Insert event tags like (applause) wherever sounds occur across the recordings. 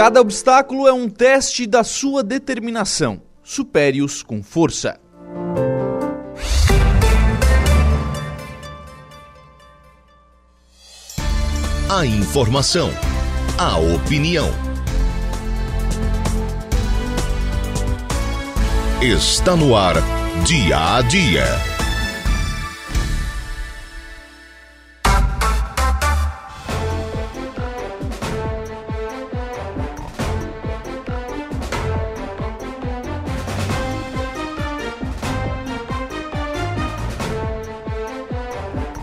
Cada obstáculo é um teste da sua determinação. Supere-os com força. A informação, a opinião. Está no ar, dia a dia.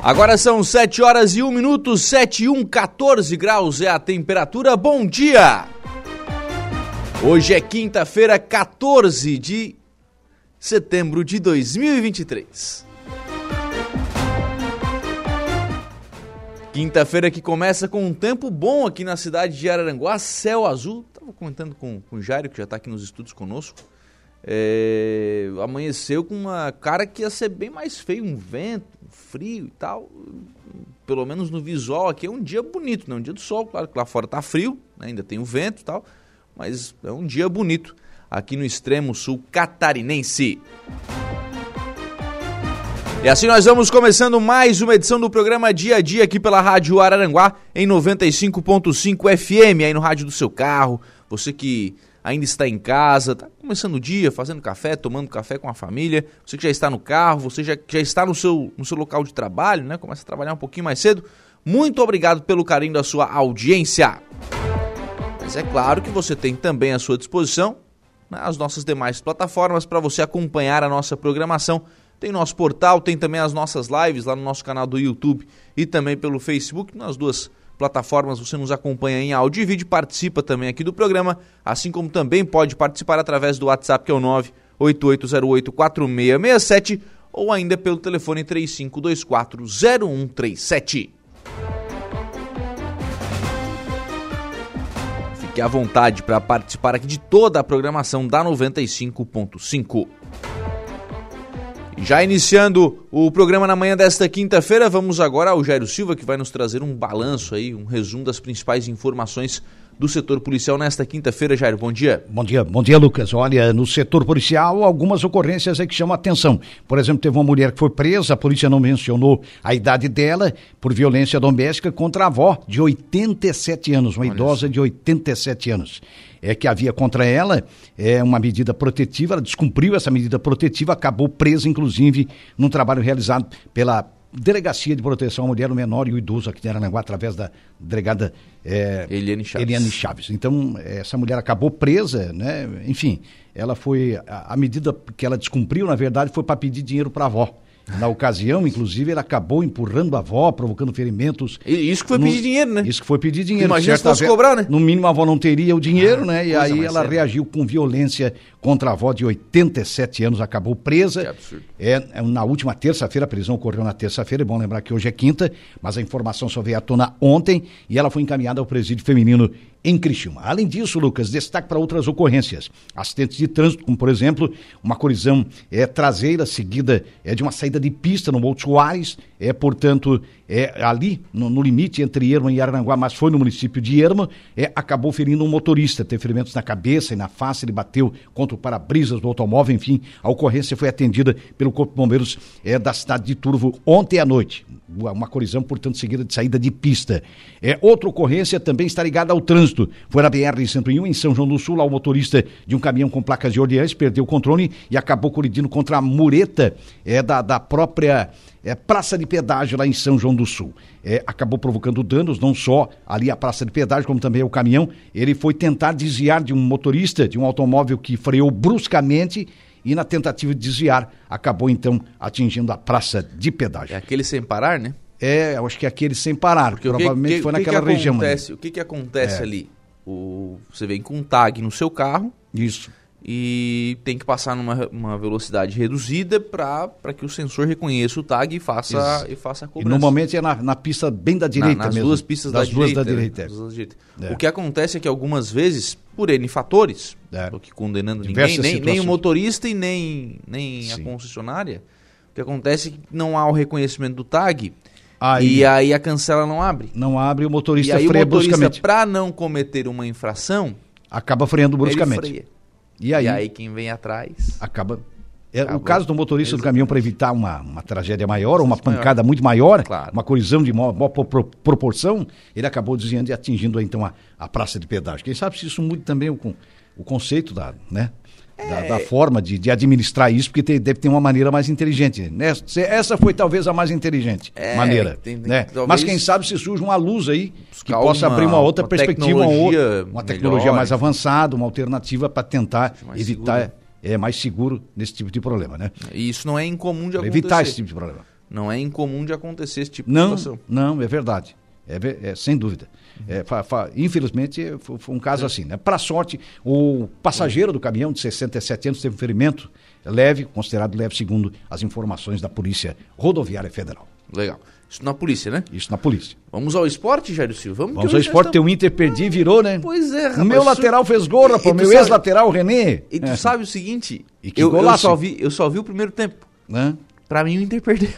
Agora são 7 horas e 1 minuto, 7 e 1, 14 graus é a temperatura. Bom dia! Hoje é quinta-feira, 14 de setembro de 2023. Quinta-feira que começa com um tempo bom aqui na cidade de Araranguá, céu azul. Estava comentando com, com o Jairo, que já está aqui nos estudos conosco. É, amanheceu com uma cara que ia ser bem mais feio, um vento, frio e tal. Pelo menos no visual aqui é um dia bonito, né? Um dia do sol, claro que lá fora tá frio, né? ainda tem o vento e tal, mas é um dia bonito aqui no extremo sul catarinense. E assim nós vamos começando mais uma edição do programa Dia a Dia aqui pela Rádio Araranguá em 95.5 FM, aí no rádio do seu carro. Você que ainda está em casa, está começando o dia, fazendo café, tomando café com a família, você que já está no carro, você já, já está no seu, no seu local de trabalho, né? Começa a trabalhar um pouquinho mais cedo. Muito obrigado pelo carinho da sua audiência. Mas é claro que você tem também à sua disposição né, as nossas demais plataformas para você acompanhar a nossa programação. Tem nosso portal, tem também as nossas lives lá no nosso canal do YouTube e também pelo Facebook, nas duas plataformas você nos acompanha em áudio e vídeo, participa também aqui do programa, assim como também pode participar através do WhatsApp que é o 988084667 ou ainda pelo telefone 35240137. Fique à vontade para participar aqui de toda a programação da 95.5. Já iniciando o programa na manhã desta quinta-feira, vamos agora ao Jairo Silva, que vai nos trazer um balanço aí, um resumo das principais informações do setor policial nesta quinta-feira. Jairo, bom dia. Bom dia, bom dia, Lucas. Olha, no setor policial, algumas ocorrências é que chamam a atenção. Por exemplo, teve uma mulher que foi presa, a polícia não mencionou a idade dela, por violência doméstica contra a avó, de 87 anos, uma Olha idosa isso. de 87 anos é, que havia contra ela é uma medida protetiva, ela descumpriu essa medida protetiva, acabou presa, inclusive, num trabalho realizado pela Delegacia de Proteção à Mulher, o Menor e o Idoso aqui de Aranaguá, através da delegada é, Eliane, Chaves. Eliane Chaves. Então, essa mulher acabou presa, né? Enfim, ela foi. A, a medida que ela descumpriu, na verdade, foi para pedir dinheiro para a avó. Na ocasião, inclusive, ele acabou empurrando a avó, provocando ferimentos. E isso que foi no... pedir dinheiro, né? Isso que foi pedir dinheiro. Imagina se fosse cobrar, né? No mínimo, a avó não teria o dinheiro, ah, né? E aí ela séria. reagiu com violência contra a avó de 87 anos, acabou presa. Que absurdo. É, é na última terça-feira, a prisão ocorreu na terça-feira, é bom lembrar que hoje é quinta, mas a informação só veio à tona ontem e ela foi encaminhada ao presídio feminino em Criciúma. Além disso, Lucas, destaque para outras ocorrências. Acidentes de trânsito, como por exemplo, uma colisão é, traseira seguida é, de uma saída de pista no Monte Soares, é, portanto, é, ali no, no, limite entre Erma e Aranguá, mas foi no município de Erma, é, acabou ferindo um motorista, teve ferimentos na cabeça e na face, ele bateu contra o para-brisas do automóvel, enfim, a ocorrência foi atendida pelo Corpo de Bombeiros é, da cidade de Turvo ontem à noite. Uma colisão, portanto, seguida de saída de pista. É, outra ocorrência também está ligada ao trânsito. Foi na BR-101, em São João do Sul, lá o motorista de um caminhão com placas de Orleans perdeu o controle e acabou colidindo contra a mureta é, da, da própria é, praça de pedágio lá em São João do Sul. É, acabou provocando danos, não só ali a praça de pedágio, como também o caminhão. Ele foi tentar desviar de um motorista de um automóvel que freou bruscamente e na tentativa de desviar acabou então atingindo a praça de pedágio. É aquele sem parar, né? É, eu acho que é aquele sem parar, Porque provavelmente que, foi que naquela que região. Acontece, o que que acontece é. ali? O, você vem com um tag no seu carro. Isso e tem que passar numa uma velocidade reduzida para que o sensor reconheça o tag e faça, e faça a cobrança. E normalmente é na, na pista bem da direita na, nas mesmo. duas pistas das da duas direita. Da direita. Né? duas da direita. É. O que acontece é que algumas vezes, por N fatores, é. tô aqui condenando ninguém, nem, nem, o motorista e nem, nem a concessionária, o que acontece é que não há o reconhecimento do tag Aí, e aí a cancela não abre. Não abre o motorista e aí freia o motorista, para não cometer uma infração, acaba freando bruscamente. E aí, e aí quem vem atrás acaba é, o caso do motorista Exatamente. do caminhão para evitar uma, uma tragédia maior, uma pancada muito maior, claro. uma colisão de maior, maior proporção, ele acabou desviando e atingindo então a, a praça de pedágio. Quem sabe se isso muda também o, o conceito da, né, é... da, da, forma de, de, administrar isso, porque tem, deve ter uma maneira mais inteligente. Né? Essa foi talvez a mais inteligente é, maneira. Tem, tem, né? Talvez... Mas quem sabe se surge uma luz aí que possa uma, abrir uma outra uma perspectiva, uma, outra, uma tecnologia melhor, mais avançada, uma alternativa para tentar evitar. Seguro é mais seguro nesse tipo de problema, né? E isso não é incomum de acontecer. Evitar esse tipo de problema. Não é incomum de acontecer esse tipo não, de situação. Não, é verdade. É, é sem dúvida. É, fa, fa, infelizmente, foi, foi, um caso assim. Né? Para sorte, o passageiro do caminhão de 67 anos teve um ferimento leve, considerado leve, segundo as informações da Polícia Rodoviária Federal. Legal. Isso na polícia, né? Isso na polícia. Vamos ao esporte, Jairo Silva? Vamos, Vamos ao esporte, teu Inter perdi e virou, né? Pois é, rapaz. O meu lateral fez gol, rapaz, o meu ex-lateral, René. E tu é. sabe o seguinte, eu, eu, só vi, eu só vi o primeiro tempo. Né? Pra mim, o Inter perdeu.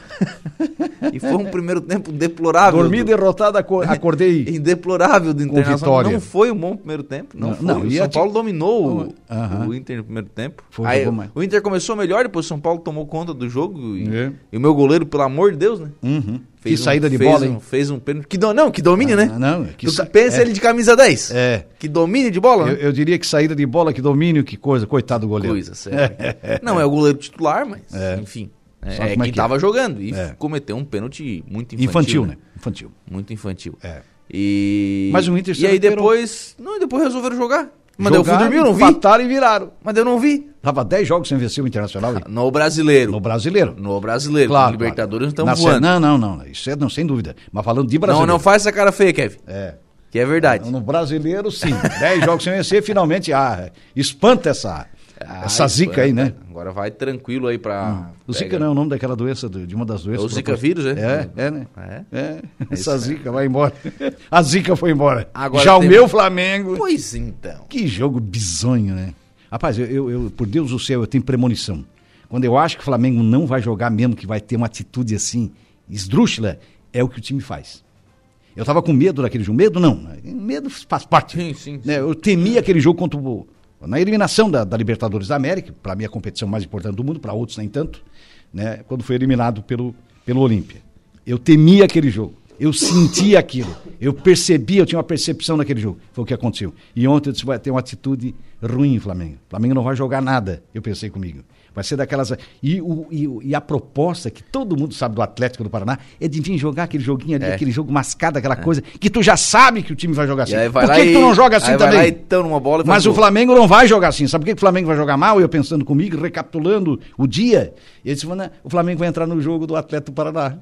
(laughs) e foi um primeiro tempo deplorável. Dormi (laughs) do... derrotado, acordei. deplorável do Internacional. Não foi um bom primeiro tempo. Não, não, não o São Paulo dominou o, uh -huh. o, Inter no primeiro tempo. Foi Aí, o Inter começou melhor, depois o São Paulo tomou conta do jogo. E, é. e o meu goleiro, pelo amor de Deus, né? Uhum. Fez que um, saída de bola, um, Fez um pênalti. Que do, não, que domine, ah, né? Não, que tu sa... pensa é. ele de camisa 10. É. Que domine de bola, eu, né? eu, diria que saída de bola, que domínio, que coisa. Coitado do goleiro. Coisa, sério. (laughs) não, é o goleiro titular, mas, é. enfim. É, é quem estava é. jogando e é. cometeu um pênalti muito infantil. Infantil, né? né? Infantil. Muito infantil. É. E... Mas o Inter E aí depois... Não, depois resolveram jogar. Mas eu fui dormir, eu não vi. Empataram e viraram. Mas eu não vi. Tava 10 jogos sem vencer o Internacional. No brasileiro. No brasileiro. No brasileiro. Claro. Libertadores não estamos voando. Não, não, não. Isso é não, sem dúvida. Mas falando de brasileiro. Não, não faz essa cara feia, Kevin. É. Que é verdade. No brasileiro, sim. 10 jogos sem vencer, finalmente, ah, espanta essa ah, Essa zika aí, né? Agora vai tranquilo aí pra. Hum. O zika não é o nome daquela doença, de uma das doenças. É o zika vírus, é? É, é, né? É. é. Essa zika vai embora. (laughs) A zika foi embora. Agora Já tem... o meu Flamengo. Pois então. Que jogo bizonho, né? Rapaz, eu, eu, eu, por Deus do céu, eu tenho premonição. Quando eu acho que o Flamengo não vai jogar mesmo, que vai ter uma atitude assim, esdrúxula, é o que o time faz. Eu tava com medo daquele jogo. Medo não. Medo faz parte. Sim, sim. sim. Né? Eu temia aquele jogo contra o na eliminação da, da Libertadores da América, para mim a competição mais importante do mundo, para outros nem tanto, né, quando foi eliminado pelo, pelo Olímpia. Eu temia aquele jogo. Eu sentia aquilo. Eu percebia, eu tinha uma percepção naquele jogo. Foi o que aconteceu. E ontem eu disse, vai ter uma atitude ruim, Flamengo. Flamengo não vai jogar nada, eu pensei comigo. Vai ser daquelas. E, o, e, e, a proposta que todo mundo sabe do Atlético do Paraná é de vir jogar aquele joguinho ali, é. aquele jogo mascado, aquela é. coisa, que tu já sabe que o time vai jogar assim. Por que, que, tu não joga assim também? Vai então numa bola Mas o Flamengo não vai jogar assim. Sabe por que o Flamengo vai jogar mal? Eu pensando comigo, recapitulando o dia. E disse, o Flamengo vai entrar no jogo do Atlético do Paraná.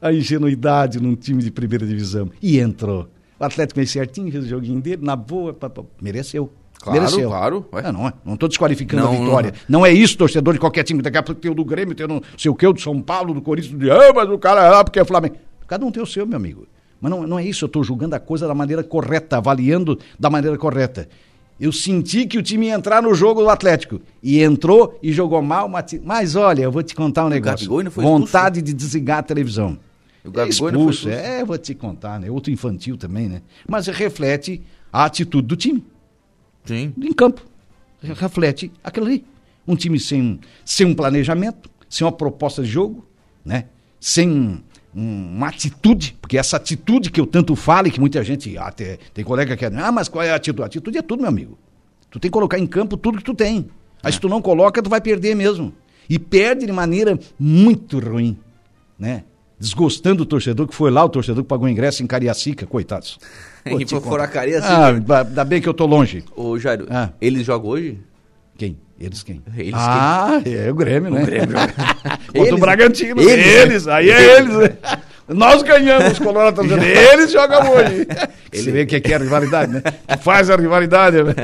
A ingenuidade num time de primeira divisão. E entrou. O Atlético meio certinho, fez o joguinho dele, na boa, mereceu. Claro, Mereceu. claro. Ué. Não, não estou desqualificando não, a vitória. Não, não, é isso, torcedor de qualquer time. Daqui a pouco tem o do Grêmio, tem o não sei o que, o do São Paulo, do Corinthians, do ah, mas o cara é lá porque é Flamengo. Cada um tem o seu, meu amigo. Mas não, não é isso, eu estou julgando a coisa da maneira correta, avaliando da maneira correta. Eu senti que o time ia entrar no jogo do Atlético. E entrou e jogou mal, mas olha, eu vou te contar um negócio. Vontade de desligar a televisão. O Gabigol é expulso, é, vou te contar, né? Outro infantil também, né? Mas reflete a atitude do time. Sim. em campo. Reflete aquilo ali. Um time sem, sem um planejamento, sem uma proposta de jogo, né? sem um, uma atitude, porque essa atitude que eu tanto falo e que muita gente, ah, tem, tem colega que é, ah, mas qual é a atitude? A atitude é tudo, meu amigo. Tu tem que colocar em campo tudo que tu tem. Aí é. se tu não coloca, tu vai perder mesmo. E perde de maneira muito ruim, né? Desgostando o torcedor, que foi lá o torcedor que pagou ingresso em Cariacica, coitados. (laughs) em Foracaria, assim. Ah, ainda bem que eu tô longe. Ô, Jairo, ah. eles jogam hoje? Quem? Eles quem? Eles ah, quem? é o Grêmio, né? O Grêmio. (laughs) Contra o Bragantino. Eles, eles aí é eles. Né? Nós ganhamos, estão dizendo, (laughs) eles jogam hoje. Ele... Vê que aqui é a rivalidade, né? Faz a rivalidade. Né?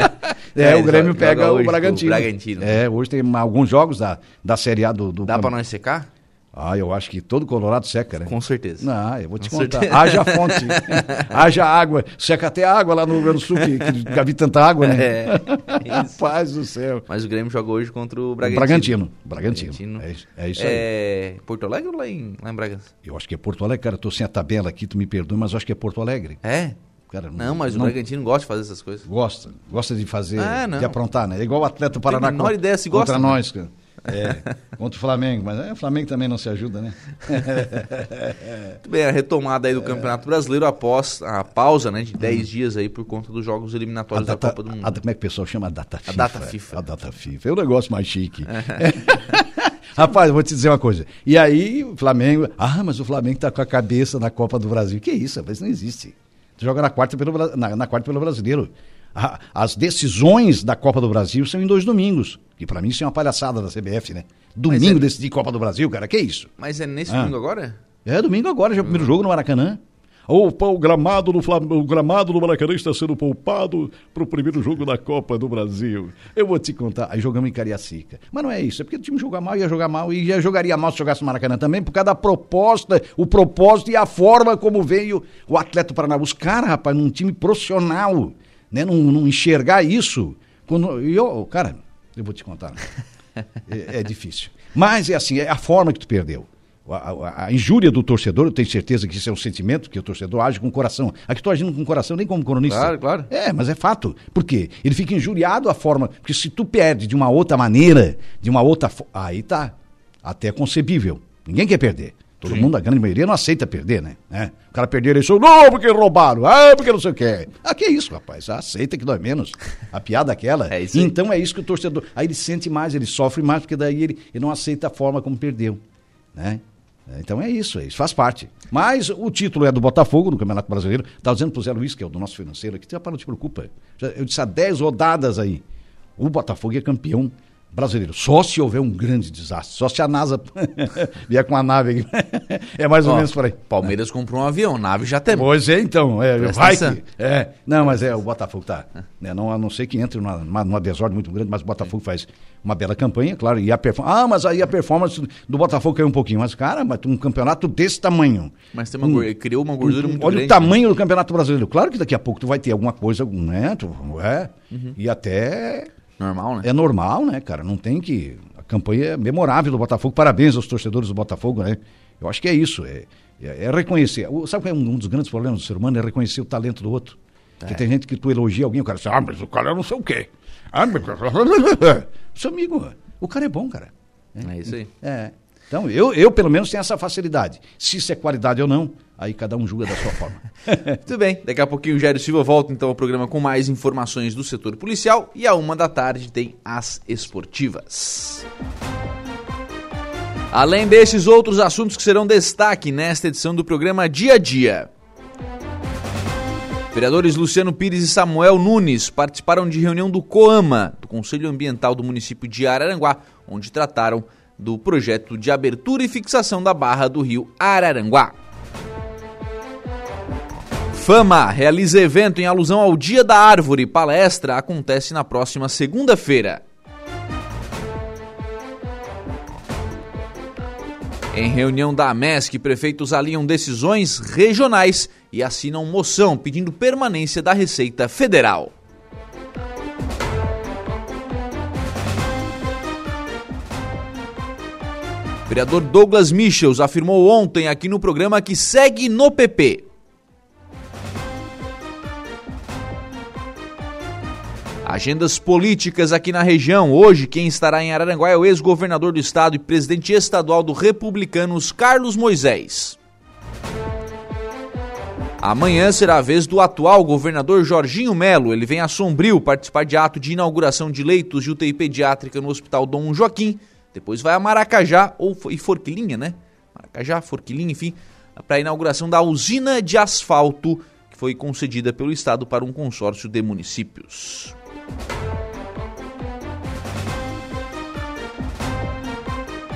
É, é, o Grêmio pega o Bragantino. o Bragantino. É, hoje tem alguns jogos da, da Série A do... do Dá pra nós secar? Ah, eu acho que todo Colorado seca, né? Com certeza. Não, eu vou te Com contar. Certeza. Haja fonte, (laughs) haja água. Seca até água lá no Rio Grande do Sul, que, que vi tanta água, né? É. (laughs) Rapaz do céu. Mas o Grêmio joga hoje contra o Bragantino. Bragantino. Bragantino. Bragantino. É, é, isso aí. É Porto Alegre ou lá em, lá em Bragança? Eu acho que é Porto Alegre, cara. Eu tô sem a tabela aqui, tu me perdoe, mas eu acho que é Porto Alegre. É? Cara, não, não, mas não, o Bragantino gosta de fazer essas coisas. Gosta, gosta de fazer, ah, de aprontar, né? É igual o atleta Paraná. Tem a ideia se gosta. Contra né? nós, cara. É, contra o Flamengo, mas é, o Flamengo também não se ajuda, né? Muito (laughs) bem, a retomada aí do Campeonato Brasileiro após a pausa né, de 10 hum. dias aí por conta dos jogos eliminatórios data, da Copa do Mundo. A, como é que o pessoal chama? A data FIFA. A data FIFA. A data FIFA. É um negócio mais chique. (laughs) Rapaz, vou te dizer uma coisa. E aí, o Flamengo. Ah, mas o Flamengo tá com a cabeça na Copa do Brasil. Que isso, rapaz? Não existe. Tu joga na quarta pelo, na, na quarta pelo brasileiro. A, as decisões da Copa do Brasil são em dois domingos. Que para mim isso é uma palhaçada da CBF, né? Domingo é... decidir Copa do Brasil, cara, que isso? Mas é nesse ah. domingo agora? É, domingo agora, já é o primeiro jogo no Maracanã. Opa, o gramado do, Flam... o gramado do Maracanã está sendo poupado para o primeiro jogo da Copa do Brasil. Eu vou te contar. Aí jogamos em Cariacica. Mas não é isso, é porque o time joga mal, ia jogar mal, e já jogaria mal se jogasse no Maracanã também, por causa da proposta, o propósito e a forma como veio o atleta Paraná. Os caras, rapaz, num time profissional, né? Não, não enxergar isso. Quando, eu, cara, eu vou te contar. (laughs) é, é difícil. Mas é assim, é a forma que tu perdeu. A, a, a, injúria do torcedor, eu tenho certeza que isso é um sentimento que o torcedor age com o coração. Aqui estou agindo com o coração, nem como coronista. Claro, claro. É, mas é fato. Por quê? Ele fica injuriado a forma. Porque se tu perde de uma outra maneira, de uma outra. Aí tá. Até concebível. Ninguém quer perder. Todo Sim. mundo, a grande maioria, não aceita perder, né? É. O cara perdeu a eleição, não, porque roubaram, ah, porque não sei o que. Ah, que isso, rapaz? Aceita que dói menos. A piada (laughs) é aquela. É então é isso que o torcedor. Aí ele sente mais, ele sofre mais, porque daí ele, ele não aceita a forma como perdeu. Né? Então é isso, é isso faz parte. Mas o título é do Botafogo, no Campeonato Brasileiro. Estava dizendo para o Zé Luiz, que é o do nosso financeiro aqui, para não te preocupa. Eu disse há 10 rodadas aí. O Botafogo é campeão brasileiro. Só se houver um grande desastre. Só se a NASA (laughs) vier com uma nave (laughs) é mais ou Ó, menos por aí. Palmeiras comprou um avião, nave já tem. Pois é, então. É, vai que, é. Não, mas é, o Botafogo tá. Né, não, a não ser que entre numa, numa desordem muito grande, mas o Botafogo faz uma bela campanha, claro. E a performance. Ah, mas aí a performance do Botafogo caiu um pouquinho. Mas, cara, mas um campeonato desse tamanho. Mas tem uma, um, criou uma gordura um, muito olha grande. Olha o tamanho né? do campeonato brasileiro. Claro que daqui a pouco tu vai ter alguma coisa, né? Tu, é. Uhum. E até Normal, né? É normal, né, cara? Não tem que. A campanha é memorável do Botafogo. Parabéns aos torcedores do Botafogo, né? Eu acho que é isso. É, é, é reconhecer. Sabe qual é um, dos grandes problemas do ser humano? É reconhecer o talento do outro. É. Porque tem gente que tu elogia alguém, o cara diz, ah, mas o cara não sei o quê. Ah, mas... (laughs) Seu amigo, o cara é bom, cara. É, é isso aí. É. Então, eu, eu pelo menos tenho essa facilidade. Se isso é qualidade ou não, aí cada um julga da sua forma. (laughs) Muito bem, daqui a pouquinho o Jairo Silva volta então ao programa com mais informações do setor policial e a uma da tarde tem as esportivas. Além desses outros assuntos que serão destaque nesta edição do programa Dia a Dia. Vereadores Luciano Pires e Samuel Nunes participaram de reunião do COAMA, do Conselho Ambiental do município de Araranguá, onde trataram do projeto de abertura e fixação da barra do rio Araranguá. Fama realiza evento em alusão ao Dia da Árvore. Palestra acontece na próxima segunda-feira. Em reunião da AMESC, prefeitos alinham decisões regionais e assinam moção pedindo permanência da Receita Federal. Vereador Douglas Michels afirmou ontem aqui no programa que segue no PP. Agendas políticas aqui na região. Hoje, quem estará em Araranguá é o ex-governador do estado e presidente estadual do Republicanos, Carlos Moisés. Amanhã será a vez do atual governador Jorginho Melo. Ele vem a Sombrio participar de ato de inauguração de leitos de UTI pediátrica no Hospital Dom Joaquim depois vai a Maracajá ou e Forquilinha, né? Maracajá, Forquilinha, enfim, para a inauguração da usina de asfalto que foi concedida pelo estado para um consórcio de municípios.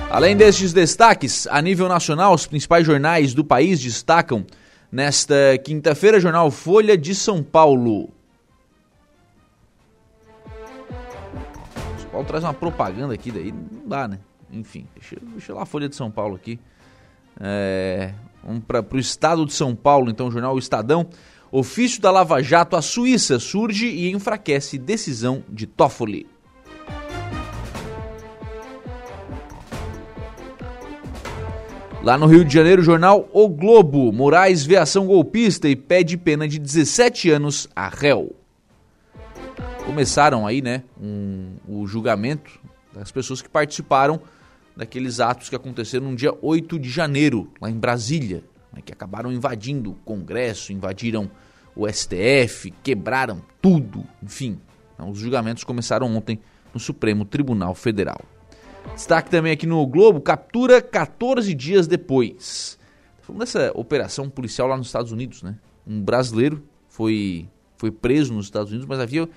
Além destes destaques, a nível nacional, os principais jornais do país destacam nesta quinta-feira, jornal Folha de São Paulo. Paulo traz uma propaganda aqui, daí não dá, né? Enfim, deixa, deixa lá a Folha de São Paulo aqui. É, vamos para o estado de São Paulo, então, o jornal Estadão. Ofício da Lava Jato à Suíça surge e enfraquece decisão de Toffoli. Lá no Rio de Janeiro, o jornal O Globo. Moraes vê ação golpista e pede pena de 17 anos a réu. Começaram aí, né, um, o julgamento das pessoas que participaram daqueles atos que aconteceram no dia 8 de janeiro, lá em Brasília, né, que acabaram invadindo o Congresso, invadiram o STF, quebraram tudo, enfim. Os julgamentos começaram ontem no Supremo Tribunal Federal. Destaque também aqui no Globo, captura 14 dias depois. Falando dessa operação policial lá nos Estados Unidos, né? Um brasileiro foi, foi preso nos Estados Unidos, mas havia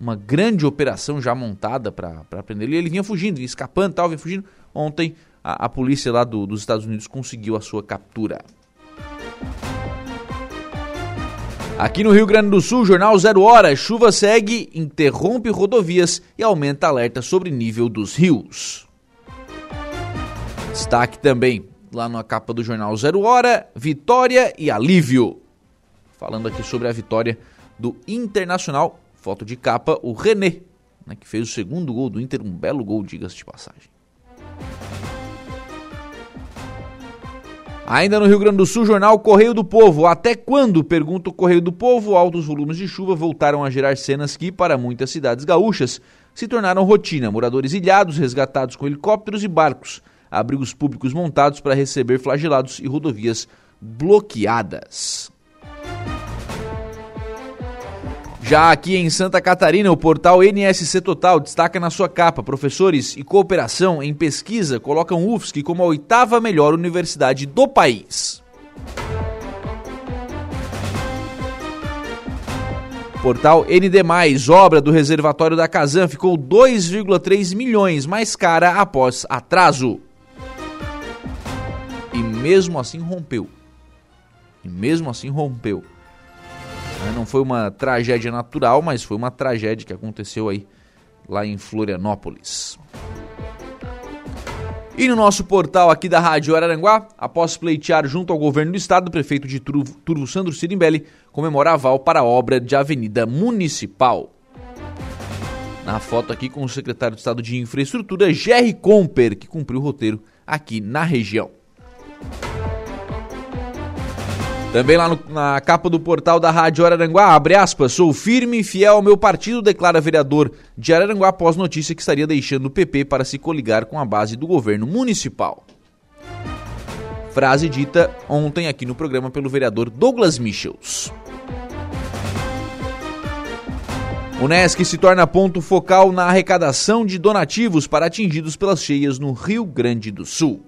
uma grande operação já montada para prender ele. Ele vinha fugindo, vinha escapando tal, vinha fugindo. Ontem a, a polícia lá do, dos Estados Unidos conseguiu a sua captura. Aqui no Rio Grande do Sul, Jornal Zero Hora, chuva segue, interrompe rodovias e aumenta alerta sobre nível dos rios. Destaque também lá na capa do Jornal Zero Hora, vitória e alívio. Falando aqui sobre a vitória do Internacional, foto de capa, o René, né, que fez o segundo gol do Inter, um belo gol, diga-se de passagem. Ainda no Rio Grande do Sul, jornal Correio do Povo. Até quando, pergunta o Correio do Povo, altos volumes de chuva voltaram a gerar cenas que, para muitas cidades gaúchas, se tornaram rotina. Moradores ilhados, resgatados com helicópteros e barcos, abrigos públicos montados para receber flagelados e rodovias bloqueadas. Já aqui em Santa Catarina, o portal NSC Total destaca na sua capa: professores e cooperação em pesquisa colocam UFSC como a oitava melhor universidade do país. Portal ND+, obra do reservatório da Casan, ficou 2,3 milhões mais cara após atraso. E mesmo assim rompeu. E mesmo assim rompeu. Né? Não foi uma tragédia natural, mas foi uma tragédia que aconteceu aí lá em Florianópolis. E no nosso portal aqui da Rádio Araranguá, após pleitear junto ao governo do estado, o prefeito de Turvo, Turvo Sandro Sirimbelli comemora aval para a obra de avenida municipal. Na foto aqui com o secretário de Estado de Infraestrutura, Jerry Comper, que cumpriu o roteiro aqui na região. Também lá no, na capa do portal da Rádio Araranguá, abre aspas, sou firme e fiel ao meu partido, declara vereador de Araranguá após notícia que estaria deixando o PP para se coligar com a base do governo municipal. Frase dita ontem aqui no programa pelo vereador Douglas Michels. O NESC se torna ponto focal na arrecadação de donativos para atingidos pelas cheias no Rio Grande do Sul.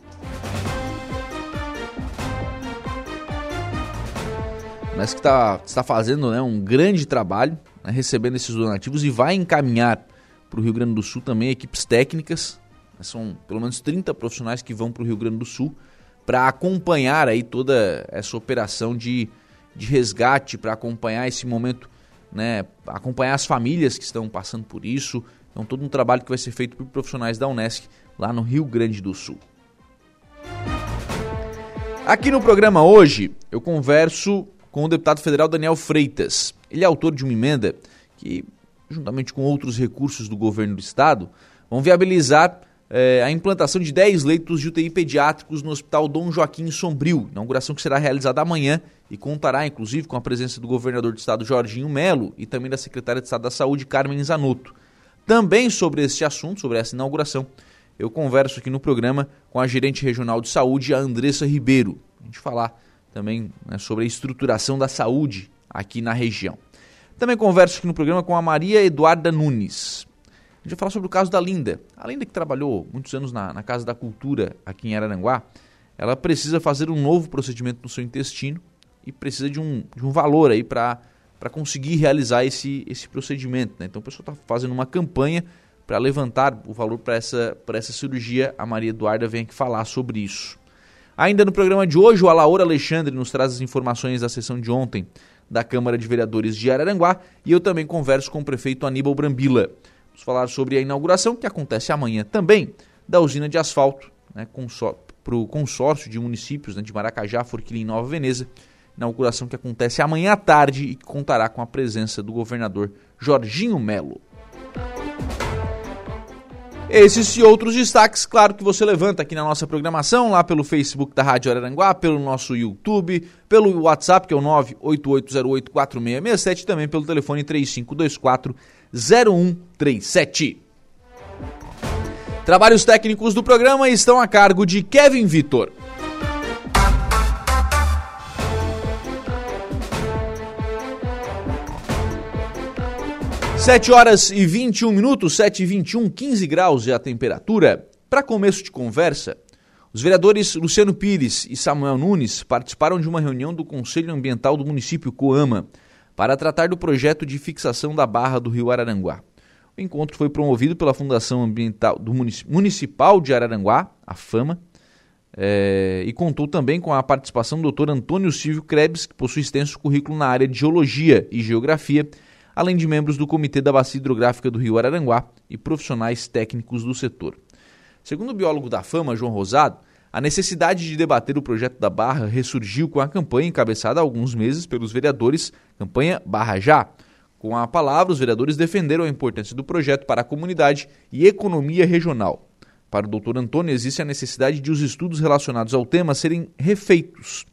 Mas que está tá fazendo né, um grande trabalho, né, recebendo esses donativos e vai encaminhar para o Rio Grande do Sul também equipes técnicas. Né, são pelo menos 30 profissionais que vão para o Rio Grande do Sul para acompanhar aí toda essa operação de, de resgate, para acompanhar esse momento, né, acompanhar as famílias que estão passando por isso. Então, todo um trabalho que vai ser feito por profissionais da Unesc lá no Rio Grande do Sul. Aqui no programa hoje eu converso com o deputado federal Daniel Freitas. Ele é autor de uma emenda que, juntamente com outros recursos do governo do estado, vão viabilizar eh, a implantação de 10 leitos de UTI pediátricos no Hospital Dom Joaquim Sombrio, inauguração que será realizada amanhã e contará, inclusive, com a presença do governador do estado Jorginho Melo e também da secretária de Estado da Saúde Carmen Zanotto. Também sobre este assunto, sobre essa inauguração, eu converso aqui no programa com a gerente regional de saúde, a Andressa Ribeiro. A gente falar também né, sobre a estruturação da saúde aqui na região. Também converso aqui no programa com a Maria Eduarda Nunes. A gente vai falar sobre o caso da Linda. A Linda que trabalhou muitos anos na, na Casa da Cultura aqui em Araranguá, ela precisa fazer um novo procedimento no seu intestino e precisa de um, de um valor aí para conseguir realizar esse, esse procedimento. Né? Então o pessoal está fazendo uma campanha para levantar o valor para essa, essa cirurgia. A Maria Eduarda vem aqui falar sobre isso. Ainda no programa de hoje, o Alaor Alexandre nos traz as informações da sessão de ontem da Câmara de Vereadores de Araranguá e eu também converso com o prefeito Aníbal Brambila. Vamos falar sobre a inauguração que acontece amanhã também da usina de asfalto né, para o consórcio de municípios né, de Maracajá, Forquilim e Nova Veneza. Inauguração que acontece amanhã à tarde e que contará com a presença do governador Jorginho Melo. Esses e outros destaques, claro que você levanta aqui na nossa programação, lá pelo Facebook da Rádio Araranguá, pelo nosso YouTube, pelo WhatsApp, que é o 988084667, e também pelo telefone 35240137. Trabalhos técnicos do programa estão a cargo de Kevin Vitor. 7 horas e 21 minutos, 7 e 21, 15 graus é a temperatura. Para começo de conversa, os vereadores Luciano Pires e Samuel Nunes participaram de uma reunião do Conselho Ambiental do município Coama para tratar do projeto de fixação da barra do rio Araranguá. O encontro foi promovido pela Fundação Ambiental do Municipal de Araranguá, a FAMA, é, e contou também com a participação do Dr. Antônio Silvio Krebs, que possui extenso currículo na área de Geologia e Geografia além de membros do Comitê da Bacia Hidrográfica do Rio Araranguá e profissionais técnicos do setor. Segundo o biólogo da fama, João Rosado, a necessidade de debater o projeto da Barra ressurgiu com a campanha encabeçada há alguns meses pelos vereadores, campanha Barra Já. Com a palavra, os vereadores defenderam a importância do projeto para a comunidade e economia regional. Para o Dr. Antônio, existe a necessidade de os estudos relacionados ao tema serem refeitos.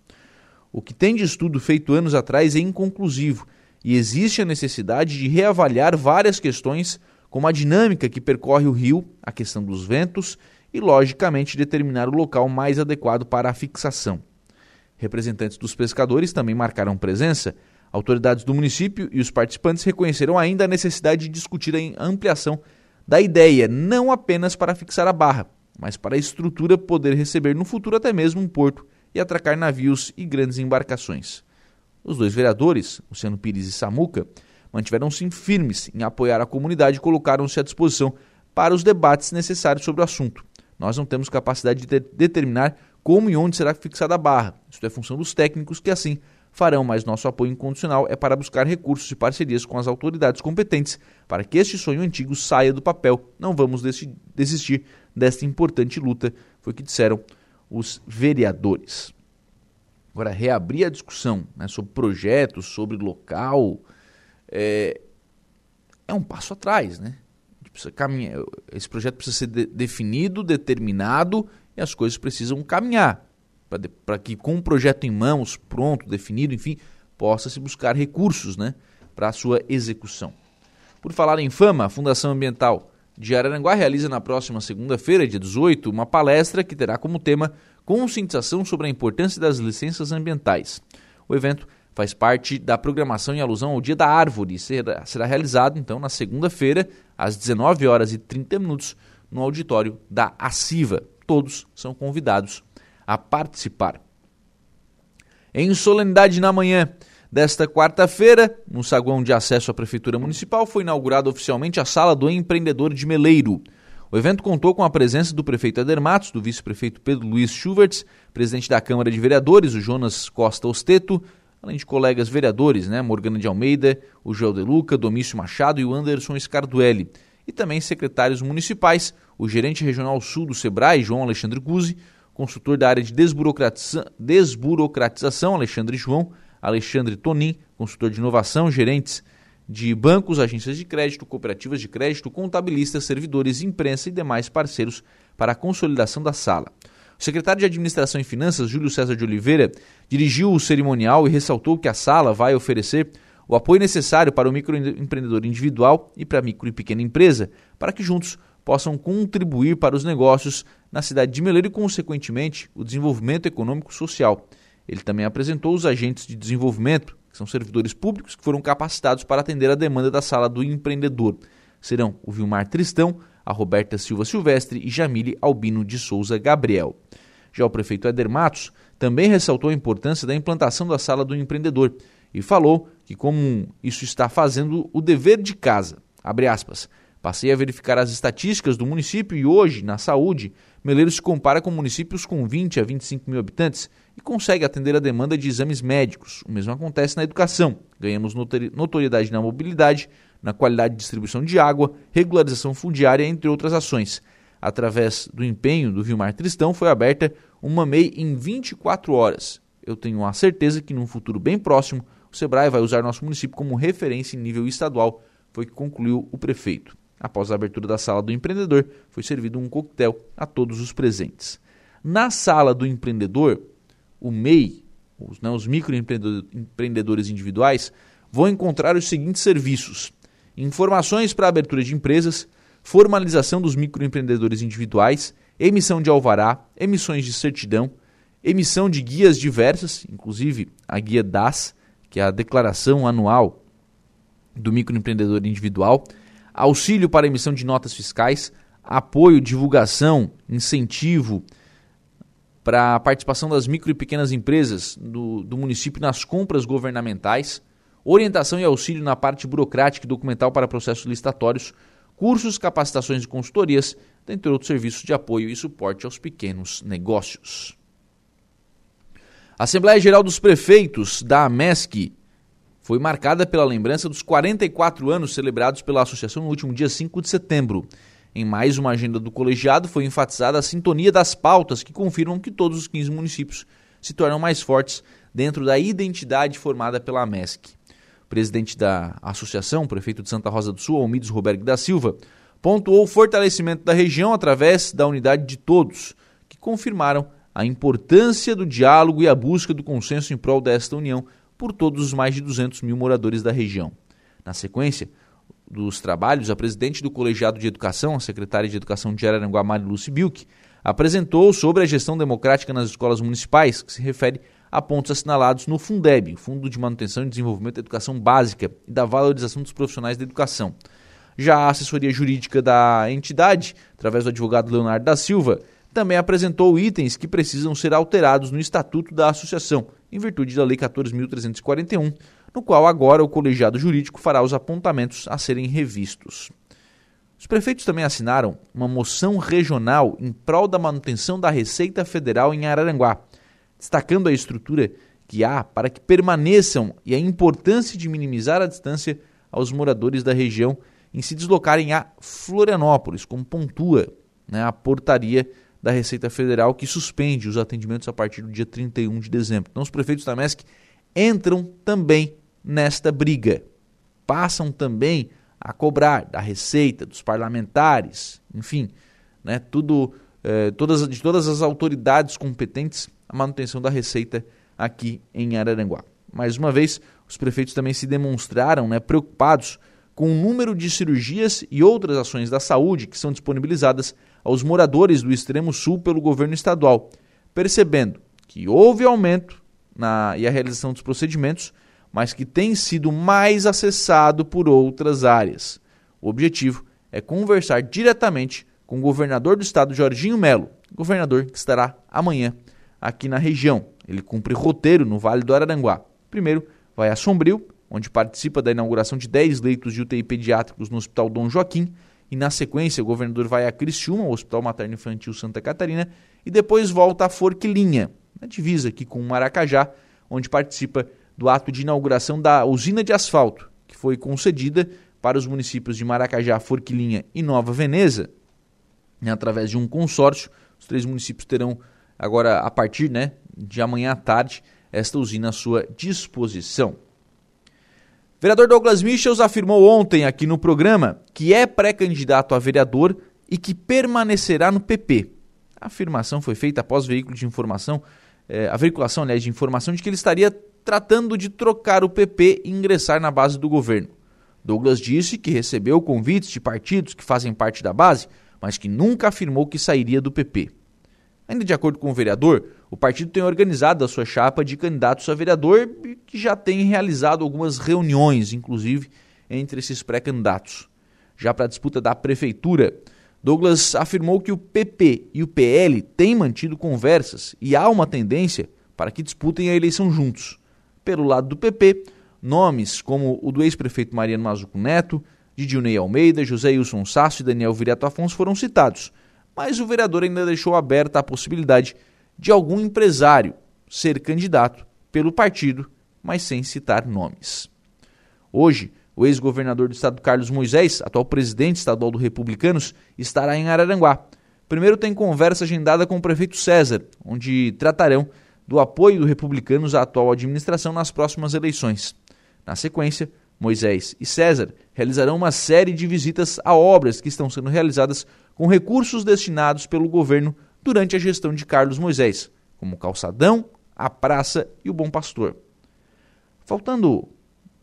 O que tem de estudo feito anos atrás é inconclusivo e existe a necessidade de reavaliar várias questões, como a dinâmica que percorre o rio, a questão dos ventos e, logicamente, determinar o local mais adequado para a fixação. Representantes dos pescadores também marcaram presença. Autoridades do município e os participantes reconheceram ainda a necessidade de discutir a ampliação da ideia, não apenas para fixar a barra, mas para a estrutura poder receber no futuro até mesmo um porto e atracar navios e grandes embarcações. Os dois vereadores, Luciano Pires e Samuca, mantiveram-se firmes em apoiar a comunidade e colocaram-se à disposição para os debates necessários sobre o assunto. Nós não temos capacidade de de determinar como e onde será fixada a barra. Isso é função dos técnicos que assim farão, mas nosso apoio incondicional é para buscar recursos e parcerias com as autoridades competentes para que este sonho antigo saia do papel. Não vamos desistir desta importante luta, foi o que disseram os vereadores. Agora, reabrir a discussão né, sobre projetos, sobre local, é, é um passo atrás, né? Precisa caminhar, esse projeto precisa ser de, definido, determinado e as coisas precisam caminhar para que com o projeto em mãos, pronto, definido, enfim, possa se buscar recursos né, para a sua execução. Por falar em fama, a Fundação Ambiental de Araranguá realiza na próxima segunda-feira, dia 18, uma palestra que terá como tema conscientização sobre a importância das licenças ambientais. O evento faz parte da programação em alusão ao Dia da Árvore e será, será realizado então na segunda-feira, às 19 horas e 30 minutos, no auditório da ACIVA. Todos são convidados a participar. Em solenidade na manhã desta quarta-feira, no saguão de acesso à Prefeitura Municipal, foi inaugurada oficialmente a Sala do Empreendedor de Meleiro. O evento contou com a presença do prefeito Eder Matos, do vice-prefeito Pedro Luiz Schuvertz, presidente da Câmara de Vereadores, o Jonas Costa Osteto, além de colegas vereadores, né, Morgana de Almeida, o Joel De Luca, Domício Machado e o Anderson Scarduelli, e também secretários municipais, o gerente regional sul do SEBRAE, João Alexandre Guzzi, consultor da área de desburocratiza desburocratização, Alexandre João, Alexandre Tonin, consultor de inovação, gerentes de bancos, agências de crédito, cooperativas de crédito, contabilistas, servidores, imprensa e demais parceiros para a consolidação da sala. O secretário de Administração e Finanças, Júlio César de Oliveira, dirigiu o cerimonial e ressaltou que a sala vai oferecer o apoio necessário para o microempreendedor individual e para a micro e pequena empresa, para que juntos possam contribuir para os negócios na cidade de Meleiro e, consequentemente, o desenvolvimento econômico social. Ele também apresentou os agentes de desenvolvimento, que são servidores públicos que foram capacitados para atender a demanda da sala do empreendedor. Serão o Vilmar Tristão, a Roberta Silva Silvestre e Jamile Albino de Souza Gabriel. Já o prefeito Éder Matos também ressaltou a importância da implantação da sala do empreendedor e falou que como isso está fazendo o dever de casa, aspas, Passei a verificar as estatísticas do município e hoje, na saúde, Meleiro se compara com municípios com 20 a 25 mil habitantes e consegue atender a demanda de exames médicos. O mesmo acontece na educação. Ganhamos notoriedade na mobilidade, na qualidade de distribuição de água, regularização fundiária, entre outras ações. Através do empenho do Vilmar Tristão, foi aberta uma MEI em 24 horas. Eu tenho a certeza que, num futuro bem próximo, o SEBRAE vai usar nosso município como referência em nível estadual, foi que concluiu o prefeito. Após a abertura da sala do empreendedor, foi servido um coquetel a todos os presentes. Na sala do empreendedor, o MEI, os, né, os microempreendedores individuais, vão encontrar os seguintes serviços: informações para abertura de empresas, formalização dos microempreendedores individuais, emissão de alvará, emissões de certidão, emissão de guias diversas, inclusive a guia DAS, que é a declaração anual do microempreendedor individual, auxílio para emissão de notas fiscais, apoio, divulgação, incentivo para a participação das micro e pequenas empresas do, do município nas compras governamentais, orientação e auxílio na parte burocrática e documental para processos licitatórios, cursos, capacitações e consultorias, dentre outros serviços de apoio e suporte aos pequenos negócios. A Assembleia Geral dos Prefeitos da AMESC foi marcada pela lembrança dos 44 anos celebrados pela associação no último dia 5 de setembro. Em mais uma agenda do colegiado, foi enfatizada a sintonia das pautas que confirmam que todos os 15 municípios se tornam mais fortes dentro da identidade formada pela MESC. O presidente da associação, prefeito de Santa Rosa do Sul, Almides Roberto da Silva, pontuou o fortalecimento da região através da unidade de todos, que confirmaram a importância do diálogo e a busca do consenso em prol desta união por todos os mais de 200 mil moradores da região. Na sequência dos trabalhos, a presidente do Colegiado de Educação, a secretária de Educação de Araranguá, Mariluce Bilk, apresentou sobre a gestão democrática nas escolas municipais, que se refere a pontos assinalados no Fundeb, Fundo de Manutenção e Desenvolvimento da Educação Básica e da Valorização dos Profissionais da Educação. Já a assessoria jurídica da entidade, através do advogado Leonardo da Silva, também apresentou itens que precisam ser alterados no estatuto da associação, em virtude da Lei 14.341, no qual agora o colegiado jurídico fará os apontamentos a serem revistos. Os prefeitos também assinaram uma moção regional em prol da manutenção da Receita Federal em Araranguá, destacando a estrutura que há para que permaneçam e a importância de minimizar a distância aos moradores da região em se deslocarem a Florianópolis, como pontua né, a portaria da Receita Federal que suspende os atendimentos a partir do dia 31 de dezembro. Então, os prefeitos da MESC entram também nesta briga. Passam também a cobrar da Receita, dos parlamentares, enfim, né, tudo, eh, todas, de todas as autoridades competentes a manutenção da Receita aqui em Araranguá. Mais uma vez, os prefeitos também se demonstraram né, preocupados com o número de cirurgias e outras ações da saúde que são disponibilizadas aos moradores do extremo sul pelo governo estadual, percebendo que houve aumento na e a realização dos procedimentos, mas que tem sido mais acessado por outras áreas. O objetivo é conversar diretamente com o governador do estado, Jorginho Melo, governador que estará amanhã aqui na região. Ele cumpre roteiro no Vale do Araranguá. Primeiro, vai a Sombrio, onde participa da inauguração de 10 leitos de UTI pediátricos no Hospital Dom Joaquim, e na sequência o governador vai a Criciúma, o Hospital Materno Infantil Santa Catarina, e depois volta a Forquilinha, na divisa aqui com Maracajá, onde participa do ato de inauguração da usina de asfalto, que foi concedida para os municípios de Maracajá, Forquilinha e Nova Veneza, né, através de um consórcio. Os três municípios terão agora, a partir né, de amanhã à tarde, esta usina à sua disposição. Vereador Douglas Michels afirmou ontem aqui no programa que é pré-candidato a vereador e que permanecerá no PP. A afirmação foi feita após veículo de informação, eh, a veiculação, aliás, de informação de que ele estaria tratando de trocar o PP e ingressar na base do governo. Douglas disse que recebeu convites de partidos que fazem parte da base, mas que nunca afirmou que sairia do PP. Ainda de acordo com o vereador, o partido tem organizado a sua chapa de candidatos a vereador e que já tem realizado algumas reuniões, inclusive, entre esses pré-candidatos. Já para a disputa da prefeitura, Douglas afirmou que o PP e o PL têm mantido conversas e há uma tendência para que disputem a eleição juntos. Pelo lado do PP, nomes como o do ex-prefeito Mariano Mazuco Neto, Didionei Almeida, José Wilson Sasso e Daniel Virato Afonso foram citados, mas o vereador ainda deixou aberta a possibilidade de algum empresário ser candidato pelo partido, mas sem citar nomes. Hoje, o ex-governador do estado Carlos Moisés, atual presidente estadual do Republicanos, estará em Araranguá. Primeiro tem conversa agendada com o prefeito César, onde tratarão do apoio do Republicanos à atual administração nas próximas eleições. Na sequência, Moisés e César realizarão uma série de visitas a obras que estão sendo realizadas com recursos destinados pelo governo durante a gestão de Carlos Moisés, como o Calçadão, a Praça e o Bom Pastor. Faltando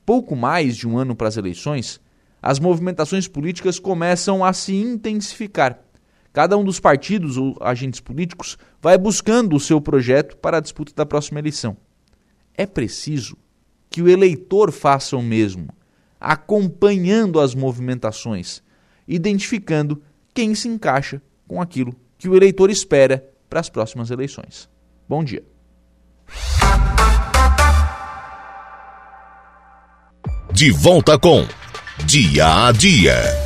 pouco mais de um ano para as eleições, as movimentações políticas começam a se intensificar. Cada um dos partidos ou agentes políticos vai buscando o seu projeto para a disputa da próxima eleição. É preciso que o eleitor faça o mesmo, acompanhando as movimentações, identificando quem se encaixa com aquilo que o eleitor espera para as próximas eleições. Bom dia. De volta com Dia a Dia.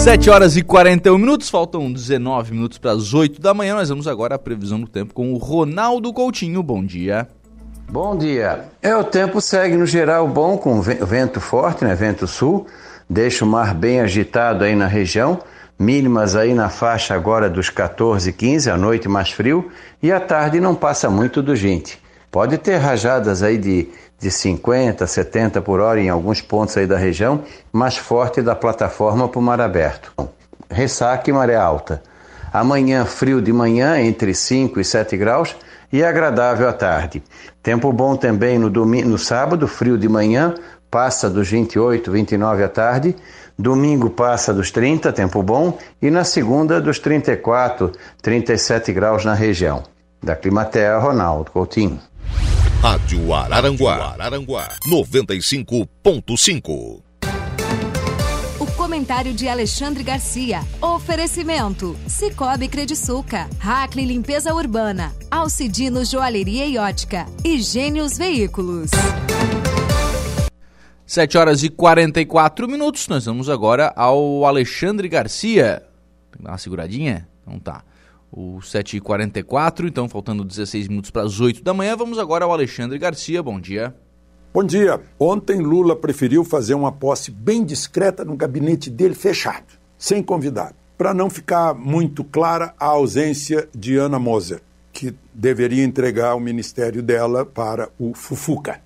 7 horas e 41 minutos, faltam 19 minutos para as 8 da manhã. Nós vamos agora à previsão do tempo com o Ronaldo Coutinho. Bom dia. Bom dia. É, o tempo segue no geral bom, com vento forte, né? Vento sul. Deixa o mar bem agitado aí na região. Mínimas aí na faixa agora dos 14, 15, à noite mais frio. E à tarde não passa muito do 20. Pode ter rajadas aí de de 50, 70 por hora em alguns pontos aí da região, mais forte da plataforma para o mar aberto. Ressaca e maré alta. Amanhã, frio de manhã, entre 5 e 7 graus, e agradável à tarde. Tempo bom também no, domingo, no sábado, frio de manhã, passa dos 28, 29 à tarde. Domingo passa dos 30, tempo bom, e na segunda dos 34, 37 graus na região. Da Climatea, Ronaldo Coutinho. Rádio Araranguá, Araranguá 95.5. O comentário de Alexandre Garcia. Oferecimento: Cicobi Crediçuca, Hackley Limpeza Urbana, Alcidino Joalheria e Ótica e Gênios Veículos. 7 horas e 44 minutos. Nós vamos agora ao Alexandre Garcia. Tem que dar uma seguradinha? Então tá o 7h44, então faltando 16 minutos para as 8 da manhã. Vamos agora ao Alexandre Garcia. Bom dia. Bom dia. Ontem Lula preferiu fazer uma posse bem discreta no gabinete dele fechado, sem convidado, para não ficar muito clara a ausência de Ana Moser, que deveria entregar o ministério dela para o Fufuca.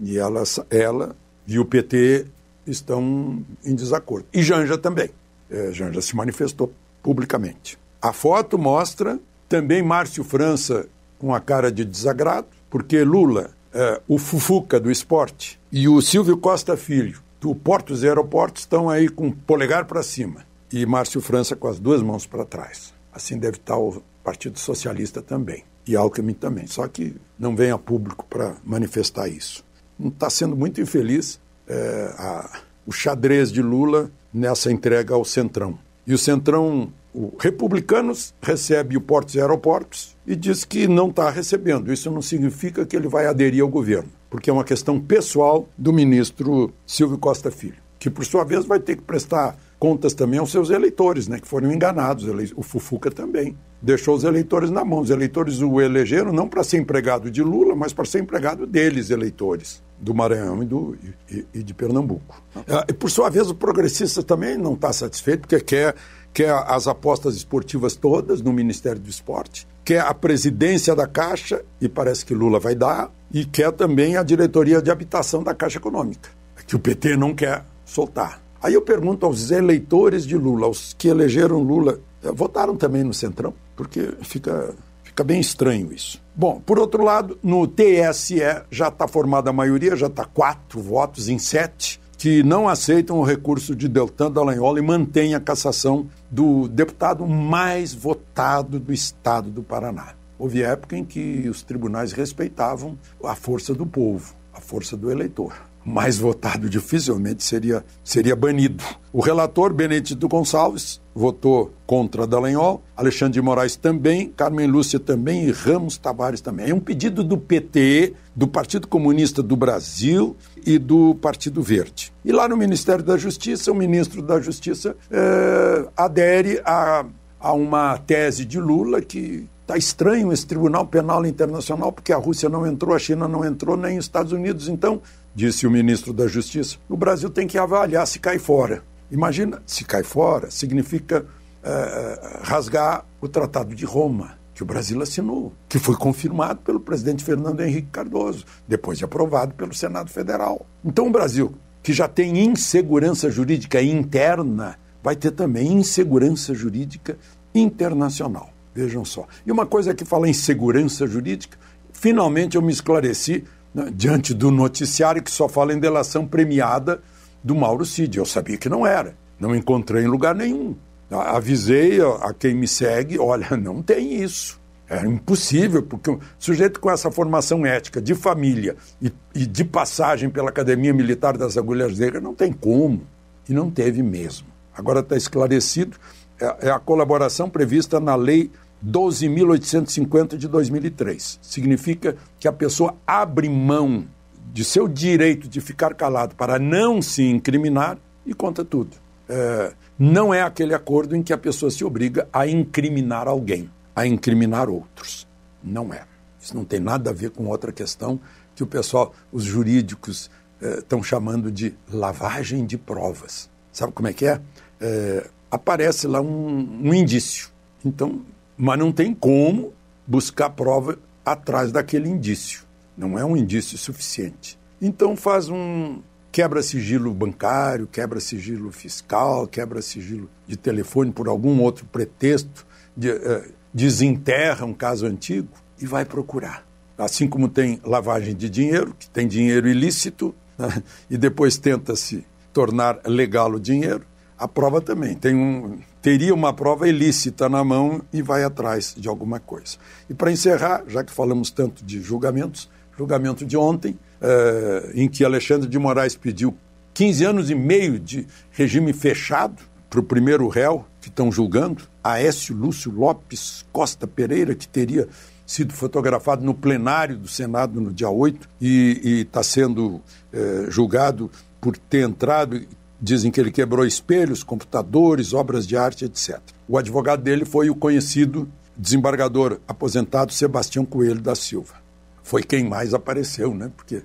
E ela, ela e o PT estão em desacordo. E Janja também. É, Janja se manifestou publicamente. A foto mostra também Márcio França com a cara de desagrado, porque Lula, é, o Fufuca do esporte, e o Silvio Costa Filho, do Portos e Aeroportos, estão aí com o polegar para cima. E Márcio França com as duas mãos para trás. Assim deve estar o Partido Socialista também. E Alckmin também. Só que não vem a público para manifestar isso. Está sendo muito infeliz é, a, o xadrez de Lula nessa entrega ao Centrão. E o Centrão o Republicanos recebe o Portos e Aeroportos e diz que não está recebendo. Isso não significa que ele vai aderir ao governo, porque é uma questão pessoal do ministro Silvio Costa Filho, que por sua vez vai ter que prestar contas também aos seus eleitores, né, que foram enganados. O Fufuca também deixou os eleitores na mão. Os eleitores o elegeram não para ser empregado de Lula, mas para ser empregado deles, eleitores do Maranhão e, do, e, e de Pernambuco. Ah, e por sua vez, o progressista também não está satisfeito, porque quer quer as apostas esportivas todas no Ministério do Esporte, quer a presidência da Caixa, e parece que Lula vai dar, e quer também a diretoria de habitação da Caixa Econômica, que o PT não quer soltar. Aí eu pergunto aos eleitores de Lula, aos que elegeram Lula, eh, votaram também no Centrão? Porque fica, fica bem estranho isso. Bom, por outro lado, no TSE já está formada a maioria, já está quatro votos em sete que não aceitam o recurso de Deltan Dallagnol e mantêm a cassação do deputado mais votado do estado do Paraná. Houve época em que os tribunais respeitavam a força do povo. a força do eleitor. Mais votado dificilmente seria, seria banido. O relator, Benedito Gonçalves, votou contra Dallagnol, Alexandre de Moraes também, Carmen Lúcia também e Ramos Tavares também. É um pedido do PT, do Partido Comunista do Brasil e do Partido Verde. E lá no Ministério da Justiça, o ministro da Justiça é, adere a, a uma tese de Lula que Está estranho esse Tribunal Penal Internacional, porque a Rússia não entrou, a China não entrou, nem os Estados Unidos. Então, disse o ministro da Justiça, o Brasil tem que avaliar se cai fora. Imagina, se cai fora, significa uh, rasgar o Tratado de Roma, que o Brasil assinou, que foi confirmado pelo presidente Fernando Henrique Cardoso, depois de aprovado pelo Senado Federal. Então, o Brasil, que já tem insegurança jurídica interna, vai ter também insegurança jurídica internacional. Vejam só. E uma coisa que fala em segurança jurídica, finalmente eu me esclareci né, diante do noticiário que só fala em delação premiada do Mauro Cid. Eu sabia que não era. Não encontrei em lugar nenhum. Avisei a quem me segue, olha, não tem isso. É impossível, porque um sujeito com essa formação ética de família e, e de passagem pela Academia Militar das Agulhas Negras não tem como. E não teve mesmo. Agora está esclarecido, é, é a colaboração prevista na Lei 12.850 de 2003. Significa que a pessoa abre mão de seu direito de ficar calado para não se incriminar e conta tudo. É, não é aquele acordo em que a pessoa se obriga a incriminar alguém, a incriminar outros. Não é. Isso não tem nada a ver com outra questão que o pessoal, os jurídicos, estão é, chamando de lavagem de provas. Sabe como é que é? é aparece lá um, um indício. Então, mas não tem como buscar prova atrás daquele indício. Não é um indício suficiente. Então faz um quebra sigilo bancário, quebra sigilo fiscal, quebra sigilo de telefone por algum outro pretexto, de, uh, desenterra um caso antigo e vai procurar. Assim como tem lavagem de dinheiro, que tem dinheiro ilícito, né, (laughs) e depois tenta se tornar legal o dinheiro, a prova também. Tem um, teria uma prova ilícita na mão e vai atrás de alguma coisa. E para encerrar, já que falamos tanto de julgamentos, julgamento de ontem, eh, em que Alexandre de Moraes pediu 15 anos e meio de regime fechado para o primeiro réu que estão julgando, Aécio Lúcio Lopes Costa Pereira, que teria sido fotografado no plenário do Senado no dia 8 e está sendo eh, julgado por ter entrado Dizem que ele quebrou espelhos, computadores, obras de arte, etc. O advogado dele foi o conhecido desembargador aposentado Sebastião Coelho da Silva. Foi quem mais apareceu, né? Porque uh,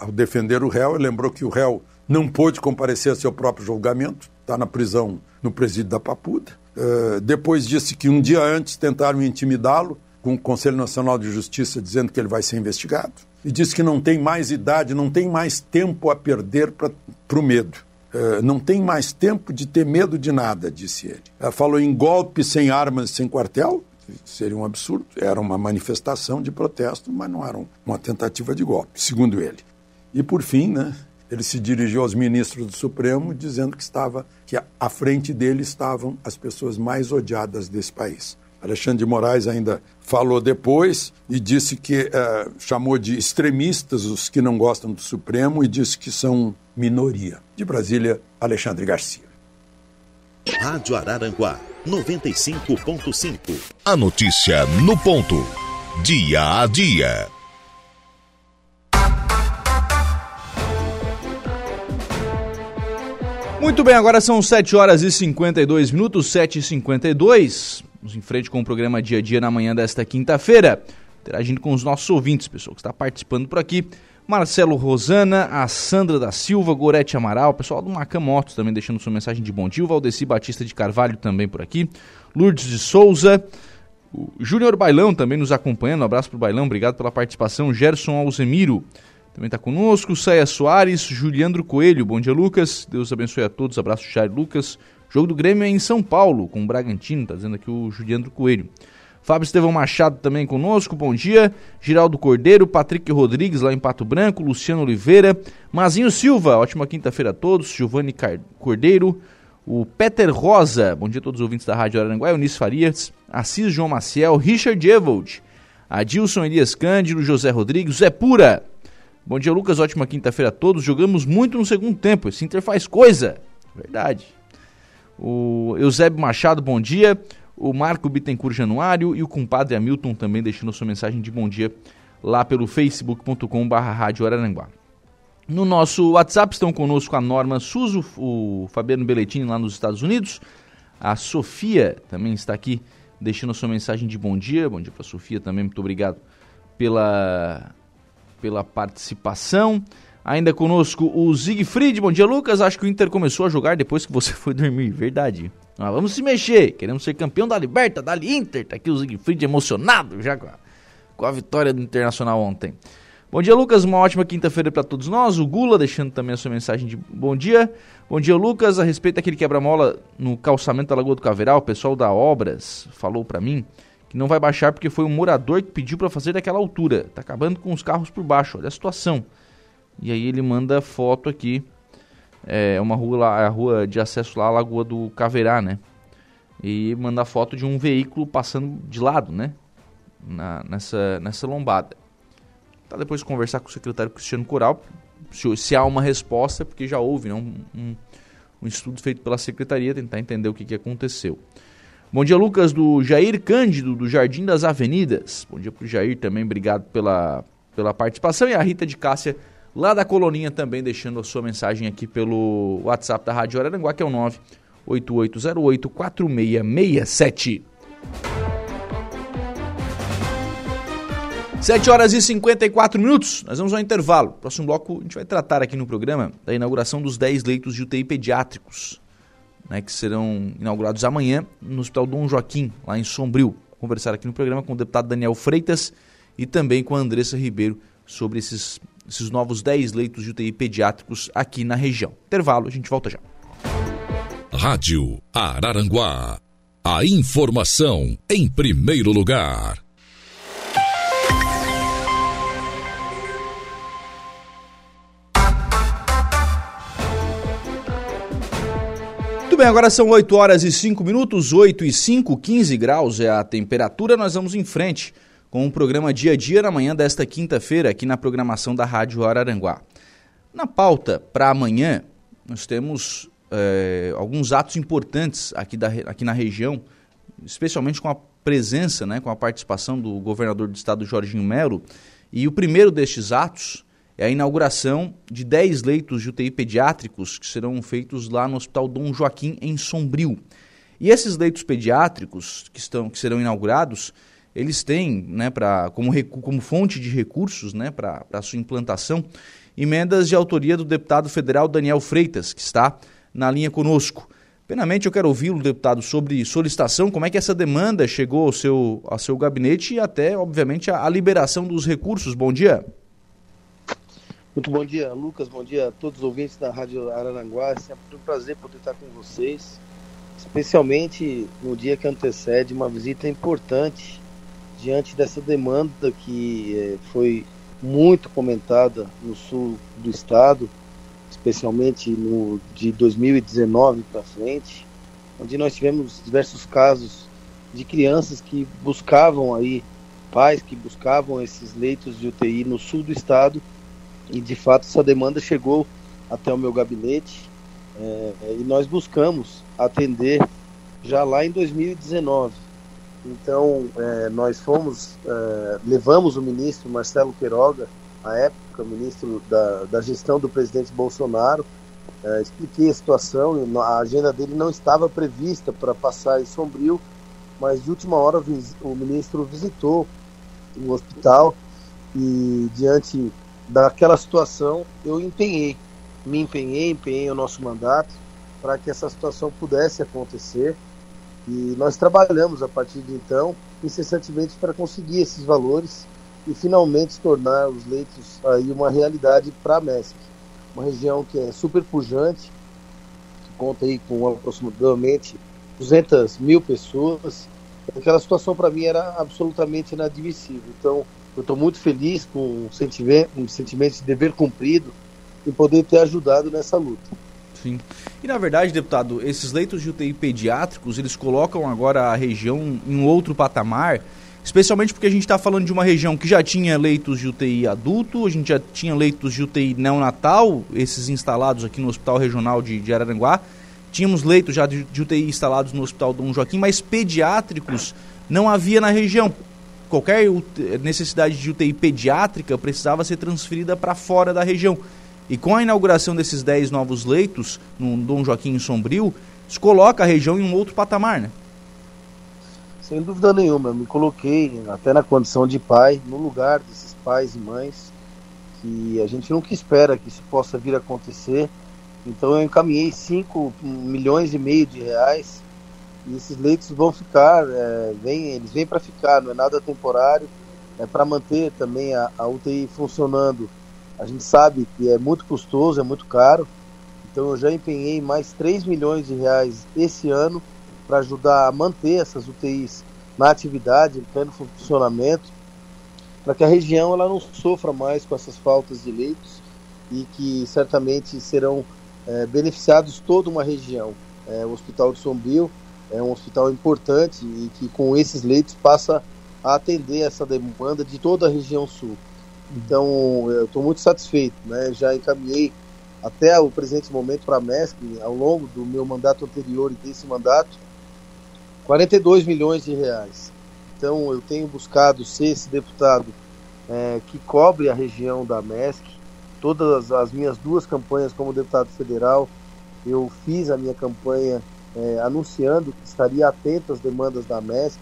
ao defender o réu, lembrou que o réu não pôde comparecer a seu próprio julgamento, está na prisão no presídio da Papuda. Uh, depois disse que um dia antes tentaram intimidá-lo com o Conselho Nacional de Justiça dizendo que ele vai ser investigado. E disse que não tem mais idade, não tem mais tempo a perder para o medo. Eh, não tem mais tempo de ter medo de nada, disse ele. Ela falou em golpe sem armas, sem quartel, seria um absurdo. Era uma manifestação de protesto, mas não era uma tentativa de golpe, segundo ele. E por fim, né, ele se dirigiu aos ministros do Supremo dizendo que estava que à frente dele estavam as pessoas mais odiadas desse país. Alexandre de Moraes ainda falou depois e disse que uh, chamou de extremistas os que não gostam do Supremo e disse que são minoria. De Brasília, Alexandre Garcia. Rádio Araranguá 95.5. A notícia no ponto. Dia a dia. Muito bem, agora são 7 horas e 52 minutos, 7 e 52 Vamos em frente com o programa Dia a Dia na manhã desta quinta-feira, interagindo com os nossos ouvintes, pessoal que está participando por aqui. Marcelo Rosana, a Sandra da Silva, Gorete Amaral, pessoal do Macam Motos também deixando sua mensagem de bom dia, o Valdeci Batista de Carvalho também por aqui, Lourdes de Souza, o Júnior Bailão também nos acompanhando, um abraço para o Bailão, obrigado pela participação, Gerson Alzemiro também está conosco, Saia Soares, Juliandro Coelho, bom dia Lucas, Deus abençoe a todos, abraço Jair Lucas, Jogo do Grêmio é em São Paulo, com o Bragantino, tá dizendo aqui o Juliandro Coelho. Fábio Estevão Machado também conosco, bom dia. Giraldo Cordeiro, Patrick Rodrigues lá em Pato Branco, Luciano Oliveira, Mazinho Silva, ótima quinta-feira a todos, Giovanni Cordeiro, o Peter Rosa, bom dia a todos os ouvintes da Rádio Aranguá, Eunice Farias, Assis João Maciel, Richard Evold, Adilson Elias Cândido, José Rodrigues, Zé Pura, Bom dia, Lucas. Ótima quinta-feira a todos. Jogamos muito no segundo tempo. Esse Inter faz coisa. Verdade. O Eusébio Machado, bom dia. O Marco Bittencourt Januário e o compadre Hamilton também deixando sua mensagem de bom dia lá pelo facebook.com.br Rádio. No nosso WhatsApp estão conosco a Norma Suso, o Fabiano Belletini lá nos Estados Unidos, a Sofia também está aqui deixando sua mensagem de bom dia. Bom dia para a Sofia também, muito obrigado pela, pela participação. Ainda conosco o Siegfried. Bom dia, Lucas. Acho que o Inter começou a jogar depois que você (laughs) foi dormir. Verdade. Vamos se mexer. Queremos ser campeão da Liberta, da Inter. Tá aqui o Siegfried emocionado já com a, com a vitória do Internacional ontem. Bom dia, Lucas. Uma ótima quinta-feira para todos nós. O Gula deixando também a sua mensagem de bom dia. Bom dia, Lucas. A respeito daquele quebra-mola no calçamento da Lagoa do Caveral, o pessoal da Obras falou para mim que não vai baixar porque foi um morador que pediu para fazer daquela altura. Tá acabando com os carros por baixo. Olha a situação. E aí ele manda foto aqui. É uma rua lá, a rua de acesso lá à Lagoa do Caverá, né? E manda foto de um veículo passando de lado, né? Na, nessa, nessa lombada. Tá depois conversar com o secretário Cristiano Coral se, se há uma resposta, porque já houve né, um, um, um, estudo feito pela secretaria, tentar entender o que, que aconteceu. Bom dia, Lucas, do Jair Cândido, do Jardim das Avenidas. Bom dia pro Jair também, obrigado pela, pela participação. E a Rita de Cássia, lá da Coloninha, também deixando a sua mensagem aqui pelo WhatsApp da Rádio Araranguá, que é o 98808 4667. 7 horas e 54 minutos, nós vamos ao intervalo. Próximo bloco, a gente vai tratar aqui no programa da inauguração dos 10 leitos de UTI pediátricos, né, que serão inaugurados amanhã no Hospital Dom Joaquim, lá em Sombrio. Vou conversar aqui no programa com o deputado Daniel Freitas e também com a Andressa Ribeiro sobre esses, esses novos 10 leitos de UTI pediátricos aqui na região. Intervalo, a gente volta já. Rádio Araranguá. A informação em primeiro lugar. Muito bem, agora são 8 horas e 5 minutos, 8 e 5, 15 graus é a temperatura. Nós vamos em frente com o programa Dia a Dia na manhã desta quinta-feira, aqui na programação da Rádio Araranguá. Na pauta para amanhã, nós temos é, alguns atos importantes aqui, da, aqui na região, especialmente com a presença, né, com a participação do governador do estado, Jorginho Melo. E o primeiro destes atos é a inauguração de 10 leitos de UTI pediátricos que serão feitos lá no Hospital Dom Joaquim, em Sombrio. E esses leitos pediátricos que, estão, que serão inaugurados, eles têm, né, pra, como, como fonte de recursos né, para a sua implantação, emendas de autoria do deputado federal Daniel Freitas, que está na linha conosco. Penamente eu quero ouvi-lo, deputado, sobre solicitação, como é que essa demanda chegou ao seu, ao seu gabinete e até, obviamente, a, a liberação dos recursos. Bom dia. Muito bom dia, Lucas. Bom dia a todos os ouvintes da Rádio Araranguá. É sempre um prazer poder estar com vocês, especialmente no dia que antecede uma visita importante diante dessa demanda que eh, foi muito comentada no sul do estado, especialmente no de 2019 para frente, onde nós tivemos diversos casos de crianças que buscavam aí pais que buscavam esses leitos de UTI no sul do estado e de fato essa demanda chegou até o meu gabinete é, e nós buscamos atender já lá em 2019. Então é, nós fomos, é, levamos o ministro Marcelo Queiroga, à época ministro da, da gestão do presidente Bolsonaro, é, expliquei a situação, a agenda dele não estava prevista para passar em Sombrio, mas de última hora o ministro visitou o hospital e diante daquela situação, eu empenhei, me empenhei, empenhei o nosso mandato para que essa situação pudesse acontecer. E nós trabalhamos a partir de então incessantemente para conseguir esses valores e finalmente tornar os leitos aí uma realidade para a MESC. Uma região que é super pujante, que conta aí com aproximadamente 200 mil pessoas. Aquela situação para mim era absolutamente inadmissível. Então, eu estou muito feliz com um sentimento, um sentimento de dever cumprido em poder ter ajudado nessa luta. Sim. E na verdade, deputado, esses leitos de UTI pediátricos, eles colocam agora a região em outro patamar especialmente porque a gente está falando de uma região que já tinha leitos de UTI adulto, a gente já tinha leitos de UTI neonatal, esses instalados aqui no Hospital Regional de, de Araranguá, tínhamos leitos já de, de UTI instalados no Hospital Dom Joaquim, mas pediátricos não havia na região. Qualquer necessidade de UTI pediátrica precisava ser transferida para fora da região. E com a inauguração desses 10 novos leitos no Dom Joaquim Sombrio, coloca a região em um outro patamar, né? Sem dúvida nenhuma, eu me coloquei até na condição de pai, no lugar desses pais e mães, que a gente nunca espera que isso possa vir a acontecer. Então eu encaminhei 5 milhões e meio de reais e esses leitos vão ficar, é, vem, eles vêm para ficar, não é nada temporário, é para manter também a, a UTI funcionando. A gente sabe que é muito custoso, é muito caro, então eu já empenhei mais 3 milhões de reais esse ano para ajudar a manter essas UTIs na atividade, em pleno funcionamento, para que a região ela não sofra mais com essas faltas de leitos e que certamente serão é, beneficiados toda uma região. É, o Hospital de Sombrio é um hospital importante e que com esses leitos passa a atender essa demanda de toda a região sul. Então, eu estou muito satisfeito, né? Já encaminhei até o presente momento para a MESC, ao longo do meu mandato anterior e desse mandato, 42 milhões de reais. Então, eu tenho buscado ser esse deputado é, que cobre a região da MESC. Todas as minhas duas campanhas como deputado federal, eu fiz a minha campanha é, anunciando que estaria atento às demandas da MESC.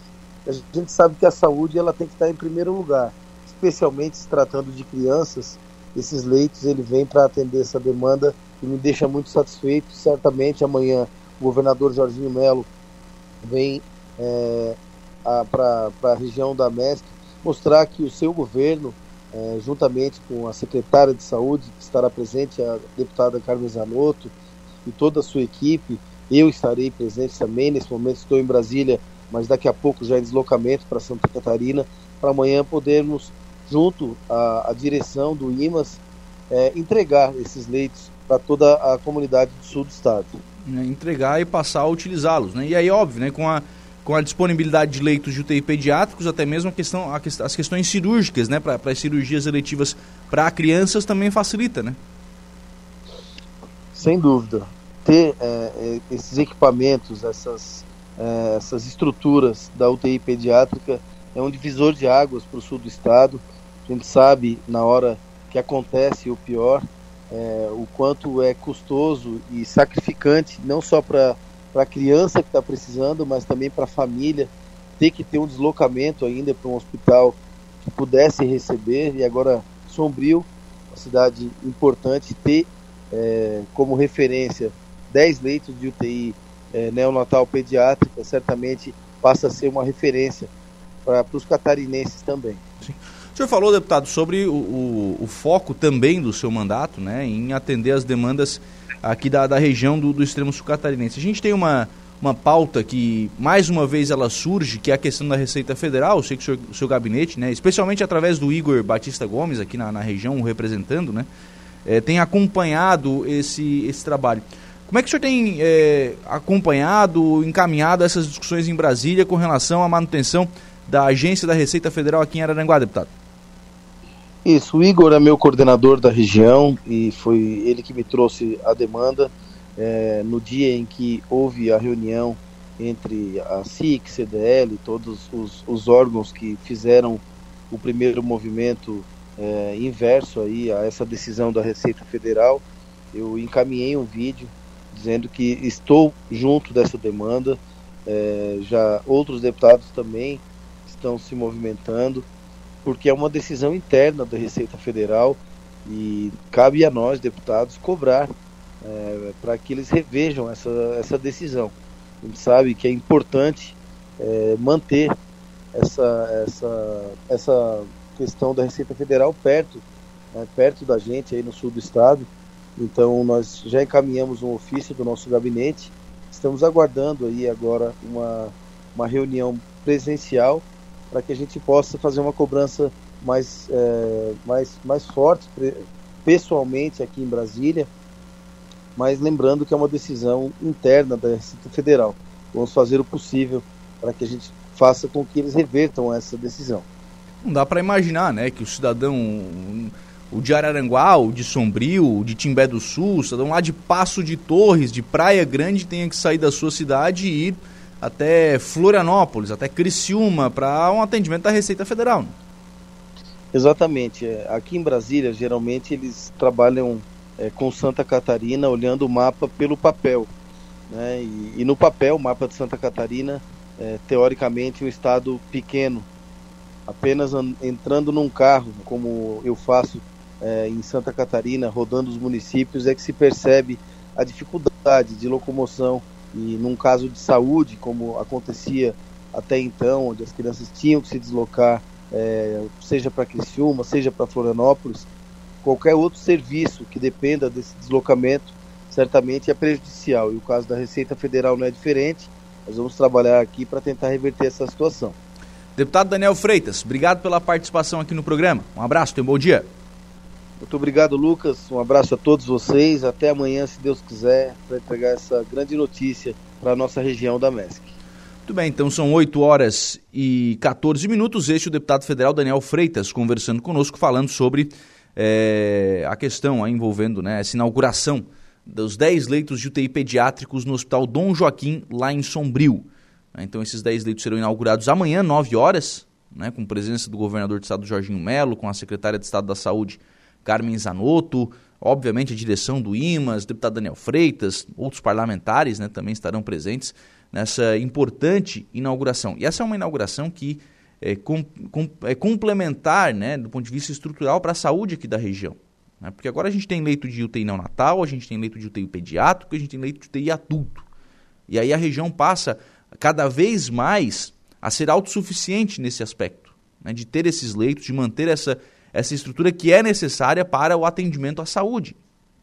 A gente sabe que a saúde ela tem que estar em primeiro lugar, especialmente se tratando de crianças. Esses leitos ele vem para atender essa demanda e me deixa muito satisfeito. Certamente amanhã o governador Jorginho Melo vem é, para a região da MESC mostrar que o seu governo, é, juntamente com a secretária de saúde, que estará presente, a deputada Carmen Zanotto, e toda a sua equipe, eu estarei presente também. Nesse momento estou em Brasília, mas daqui a pouco já em deslocamento para Santa Catarina, para amanhã podermos, junto à, à direção do IMAS, é, entregar esses leitos para toda a comunidade do sul do estado. Né, entregar e passar a utilizá-los. Né? E aí, óbvio, né, com, a, com a disponibilidade de leitos de UTI pediátricos, até mesmo a questão, a, as questões cirúrgicas, né, para as cirurgias eletivas para crianças também facilita, né? Sem dúvida ter é, é, esses equipamentos, essas, é, essas estruturas da UTI pediátrica é um divisor de águas para o sul do estado. A gente sabe na hora que acontece o pior, é, o quanto é custoso e sacrificante, não só para a criança que está precisando, mas também para a família, ter que ter um deslocamento ainda para um hospital que pudesse receber. E agora, Sombrio, uma cidade importante, ter é, como referência 10 leitos de UTI é, neonatal pediátrica, certamente passa a ser uma referência para os catarinenses também. Sim. O senhor falou, deputado, sobre o, o, o, foco também do seu mandato né, em atender as demandas aqui da, da região do, do extremo sul catarinense. A gente tem uma, uma pauta que, mais uma vez, ela surge, que é a questão da Receita Federal. Eu sei que o seu, seu gabinete, né, especialmente através do Igor Batista Gomes, aqui na, na região, o representando, né, é, tem acompanhado esse, esse trabalho. Como é que o senhor tem é, acompanhado, encaminhado essas discussões em Brasília com relação à manutenção da Agência da Receita Federal aqui em Araranguá, deputado? Isso, o Igor é meu coordenador da região e foi ele que me trouxe a demanda é, no dia em que houve a reunião entre a SIC, CDL, todos os, os órgãos que fizeram o primeiro movimento é, inverso aí a essa decisão da Receita Federal. Eu encaminhei um vídeo dizendo que estou junto dessa demanda. É, já outros deputados também estão se movimentando, porque é uma decisão interna da Receita Federal e cabe a nós, deputados, cobrar é, para que eles revejam essa, essa decisão. A gente sabe que é importante é, manter essa, essa, essa questão da Receita Federal perto, né, perto da gente aí no sul do estado então nós já encaminhamos um ofício do nosso gabinete. Estamos aguardando aí agora uma, uma reunião presencial para que a gente possa fazer uma cobrança mais, é, mais, mais forte pessoalmente aqui em Brasília, mas lembrando que é uma decisão interna da Receita Federal. Vamos fazer o possível para que a gente faça com que eles revertam essa decisão. Não dá para imaginar, né, que o cidadão, o de Araranguá, o de Sombrio, o de Timbé do Sul, cidadão lá de Passo de Torres, de Praia Grande, tenha que sair da sua cidade e ir até Florianópolis, até Criciúma, para um atendimento da Receita Federal. Né? Exatamente. É, aqui em Brasília, geralmente eles trabalham é, com Santa Catarina, olhando o mapa pelo papel. Né? E, e no papel, o mapa de Santa Catarina, é, teoricamente, um estado pequeno. Apenas entrando num carro, como eu faço é, em Santa Catarina, rodando os municípios, é que se percebe a dificuldade de locomoção. E num caso de saúde, como acontecia até então, onde as crianças tinham que se deslocar, é, seja para Criciúma, seja para Florianópolis, qualquer outro serviço que dependa desse deslocamento certamente é prejudicial. E o caso da Receita Federal não é diferente. Nós vamos trabalhar aqui para tentar reverter essa situação. Deputado Daniel Freitas, obrigado pela participação aqui no programa. Um abraço, tenha um bom dia. Muito obrigado, Lucas. Um abraço a todos vocês. Até amanhã, se Deus quiser, para entregar essa grande notícia para a nossa região da MESC. Muito bem, então são 8 horas e 14 minutos. Este é o deputado federal Daniel Freitas conversando conosco, falando sobre é, a questão envolvendo né, essa inauguração dos 10 leitos de UTI pediátricos no Hospital Dom Joaquim, lá em Sombrio. Então, esses 10 leitos serão inaugurados amanhã, 9 horas, né, com presença do governador do estado, Jorginho Melo, com a secretária de Estado da Saúde, Carmen Zanotto, obviamente a direção do IMAS, deputado Daniel Freitas, outros parlamentares né, também estarão presentes nessa importante inauguração. E essa é uma inauguração que é, com, com, é complementar, né, do ponto de vista estrutural, para a saúde aqui da região. Né? Porque agora a gente tem leito de UTI neonatal, a gente tem leito de UTI pediátrico, a gente tem leito de UTI adulto. E aí a região passa cada vez mais a ser autossuficiente nesse aspecto, né? de ter esses leitos, de manter essa, essa estrutura que é necessária para o atendimento à saúde.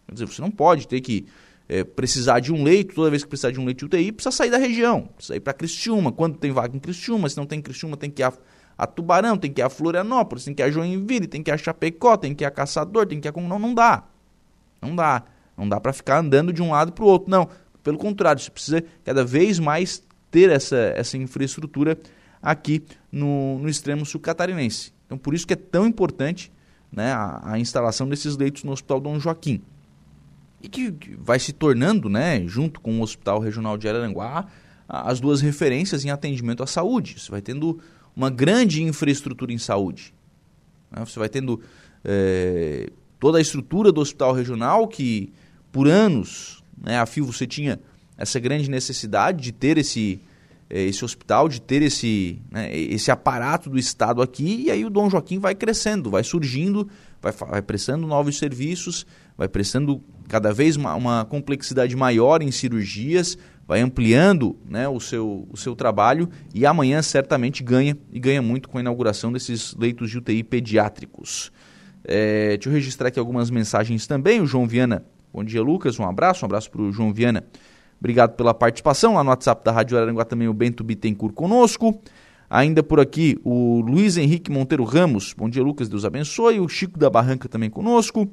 Quer dizer, você não pode ter que é, precisar de um leito, toda vez que precisar de um leito de UTI, precisa sair da região, precisa ir para Criciúma. Quando tem vaga em Criciúma, se não tem Criciúma, tem que ir a, a Tubarão, tem que ir a Florianópolis, tem que ir a Joinville, tem que ir a Chapecó, tem que ir a Caçador, tem que ir a... Não, não dá. Não dá. Não dá para ficar andando de um lado para o outro, não. Pelo contrário, você precisa cada vez mais ter essa, essa infraestrutura aqui no, no extremo sul catarinense. Então, por isso que é tão importante né, a, a instalação desses leitos no Hospital Dom Joaquim e que vai se tornando, né, junto com o Hospital Regional de Araranguá, as duas referências em atendimento à saúde. Você vai tendo uma grande infraestrutura em saúde. Né? Você vai tendo é, toda a estrutura do Hospital Regional, que por anos né, a FIO você tinha essa grande necessidade de ter esse, esse hospital, de ter esse, né, esse aparato do Estado aqui, e aí o Dom Joaquim vai crescendo, vai surgindo, vai, vai prestando novos serviços, vai prestando cada vez uma, uma complexidade maior em cirurgias, vai ampliando né, o, seu, o seu trabalho e amanhã certamente ganha e ganha muito com a inauguração desses leitos de UTI pediátricos. É, deixa eu registrar aqui algumas mensagens também. O João Viana, bom dia Lucas, um abraço, um abraço para o João Viana. Obrigado pela participação. Lá no WhatsApp da Rádio Araranguá também o Bento Bittencourt conosco. Ainda por aqui o Luiz Henrique Monteiro Ramos, bom dia Lucas, Deus abençoe. O Chico da Barranca também conosco.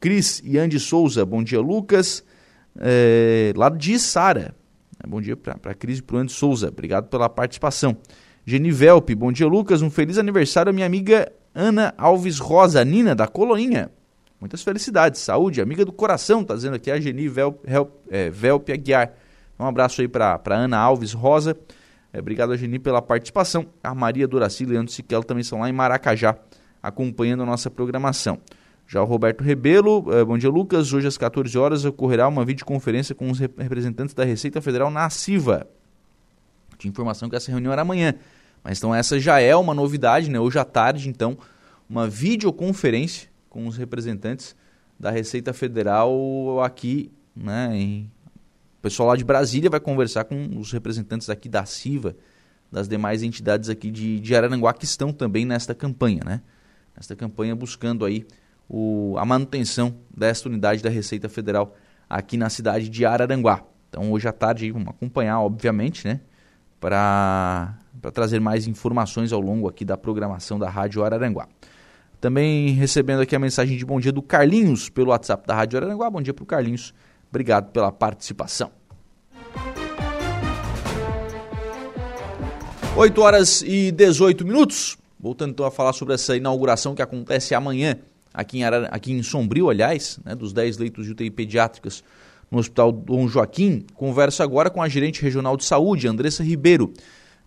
Cris e Andy Souza, bom dia, Lucas. É, lá de Sara, bom dia para Cris e para o Andy Souza, obrigado pela participação. Genivelpe, bom dia, Lucas. Um feliz aniversário à minha amiga Ana Alves Rosa, Nina, da Coloninha. Muitas felicidades, saúde, amiga do coração, tá dizendo aqui a Geni é, Velpe Aguiar. Um abraço aí para Ana Alves Rosa. É, obrigado a Geni pela participação. A Maria Doraci e Leandro Siquelo também são lá em Maracajá, acompanhando a nossa programação. Já o Roberto Rebelo, eh, bom dia Lucas, hoje às 14 horas ocorrerá uma videoconferência com os representantes da Receita Federal na CIVA. Tinha informação que essa reunião era amanhã, mas então essa já é uma novidade, né? Hoje à tarde, então, uma videoconferência com os representantes da Receita Federal aqui, né? Em... O pessoal lá de Brasília vai conversar com os representantes aqui da CIVA, das demais entidades aqui de, de Araranguá que estão também nesta campanha, né? Nesta campanha buscando aí o, a manutenção desta unidade da Receita Federal aqui na cidade de Araranguá. Então hoje à tarde vamos acompanhar, obviamente, né, para trazer mais informações ao longo aqui da programação da Rádio Araranguá. Também recebendo aqui a mensagem de bom dia do Carlinhos pelo WhatsApp da Rádio Araranguá. Bom dia para o Carlinhos. Obrigado pela participação. 8 horas e 18 minutos. Voltando então a falar sobre essa inauguração que acontece amanhã aqui em, Arara, aqui em Sombrio, aliás, né, dos 10 leitos de UTI pediátricas no Hospital Dom Joaquim. Converso agora com a gerente regional de saúde, Andressa Ribeiro.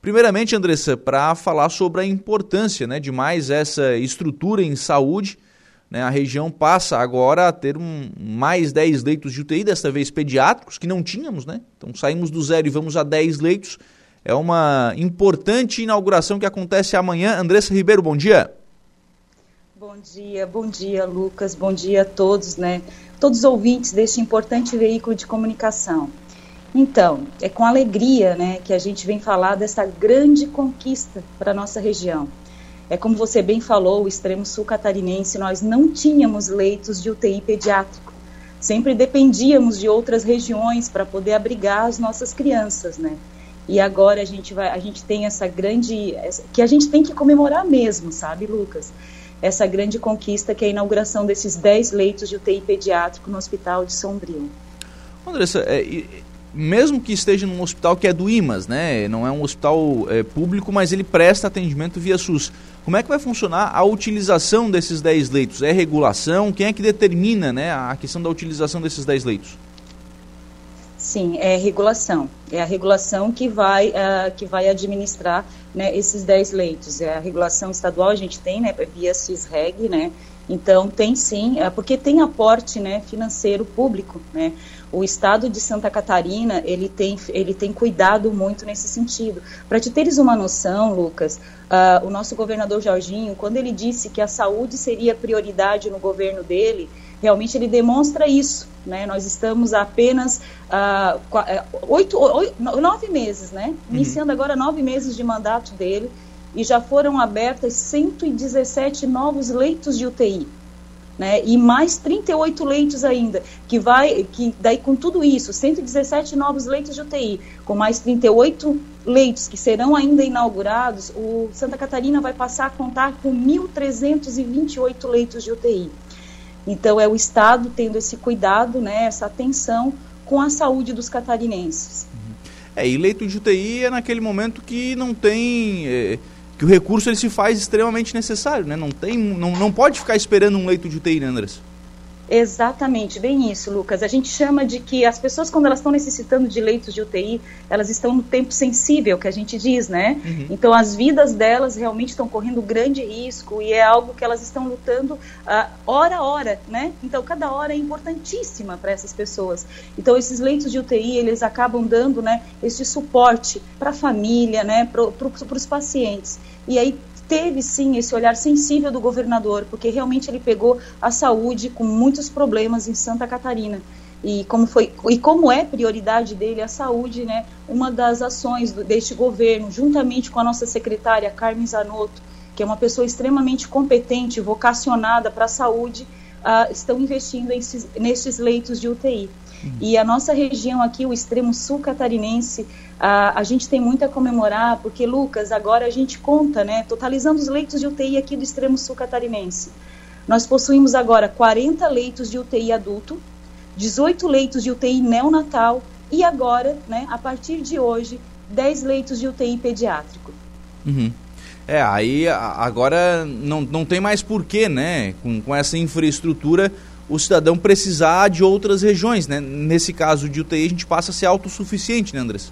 Primeiramente, Andressa, para falar sobre a importância né, de mais essa estrutura em saúde, né, a região passa agora a ter um, mais 10 leitos de UTI, desta vez pediátricos, que não tínhamos, né? Então saímos do zero e vamos a 10 leitos é uma importante inauguração que acontece amanhã. Andressa Ribeiro, bom dia. Bom dia, bom dia, Lucas. Bom dia a todos, né? Todos os ouvintes deste importante veículo de comunicação. Então, é com alegria, né, que a gente vem falar dessa grande conquista para a nossa região. É como você bem falou, o extremo sul catarinense, nós não tínhamos leitos de UTI pediátrico. Sempre dependíamos de outras regiões para poder abrigar as nossas crianças, né? E agora a gente vai, a gente tem essa grande, que a gente tem que comemorar mesmo, sabe, Lucas? Essa grande conquista que é a inauguração desses 10 leitos de UTI pediátrico no Hospital de Sombrio. Andressa, é, mesmo que esteja num hospital que é do IMAS, né? Não é um hospital é, público, mas ele presta atendimento via SUS. Como é que vai funcionar a utilização desses 10 leitos? É regulação? Quem é que determina né, a questão da utilização desses 10 leitos? Sim, é regulação. É a regulação que vai, uh, que vai administrar né, esses 10 leitos. É a regulação estadual, a gente tem, né, via CISREG, né, então tem sim, uh, porque tem aporte né, financeiro público, né, o estado de Santa Catarina, ele tem, ele tem cuidado muito nesse sentido. Para te teres uma noção, Lucas, uh, o nosso governador Jorginho, quando ele disse que a saúde seria prioridade no governo dele, realmente ele demonstra isso. Né? Nós estamos há apenas uh, oito, oito, nove meses, né? Uhum. iniciando agora nove meses de mandato dele, e já foram abertas 117 novos leitos de UTI. Né, e mais 38 leitos ainda, que vai, que daí com tudo isso, 117 novos leitos de UTI, com mais 38 leitos que serão ainda inaugurados, o Santa Catarina vai passar a contar com 1.328 leitos de UTI. Então, é o Estado tendo esse cuidado, né, essa atenção com a saúde dos catarinenses. Uhum. É, e leito de UTI é naquele momento que não tem. É, que o recurso ele se faz extremamente necessário, né? Não, tem, não, não pode ficar esperando um leito de UTI, né, Andrés? Exatamente, bem isso, Lucas. A gente chama de que as pessoas, quando elas estão necessitando de leitos de UTI, elas estão no tempo sensível, que a gente diz, né? Uhum. Então, as vidas delas realmente estão correndo grande risco e é algo que elas estão lutando uh, hora a hora, né? Então, cada hora é importantíssima para essas pessoas. Então, esses leitos de UTI, eles acabam dando, né, esse suporte para a família, né, para os pacientes. E aí, teve sim esse olhar sensível do governador, porque realmente ele pegou a saúde com muitos problemas em Santa Catarina. E como, foi, e como é prioridade dele a saúde, né, uma das ações do, deste governo, juntamente com a nossa secretária Carmen Zanotto, que é uma pessoa extremamente competente, vocacionada para a saúde, uh, estão investindo esses, nesses leitos de UTI. E a nossa região aqui, o extremo sul catarinense, a, a gente tem muito a comemorar, porque, Lucas, agora a gente conta, né, totalizando os leitos de UTI aqui do extremo sul catarinense. Nós possuímos agora 40 leitos de UTI adulto, 18 leitos de UTI neonatal e agora, né, a partir de hoje, 10 leitos de UTI pediátrico. Uhum. É, aí agora não, não tem mais porquê, né, com, com essa infraestrutura o cidadão precisar de outras regiões, né? Nesse caso de UTI, a gente passa a ser autossuficiente, né, Andrés?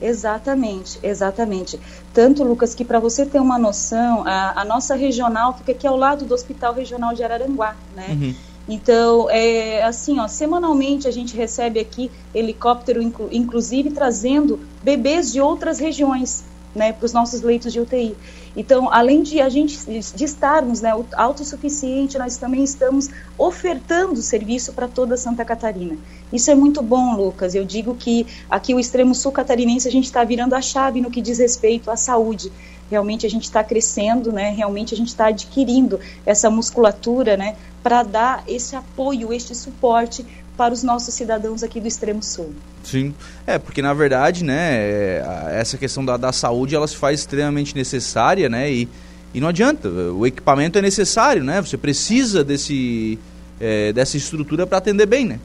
Exatamente, exatamente. Tanto, Lucas, que para você ter uma noção, a, a, nossa regional fica aqui ao lado do Hospital Regional de Araranguá, né? Uhum. Então, é assim, ó, semanalmente a gente recebe aqui helicóptero, inclu, inclusive trazendo bebês de outras regiões, né, para os nossos leitos de UTI. Então, além de a gente de estarmos né, autossuficiente, nós também estamos ofertando serviço para toda Santa Catarina. Isso é muito bom, Lucas. Eu digo que aqui o extremo sul catarinense a gente está virando a chave no que diz respeito à saúde. Realmente a gente está crescendo, né? Realmente a gente está adquirindo essa musculatura, né? Para dar esse apoio, este suporte para os nossos cidadãos aqui do extremo sul. Sim, é, porque na verdade, né, é, essa questão da, da saúde, ela se faz extremamente necessária, né, e, e não adianta, o equipamento é necessário, né, você precisa desse, é, dessa estrutura para atender bem, né.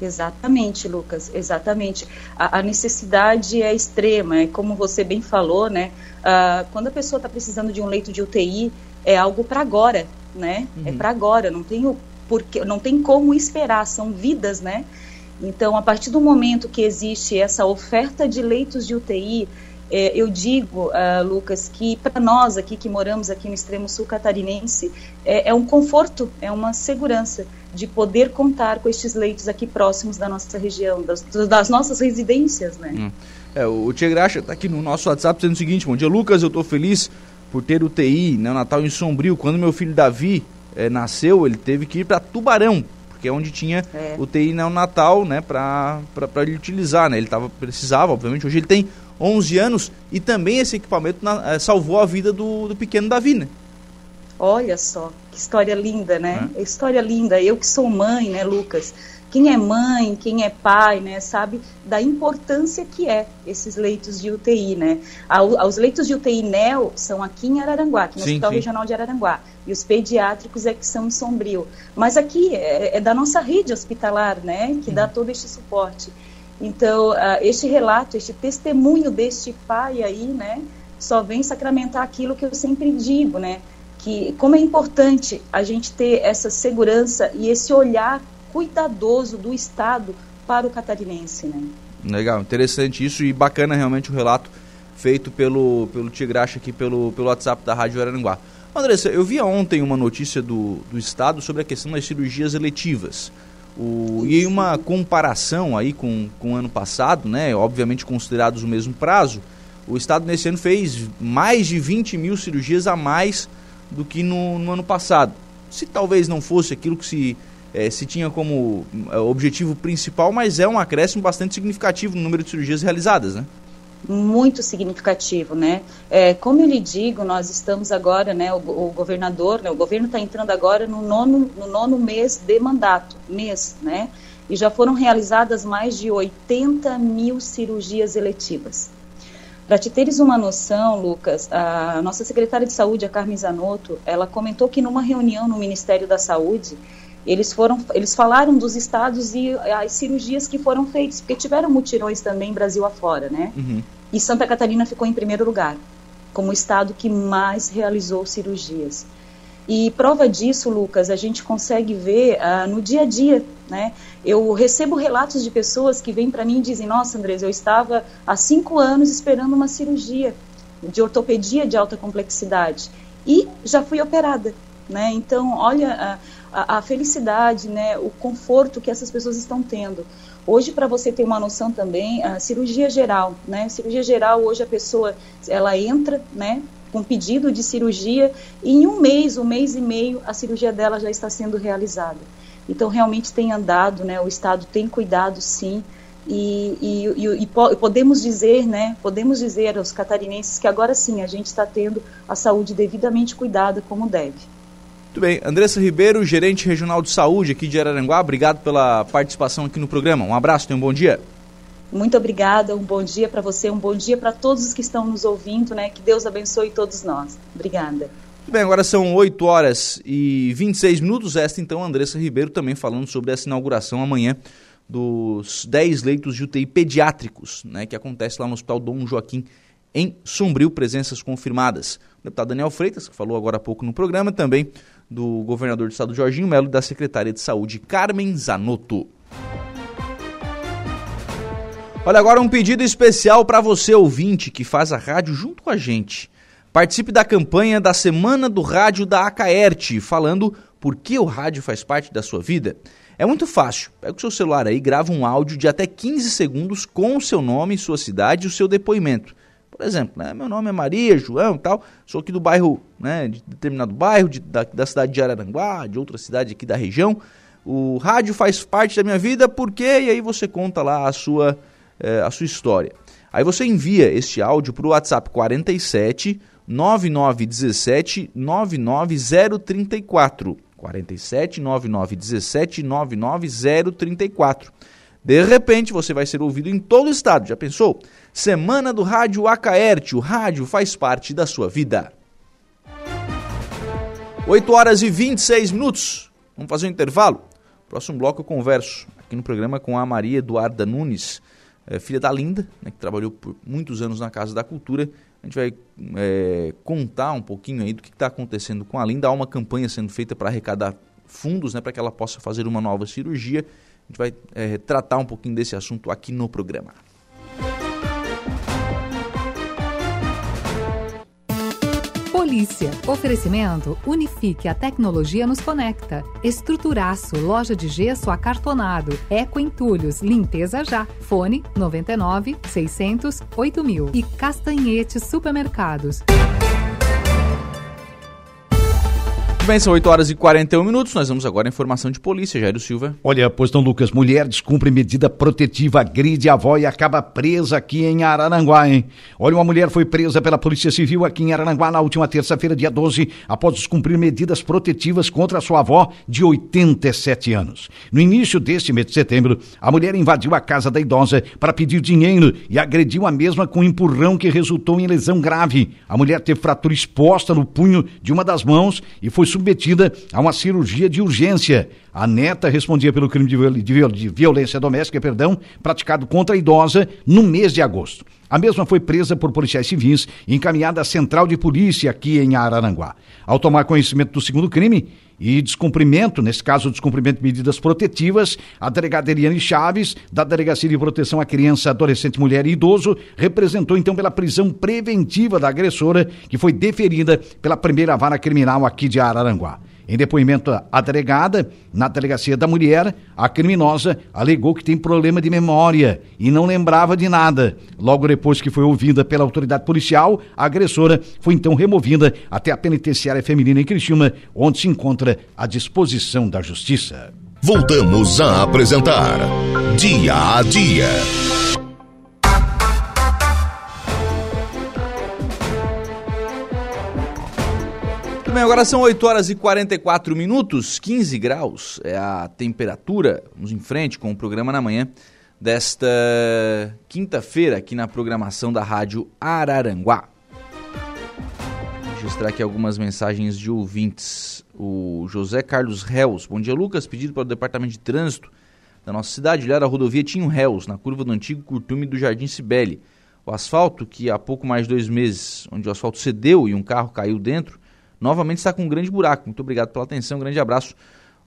Exatamente, Lucas, exatamente. A, a, necessidade é extrema, é como você bem falou, né? Uh, quando a pessoa está precisando de um leito de UTI, é algo para agora, né? É uhum. É para agora, não tem, o, porque, não tem como esperar, são vidas, né? Então, a partir do momento que existe essa oferta de leitos de UTI, é, eu digo, uh, Lucas, que para nós aqui que moramos aqui no extremo sul catarinense, é, é, um conforto, é uma segurança de poder contar com estes leitos aqui próximos da nossa região, das, das nossas residências, né? Hum. É, o Tia Graxa está aqui no nosso WhatsApp dizendo o seguinte, bom dia Lucas, eu estou feliz por ter UTI, né, Natal em Sombrio, quando meu filho Davi é, nasceu, ele teve que ir para Tubarão, porque é onde tinha é. UTI neonatal, né, para ele utilizar, né, ele tava, precisava, obviamente, hoje ele tem 11 anos, e também esse equipamento na, eh, salvou a vida do, do pequeno Davi, né? Olha só, que história linda, né? É. História linda. Eu que sou mãe, né, Lucas? Quem é mãe, quem é pai, né, sabe da importância que é esses leitos de UTI, né? Os leitos de UTI NEO são aqui em Araranguá, aqui no sim, Hospital sim. Regional de Araranguá, e os pediátricos é que são em Sombrio. Mas aqui é, é da nossa rede hospitalar, né, que dá todo este suporte. Então, uh, este relato, este testemunho deste pai aí, né, só vem sacramentar aquilo que eu sempre digo, né, que como é importante a gente ter essa segurança e esse olhar cuidadoso do Estado para o catarinense, né. Legal, interessante isso e bacana realmente o relato feito pelo, pelo Tigracha aqui pelo, pelo WhatsApp da Rádio Araranguá. Andressa, eu vi ontem uma notícia do, do Estado sobre a questão das cirurgias eletivas. O, e uma comparação aí com, com o ano passado, né, obviamente considerados o mesmo prazo, o Estado nesse ano fez mais de 20 mil cirurgias a mais do que no, no ano passado. Se talvez não fosse aquilo que se, é, se tinha como é, objetivo principal, mas é um acréscimo bastante significativo no número de cirurgias realizadas, né? muito significativo, né? É, como eu lhe digo, nós estamos agora, né? O, o governador, né, o governo está entrando agora no nono, no nono mês de mandato, mês, né? E já foram realizadas mais de 80 mil cirurgias eletivas. Para te teres uma noção, Lucas, a nossa secretária de saúde, a Carmen Zanotto, ela comentou que numa reunião no Ministério da Saúde, eles foram, eles falaram dos estados e as cirurgias que foram feitas, porque tiveram mutirões também Brasil afora, né? Uhum. E Santa Catarina ficou em primeiro lugar, como o estado que mais realizou cirurgias. E prova disso, Lucas, a gente consegue ver uh, no dia a dia, né? Eu recebo relatos de pessoas que vêm para mim e dizem: Nossa, Andrés, eu estava há cinco anos esperando uma cirurgia de ortopedia de alta complexidade e já fui operada, né? Então, olha, uh, a, a felicidade, né, o conforto que essas pessoas estão tendo. Hoje, para você ter uma noção também, a cirurgia geral, né? Cirurgia geral, hoje a pessoa, ela entra, né? Com pedido de cirurgia e em um mês, um mês e meio, a cirurgia dela já está sendo realizada. Então, realmente tem andado, né? O Estado tem cuidado, sim. E, e, e, e, podemos dizer, né? Podemos dizer aos catarinenses que agora sim a gente está tendo a saúde devidamente cuidada como deve. Muito bem. Andressa Ribeiro, gerente regional de saúde aqui de Araranguá, obrigado pela participação aqui no programa. Um abraço, tenha um bom dia. Muito obrigada, um bom dia para você, um bom dia para todos os que estão nos ouvindo, né? Que Deus abençoe todos nós. Obrigada. Muito bem, agora são 8 horas e 26 minutos. Esta então, Andressa Ribeiro também falando sobre essa inauguração amanhã dos 10 leitos de UTI pediátricos, né, que acontece lá no Hospital Dom Joaquim em Sombrio, presenças confirmadas. O deputado Daniel Freitas, que falou agora há pouco no programa, também do governador do estado Jorginho Melo e da secretária de saúde Carmen Zanotto. Olha agora um pedido especial para você ouvinte que faz a rádio junto com a gente. Participe da campanha da Semana do Rádio da Acaerte, falando por que o rádio faz parte da sua vida. É muito fácil. Pega o seu celular aí, grava um áudio de até 15 segundos com o seu nome, sua cidade e o seu depoimento. Por exemplo, né, meu nome é Maria, João tal, sou aqui do bairro, né, de determinado bairro, de, da, da cidade de Araranguá, de outra cidade aqui da região. O rádio faz parte da minha vida, por quê? E aí você conta lá a sua, eh, a sua história. Aí você envia este áudio para o WhatsApp 47 9917 99034. 47 9917 99034. De repente você vai ser ouvido em todo o estado, já pensou? Semana do Rádio Acaerte, o rádio faz parte da sua vida. 8 horas e 26 minutos. Vamos fazer um intervalo? Próximo bloco eu converso aqui no programa com a Maria Eduarda Nunes, é, filha da Linda, né, que trabalhou por muitos anos na Casa da Cultura. A gente vai é, contar um pouquinho aí do que está acontecendo com a Linda. Há uma campanha sendo feita para arrecadar fundos, né, para que ela possa fazer uma nova cirurgia. Gente vai é, tratar um pouquinho desse assunto aqui no programa. Polícia. Oferecimento Unifique. A tecnologia nos conecta. Estruturaço. Loja de gesso acartonado. Eco Entulhos. Limpeza já. Fone 99 600 8000. E Castanhete Supermercados. Bem, são 8 horas e 41 minutos. Nós vamos agora à informação de polícia. Jairo Silva. Olha, pois Lucas. Mulher descumpre medida protetiva, agride a avó e acaba presa aqui em Araranguá, hein? Olha, uma mulher foi presa pela Polícia Civil aqui em Araranguá na última terça-feira, dia 12, após descumprir medidas protetivas contra sua avó de 87 anos. No início deste mês de setembro, a mulher invadiu a casa da idosa para pedir dinheiro e agrediu a mesma com um empurrão que resultou em lesão grave. A mulher teve fratura exposta no punho de uma das mãos e foi submetida a uma cirurgia de urgência. A neta respondia pelo crime de, viol de, viol de violência doméstica, perdão, praticado contra a idosa no mês de agosto. A mesma foi presa por policiais civis e encaminhada à central de polícia aqui em Araranguá. Ao tomar conhecimento do segundo crime, e descumprimento, nesse caso, descumprimento de medidas protetivas, a delegada Eliane Chaves, da Delegacia de Proteção à Criança, Adolescente, Mulher e Idoso, representou então pela prisão preventiva da agressora, que foi deferida pela primeira vara criminal aqui de Araranguá. Em depoimento à delegada, na delegacia da mulher, a criminosa alegou que tem problema de memória e não lembrava de nada. Logo depois que foi ouvida pela autoridade policial, a agressora foi então removida até a penitenciária feminina em Criciúma, onde se encontra à disposição da justiça. Voltamos a apresentar Dia a Dia. Muito bem, agora são 8 horas e 44 minutos, 15 graus é a temperatura. Vamos em frente com o programa na manhã desta quinta-feira aqui na programação da Rádio Araranguá. Vou registrar aqui algumas mensagens de ouvintes. O José Carlos Reus. Bom dia, Lucas. Pedido para o Departamento de Trânsito da nossa cidade olhar a rodovia Tinho Reus, na curva do antigo curtume do Jardim Cibele. O asfalto, que há pouco mais de dois meses, onde o asfalto cedeu e um carro caiu dentro, novamente está com um grande buraco. Muito obrigado pela atenção, um grande abraço.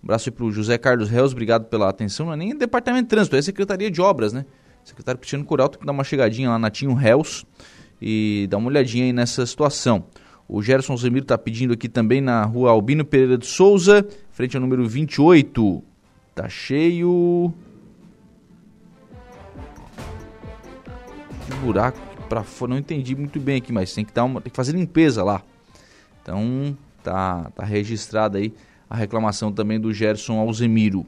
Um abraço para o José Carlos Reus, obrigado pela atenção. Não é nem Departamento de Trânsito, é Secretaria de Obras, né? Secretário Cristiano Coral tem que dar uma chegadinha lá na Tinho Reus e dar uma olhadinha aí nessa situação. O Gerson Zemiro está pedindo aqui também na rua Albino Pereira de Souza, frente ao número 28. Tá cheio de buraco para fora. Não entendi muito bem aqui, mas tem que dar uma, tem que fazer limpeza lá. Então, tá, tá registrada aí a reclamação também do Gerson Alzemiro.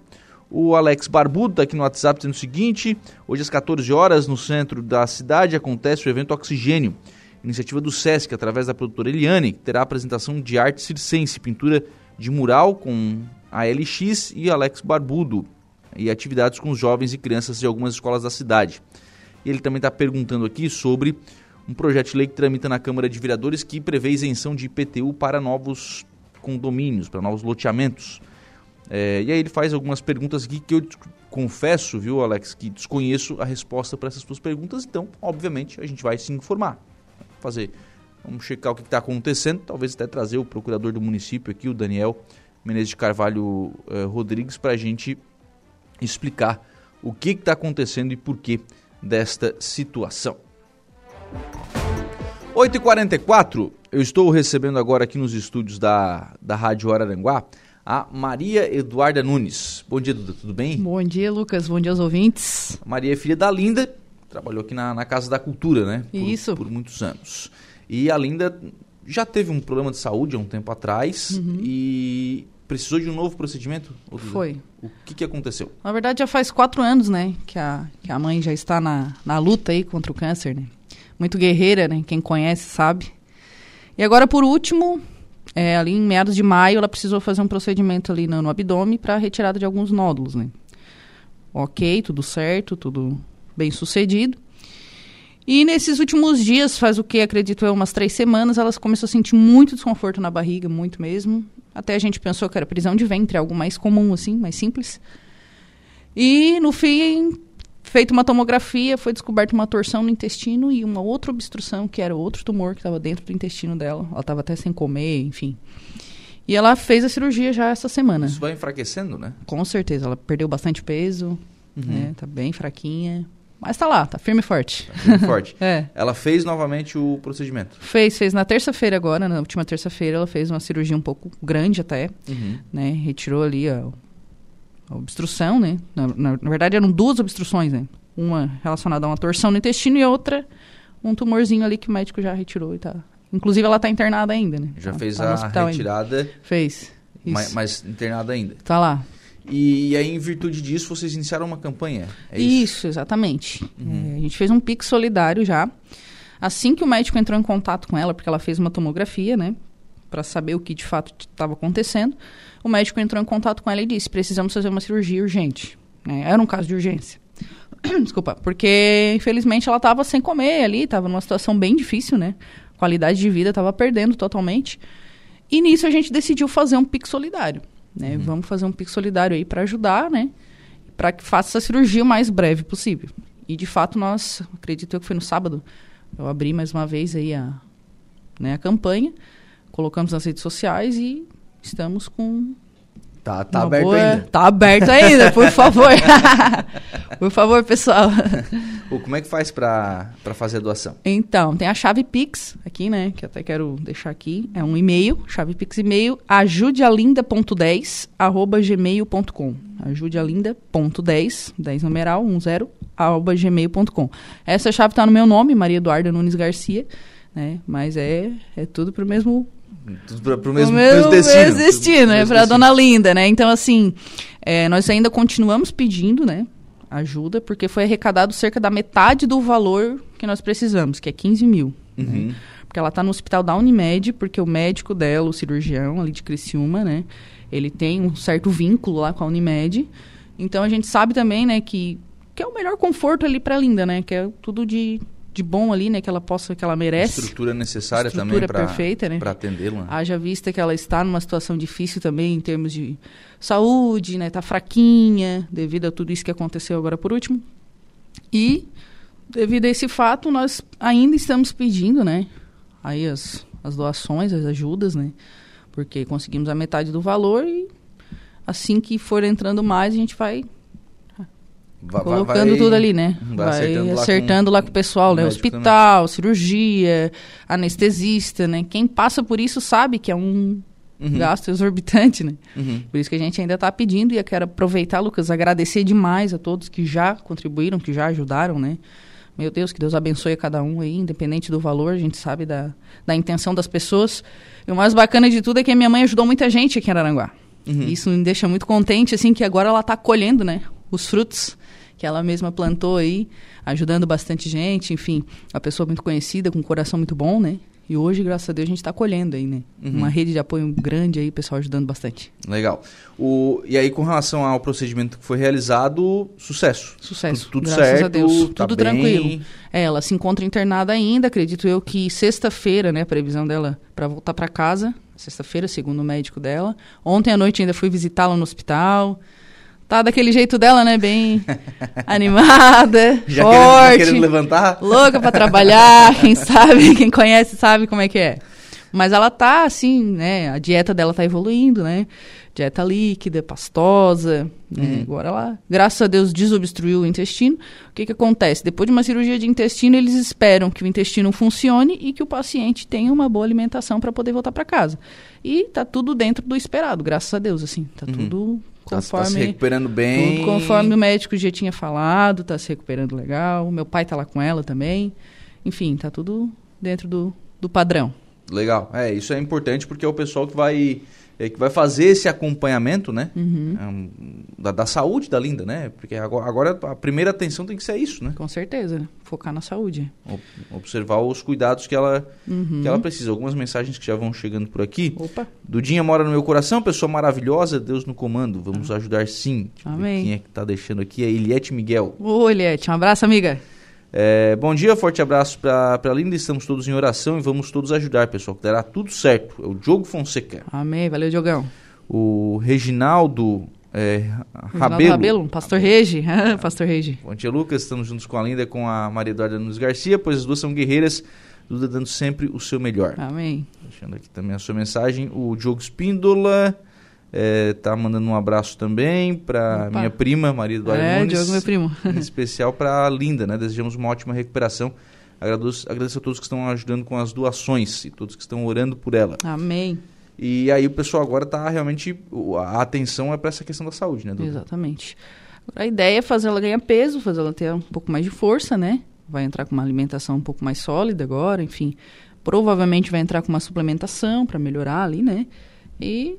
O Alex Barbudo está aqui no WhatsApp dizendo o seguinte: hoje às 14 horas, no centro da cidade, acontece o evento Oxigênio, iniciativa do SESC, através da produtora Eliane, que terá apresentação de arte circense, pintura de mural com a LX e Alex Barbudo, e atividades com os jovens e crianças de algumas escolas da cidade. E ele também está perguntando aqui sobre um projeto de lei que tramita na Câmara de Vereadores que prevê isenção de IPTU para novos condomínios, para novos loteamentos. É, e aí ele faz algumas perguntas aqui que eu confesso, viu, Alex, que desconheço a resposta para essas suas perguntas, então, obviamente, a gente vai se informar. Fazer. Vamos checar o que está acontecendo, talvez até trazer o procurador do município aqui, o Daniel Menezes de Carvalho eh, Rodrigues, para a gente explicar o que está acontecendo e por que desta situação. 8h44, eu estou recebendo agora aqui nos estúdios da, da Rádio Araranguá a Maria Eduarda Nunes. Bom dia, Duda, tudo bem? Bom dia, Lucas. Bom dia aos ouvintes. Maria é filha da Linda, trabalhou aqui na, na Casa da Cultura, né? Por, Isso. Por muitos anos. E a Linda já teve um problema de saúde há um tempo atrás Uhum. e precisou de um novo procedimento? Foi. O que, que aconteceu? Na verdade, já faz quatro anos, né, que a, que a mãe já está na, na luta aí contra o câncer, né? Muito guerreira, né? Quem conhece sabe. E agora, por último, é, ali em meados de maio, ela precisou fazer um procedimento ali no, no abdômen para retirada de alguns nódulos, né? Ok, tudo certo, tudo bem sucedido. E nesses últimos dias, faz o que, acredito eu, umas três semanas, ela começou a sentir muito desconforto na barriga, muito mesmo. Até a gente pensou que era prisão de ventre, algo mais comum, assim, mais simples. E no fim, feita uma tomografia, foi descoberta uma torção no intestino e uma outra obstrução, que era outro tumor que estava dentro do intestino dela. Ela estava até sem comer, enfim. E ela fez a cirurgia já essa semana. Isso vai enfraquecendo, né? Com certeza. Ela perdeu bastante peso, uhum. né? Tá bem fraquinha. Mas tá lá, tá firme e forte. Tá firme e forte. (laughs) é. Ela fez novamente o procedimento? Fez, fez na terça-feira agora, na última terça-feira, ela fez uma cirurgia um pouco grande até, uhum. né? Retirou ali a obstrução, né? Na, na, na, verdade eram duas obstruções, né? Uma relacionada a uma torção no intestino e outra um tumorzinho ali que o médico já retirou e tá. Inclusive ela tá internada ainda, né? Já fez tá a retirada? Ainda. Fez. Mas, mas internada ainda? Tá lá. E, e, aí, em virtude disso, vocês iniciaram uma campanha? É isso? isso? exatamente. Uhum. É, a gente fez um Pix solidário já. Assim que o médico entrou em contato com ela, porque ela fez uma tomografia, né? Para saber o que de fato estava acontecendo, o médico entrou em contato com ela e disse: precisamos fazer uma cirurgia urgente. Né? Era um caso de urgência. (clears throat) Desculpa, porque infelizmente ela estava sem comer ali, estava numa situação bem difícil, né? Qualidade de vida estava perdendo totalmente. E nisso a gente decidiu fazer um Pix solidário. Né? Uhum. Vamos fazer um Pix solidário aí para ajudar, né? Para que faça essa cirurgia o mais breve possível. E de fato nós, acredito eu que foi no sábado, eu abri mais uma vez aí a, né, a campanha, colocamos nas redes sociais e estamos com Tá, tá aberto boa... ainda. Tá aberto ainda, por (laughs) favor. (laughs) por favor, pessoal. Como é que faz para fazer a doação? Então, tem a chave Pix aqui, né? Que até quero deixar aqui. É um e-mail, chave Pix e-mail, ajudealinda.10, arroba gmail.com. Ajudealinda.10, 10 numeral, 10, arroba gmail.com. Essa chave tá no meu nome, Maria Eduarda Nunes Garcia, né? Mas é, é tudo pro mesmo para o mesmo, mesmo destino. Mesmo destino, é para Dona Linda, né? Então, assim, é, nós ainda continuamos pedindo, né? Ajuda, porque foi arrecadado cerca da metade do valor que nós precisamos, que é 15 mil. Né? Uhum. Né? Porque ela está no hospital da Unimed, porque o médico dela, o cirurgião ali de Criciúma, né? Ele tem um certo vínculo lá com a Unimed. Então a gente sabe também, né, que, que é o melhor conforto ali para Linda, né? Que é tudo de de bom ali, né, que ela possa, que ela merece. Estrutura necessária estrutura também perfeita, né? para atendê-la. Haja vista que ela está numa situação difícil também em termos de saúde, né, tá fraquinha devido a tudo isso que aconteceu agora por último. E devido a esse fato, nós ainda estamos pedindo, né, aí as, as doações, as ajudas, né? Porque conseguimos a metade do valor e assim que for entrando mais, a gente vai Vai, colocando vai, tudo ali, né? Vai, acertando, acertando lá, com, lá, com, o pessoal, né? Hospital, também. cirurgia, anestesista, né? Quem passa por isso sabe que é um uhum. gasto exorbitante, né? Uhum. Por isso que a gente ainda está pedindo e eu quero aproveitar, Lucas, agradecer demais a todos que já contribuíram, que já ajudaram, né? Meu Deus, que Deus abençoe a cada um aí, independente do valor, a gente sabe da, da intenção das pessoas. E o mais bacana de tudo é que a minha mãe ajudou muita gente aqui em Araranguá. Uhum. Isso me deixa muito contente, assim, que agora ela está colhendo, né? Os frutos que ela mesma plantou aí, ajudando bastante gente, enfim, a pessoa muito conhecida, com um coração muito bom, né? E hoje, graças a Deus, a gente está colhendo aí, né? Uhum. Uma rede de apoio grande aí, pessoal ajudando bastante. Legal. O, e aí, com relação ao procedimento que foi realizado, sucesso. Sucesso. Tudo, tudo graças certo. a Deus. Tá tudo bem. tranquilo. É, ela se encontra internada ainda, acredito eu que sexta-feira, né? A previsão dela para voltar para casa. Sexta-feira, segundo o médico dela. Ontem à noite ainda fui visitá-la no hospital tá daquele jeito dela, né? Bem (laughs) animada, Já forte. Querendo, levantar? Louca para trabalhar, (laughs) quem sabe, quem conhece sabe como é que é. Mas ela tá assim, né? A dieta dela tá evoluindo, né? Dieta líquida, pastosa. Né? Uhum. Agora ela, graças a Deus, desobstruiu o intestino. O que, que acontece? Depois de uma cirurgia de intestino, eles esperam que o intestino funcione e que o paciente tenha uma boa alimentação para poder voltar para casa. E tá tudo dentro do esperado, graças a Deus, assim. Tá uhum. tudo Conforme, tá, tá se recuperando bem. conforme o médico já tinha falado, tá se recuperando legal. Meu pai tá lá com ela também. Enfim, tá tudo dentro do, do padrão. Legal. É, isso é importante porque é o pessoal que vai é, que vai fazer esse acompanhamento, né? Uhum. Um, da, da, saúde da Linda, né? Porque agora, agora, a primeira atenção tem que ser isso, né? Com certeza, focar na saúde. observar os cuidados que ela, uhum. que ela precisa. Algumas mensagens que já vão chegando por aqui. Opa. Dudinha mora no meu coração, pessoa maravilhosa, Deus no comando. Vamos ah. ajudar sim. Amém. Quem é que tá deixando aqui? É Eliette Miguel. Ô, Eliette, um abraço, amiga. É, bom dia, forte abraço para a Linda. Estamos todos em oração e vamos todos ajudar, pessoal, que dará tudo certo. É o Diogo Fonseca. Amém, valeu, Diogão. O Reginaldo é, Rabelo. Rabelo, Pastor Regi, (laughs) Pastor Regi. Bom dia, Lucas. Estamos juntos com a Linda, com a Maria Eduarda Nunes Garcia, pois as duas são guerreiras, Duda dando sempre o seu melhor. Amém. Deixando aqui também a sua mensagem. O Diogo Espíndola é, tá mandando um abraço também para minha prima, Maria Eduarda é, Nunes. Diogo, meu primo. (laughs) em especial para a Linda, né? Desejamos uma ótima recuperação. Agradeço, agradeço a todos que estão ajudando com as doações e todos que estão orando por ela. Amém. E aí o pessoal agora está realmente. A atenção é para essa questão da saúde, né, Duda? Exatamente. A ideia é fazer ela ganhar peso, fazer ela ter um pouco mais de força, né? Vai entrar com uma alimentação um pouco mais sólida agora, enfim. Provavelmente vai entrar com uma suplementação para melhorar ali, né? E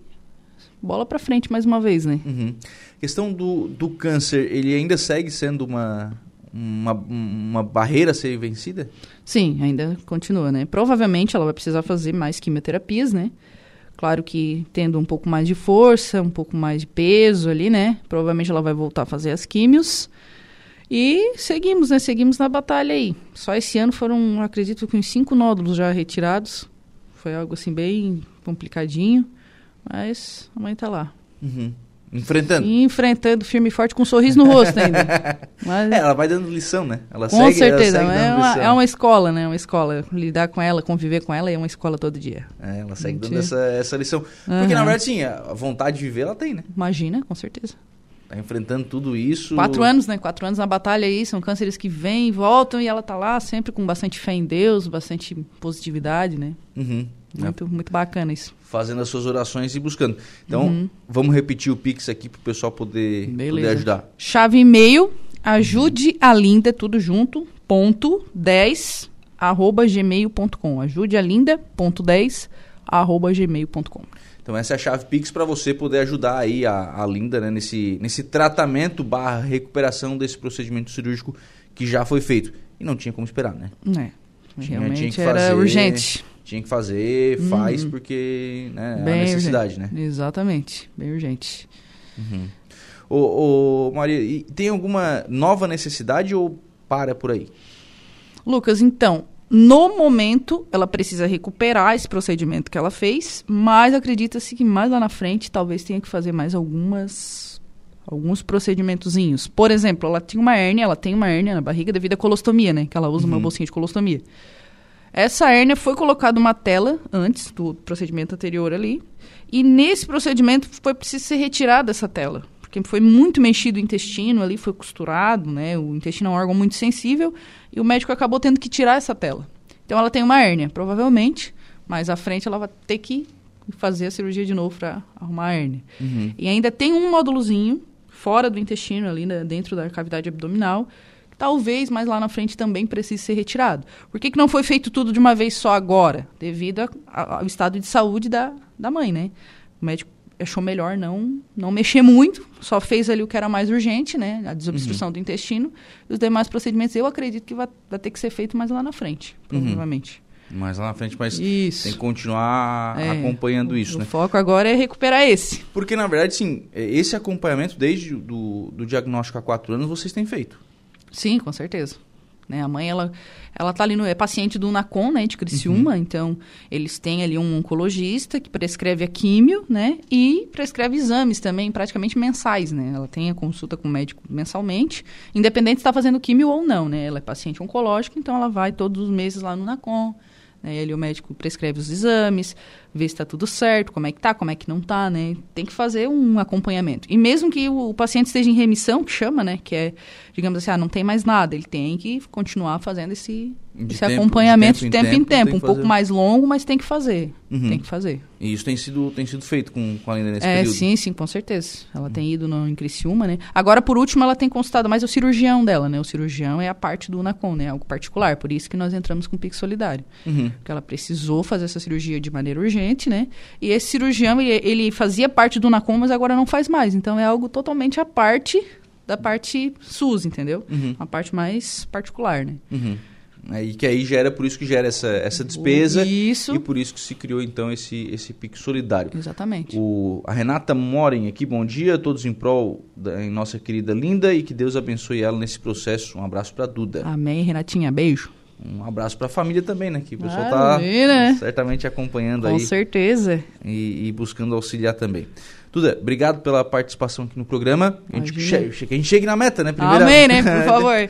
bola para frente mais uma vez, né? Uhum. questão do, do câncer, ele ainda segue sendo uma, uma, uma barreira a ser vencida? Sim, ainda continua, né? Provavelmente ela vai precisar fazer mais quimioterapias, né? Claro que tendo um pouco mais de força, um pouco mais de peso ali, né? Provavelmente ela vai voltar a fazer as químios. E seguimos, né? Seguimos na batalha aí. Só esse ano foram, acredito que uns cinco nódulos já retirados. Foi algo assim bem complicadinho. Mas a mãe tá lá. Uhum. Enfrentando. enfrentando firme e forte com um sorriso no rosto ainda. (laughs) Mas... É, ela vai dando lição, né? Ela com segue, certeza. Ela segue é, uma, é uma escola, né? Uma escola. Lidar com ela, conviver com ela é uma escola todo dia. É, ela segue dando essa, essa lição. Uhum. Porque, na verdade, sim, a vontade de viver ela tem, né? Imagina, com certeza. Tá enfrentando tudo isso. Quatro anos, né? Quatro anos na batalha aí. São cânceres que vêm e voltam e ela tá lá sempre com bastante fé em Deus, bastante positividade, né? Uhum. Muito, é. muito bacana isso. Fazendo as suas orações e buscando. Então, uhum. vamos repetir o Pix aqui para o pessoal poder, poder ajudar. Chave e-mail, ajude a linda, tudo junto, ponto 10, arroba gmail.com. Ajude a linda, ponto 10, arroba gmail.com. Então essa é a chave Pix para você poder ajudar aí a, a Linda né, nesse, nesse tratamento barra recuperação desse procedimento cirúrgico que já foi feito. E não tinha como esperar, né? É. Tinha, Realmente tinha era fazer, urgente tinha que fazer, faz uhum. porque né, bem a necessidade, urgente. né? Exatamente, bem urgente. Uhum. Ô, ô, Maria, tem alguma nova necessidade ou para por aí? Lucas, então, no momento ela precisa recuperar esse procedimento que ela fez, mas acredita-se que mais lá na frente talvez tenha que fazer mais algumas alguns procedimentozinhos. Por exemplo, ela tinha uma hérnia, ela tem uma hérnia na barriga devido à colostomia, né? Que ela usa uhum. uma bolsinha de colostomia. Essa hérnia foi colocada uma tela antes do procedimento anterior ali. E nesse procedimento foi preciso ser retirada essa tela. Porque foi muito mexido o intestino ali, foi costurado, né? O intestino é um órgão muito sensível. E o médico acabou tendo que tirar essa tela. Então ela tem uma hérnia, provavelmente. Mais à frente ela vai ter que fazer a cirurgia de novo para arrumar a hérnia. Uhum. E ainda tem um módulozinho fora do intestino ali, né, dentro da cavidade abdominal, talvez mais lá na frente também precise ser retirado. Por que, que não foi feito tudo de uma vez só agora? Devido a, a, ao estado de saúde da, da mãe, né? O médico achou melhor não não mexer muito, só fez ali o que era mais urgente, né? A desobstrução uhum. do intestino. E os demais procedimentos eu acredito que vai, vai ter que ser feito mais lá na frente, uhum. provavelmente. Uhum. Mais lá na frente, mas isso. tem que continuar é, acompanhando isso, o né? O foco agora é recuperar esse. Porque, na verdade, sim, é, esse acompanhamento, desde do, do diagnóstico há quatro anos, vocês têm feito. Sim, com certeza. Né? A mãe, ela, ela tá ali no... É paciente do NACOM, né? De Criciúma. Uhum. Então, eles têm ali um oncologista que prescreve a químio, né? E prescreve exames também, praticamente mensais, né? Ela tem a consulta com o médico mensalmente, independente se está fazendo químio ou não, né? Ela é paciente oncológica, então ela vai todos os meses lá no NACOM. Né? Ele, o médico prescreve os exames, vê se está tudo certo, como é que tá, como é que não tá, né? Tem que fazer um acompanhamento. E mesmo que o, o, paciente esteja em remissão, que chama, né? Que é, digamos assim, ah, não tem mais nada, ele tem que continuar fazendo esse, esse tempo, acompanhamento de tempo, de tempo em tempo. Um pouco mais longo, mas tem que fazer. Uhum. Tem que fazer. E isso tem sido, tem sido feito com, com a Linda nesse é, período? Sim, sim, com certeza. Ela uhum. tem ido no, em Criciúma, né? Agora, por último, ela tem consultado mais o cirurgião dela, né? O cirurgião é a parte do UNACOM, né? Algo particular. Por isso que nós entramos com o Pix Solidário. Uhum. Porque ela precisou fazer essa cirurgia de maneira urgente, né? E esse cirurgião, ele, ele fazia parte do UNACOM, mas agora não faz mais. Então, é algo totalmente à parte da parte SUS, entendeu? Uhum. Uma parte mais particular, né? Uhum. É, e que aí gera, por isso que gera essa, essa despesa. Isso. E por isso que se criou, então, esse, esse pique solidário. Exatamente. O, a Renata Moren aqui, bom dia, todos em prol da em nossa querida Linda e que Deus abençoe ela nesse processo. Um abraço para Duda. Amém, Renatinha, beijo. Um abraço para a família também, né? Que o pessoal está né? certamente acompanhando Com aí. Com certeza. E, e, buscando auxiliar também. Duda, obrigado pela participação aqui no programa. A gente, che que a gente chegue na meta, né? Primeira... Amém, né? (laughs) Por favor.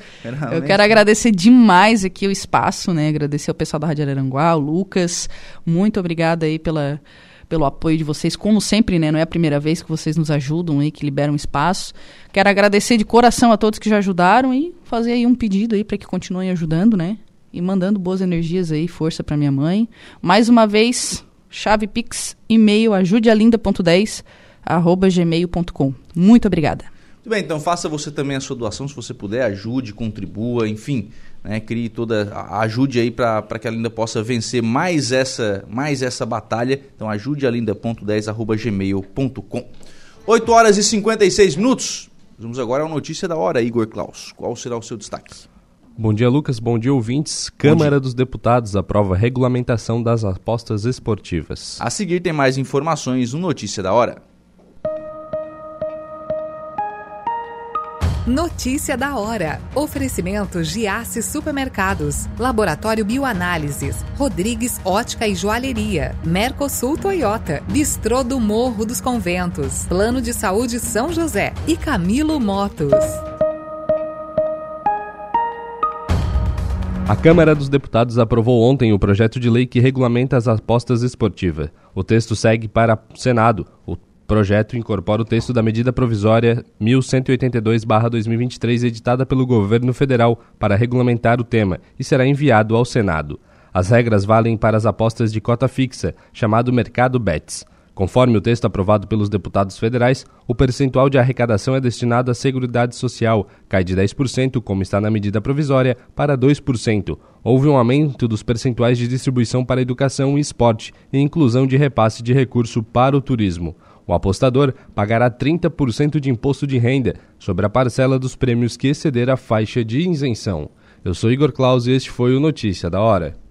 Eu quero agradecer demais aqui o espaço, né? Agradecer ao pessoal da Rádio Araranguá, o Lucas. Muito obrigada aí pela, pelo apoio de vocês. Como sempre, né? Não é a primeira vez que vocês nos ajudam aí, que liberam espaço. Quero agradecer de coração a todos que já ajudaram e fazer aí um pedido aí para que continuem ajudando, né? E mandando boas energias aí, força para minha mãe. Mais uma vez, chave Pix, e-mail ajudealinda.10 arroba gmail.com. Muito obrigada. Muito bem, então faça você também a sua doação, se você puder, ajude, contribua, enfim, né, crie toda, ajude aí para que a Linda possa vencer mais essa, mais essa batalha. Então ajude a linda.10 arroba gmail.com. 8 horas e 56 minutos. Vamos agora à notícia da hora, Igor Klaus. Qual será o seu destaque? Bom dia, Lucas. Bom dia, ouvintes. Câmara dia. dos Deputados aprova regulamentação das apostas esportivas. A seguir tem mais informações no Notícia da Hora. Notícia da hora. Oferecimento Giasse Supermercados, Laboratório Bioanálises, Rodrigues Ótica e Joalheria, Mercosul Toyota, Bistrô do Morro dos Conventos, Plano de Saúde São José e Camilo Motos. A Câmara dos Deputados aprovou ontem o projeto de lei que regulamenta as apostas esportivas. O texto segue para o Senado. O projeto incorpora o texto da medida provisória 1182-2023, editada pelo governo federal para regulamentar o tema, e será enviado ao Senado. As regras valem para as apostas de cota fixa, chamado mercado BETS. Conforme o texto aprovado pelos deputados federais, o percentual de arrecadação é destinado à Seguridade Social, cai de 10%, como está na medida provisória, para 2%. Houve um aumento dos percentuais de distribuição para educação e esporte e inclusão de repasse de recurso para o turismo. O apostador pagará 30% de imposto de renda sobre a parcela dos prêmios que exceder a faixa de isenção. Eu sou Igor Claus e este foi o Notícia da Hora.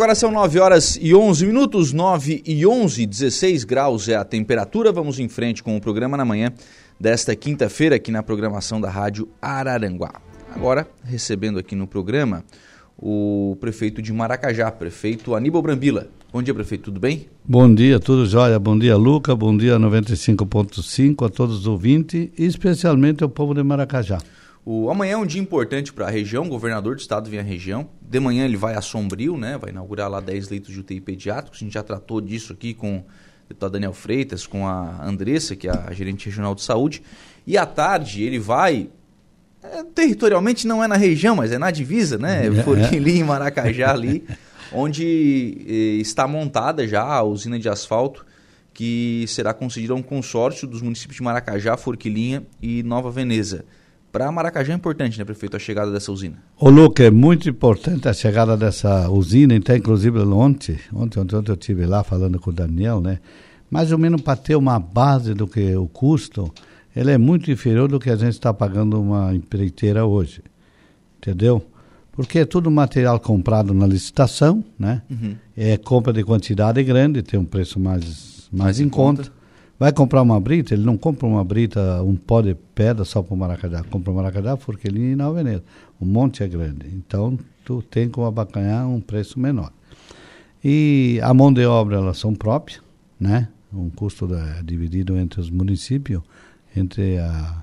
Agora são 9 horas e 11 minutos, 9 e 11, 16 graus é a temperatura. Vamos em frente com o programa na manhã desta quinta-feira aqui na programação da Rádio Araranguá. Agora, recebendo aqui no programa o prefeito de Maracajá, prefeito Aníbal Brambila. Bom dia, prefeito, tudo bem? Bom dia, tudo jóia. Bom dia, Luca. Bom dia, 95.5 a todos os ouvintes e especialmente ao povo de Maracajá. O, amanhã é um dia importante para a região, o governador do estado vem à região. De manhã ele vai a Sombrio, né? Vai inaugurar lá 10 leitos de UTI pediátricos. A gente já tratou disso aqui com o deputado Daniel Freitas, com a Andressa, que é a gerente regional de saúde. E à tarde ele vai. É, territorialmente não é na região, mas é na divisa, né? É. Forquilim, Maracajá ali, onde eh, está montada já a usina de asfalto que será concedida a um consórcio dos municípios de Maracajá, Forquilinha e Nova Veneza. Para Maracajá é importante, né, prefeito, a chegada dessa usina? Ô, Luca, é muito importante a chegada dessa usina, então, inclusive ontem, ontem, ontem, ontem eu estive lá falando com o Daniel, né? Mais ou menos para ter uma base do que o custo, ele é muito inferior do que a gente está pagando uma empreiteira hoje, entendeu? Porque é tudo material comprado na licitação, né? Uhum. É compra de quantidade grande, tem um preço mais, mais, mais em conta. conta Vai comprar uma brita, ele não compra uma brita, um pó de pedra só para o maracajá. Compra o maracajá, forquilhinha e na Veneza. O monte é grande. Então, tu tem como abacanhar um preço menor. E a mão de obra, elas são próprias, né? Um custo da, dividido entre os municípios, entre a...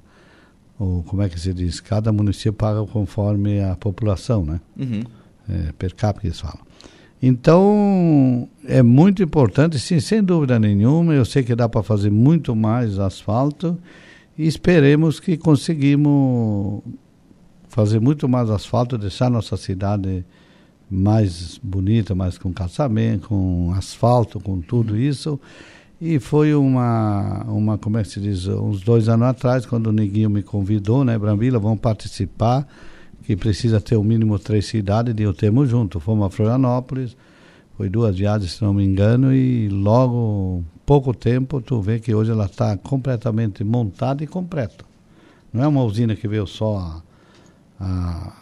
O, como é que se diz? Cada município paga conforme a população, né? Uhum. É, per capita, eles falam. Então, é muito importante, sim, sem dúvida nenhuma. Eu sei que dá para fazer muito mais asfalto e esperemos que conseguimos fazer muito mais asfalto, deixar nossa cidade mais bonita, mais com calçamento, com asfalto, com tudo isso. E foi uma, uma, como é que se diz, uns dois anos atrás, quando o Neguinho me convidou, né, Brambila, vamos participar, que precisa ter o mínimo três cidades, e eu temos junto. Fomos a Florianópolis, foi duas viagens, se não me engano, e logo, pouco tempo, tu vê que hoje ela está completamente montada e completa. Não é uma usina que veio só a, a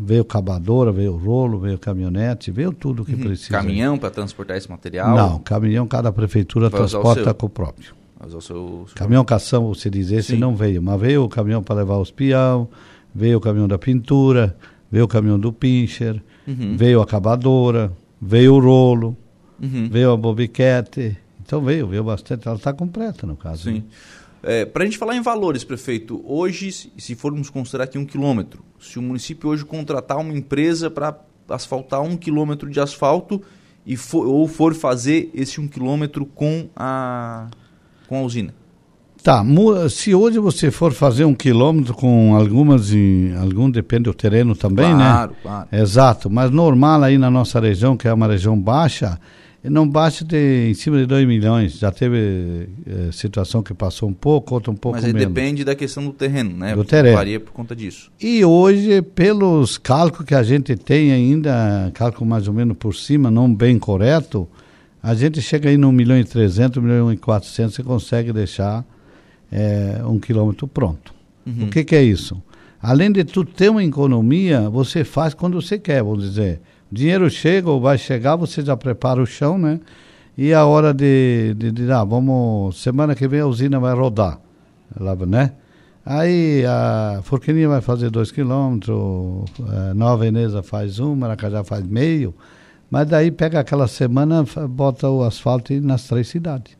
veio cavadora, veio rolo, veio caminhonete, veio tudo que uhum. precisa. Caminhão para transportar esse material? Não, caminhão cada prefeitura Vai transporta com o próprio. O seu, seu... Caminhão cação, você diz, esse Sim. não veio, mas veio o caminhão para levar os peão, veio o caminhão da pintura, veio o caminhão do pincher, uhum. veio a cavadora, veio o rolo, uhum. veio a bobiquete. Então veio, veio bastante. Ela está completa no caso. Sim. Né? É, Para a gente falar em valores, prefeito, hoje, se formos considerar aqui um quilômetro, se o município hoje contratar uma empresa para asfaltar um quilômetro de asfalto e for, ou for fazer esse um quilômetro com a, com a usina? Tá, se hoje você for fazer um quilômetro com algumas, algum depende do terreno também, claro, né? Claro, claro. Exato, mas normal aí na nossa região, que é uma região baixa, não basta ter em cima de 2 milhões. Já teve é, situação que passou um pouco, outra um pouco Mas aí menos. depende da questão do terreno, né? Do terreno. Varia por conta disso. E hoje, pelos cálculos que a gente tem ainda, cálculo mais ou menos por cima, não bem correto, a gente chega aí no 1 milhão e 300, 1 milhão e 400, você consegue deixar é, um quilômetro pronto. Uhum. O que, que é isso? Além de tu ter uma economia, você faz quando você quer, vamos dizer dinheiro chega ou vai chegar, você já prepara o chão, né? E a hora de, de, de ah, vamos, semana que vem a usina vai rodar, né? Aí a Forquininha vai fazer dois quilômetros, a Nova Veneza faz um, Maracajá faz meio, mas daí pega aquela semana, bota o asfalto nas três cidades.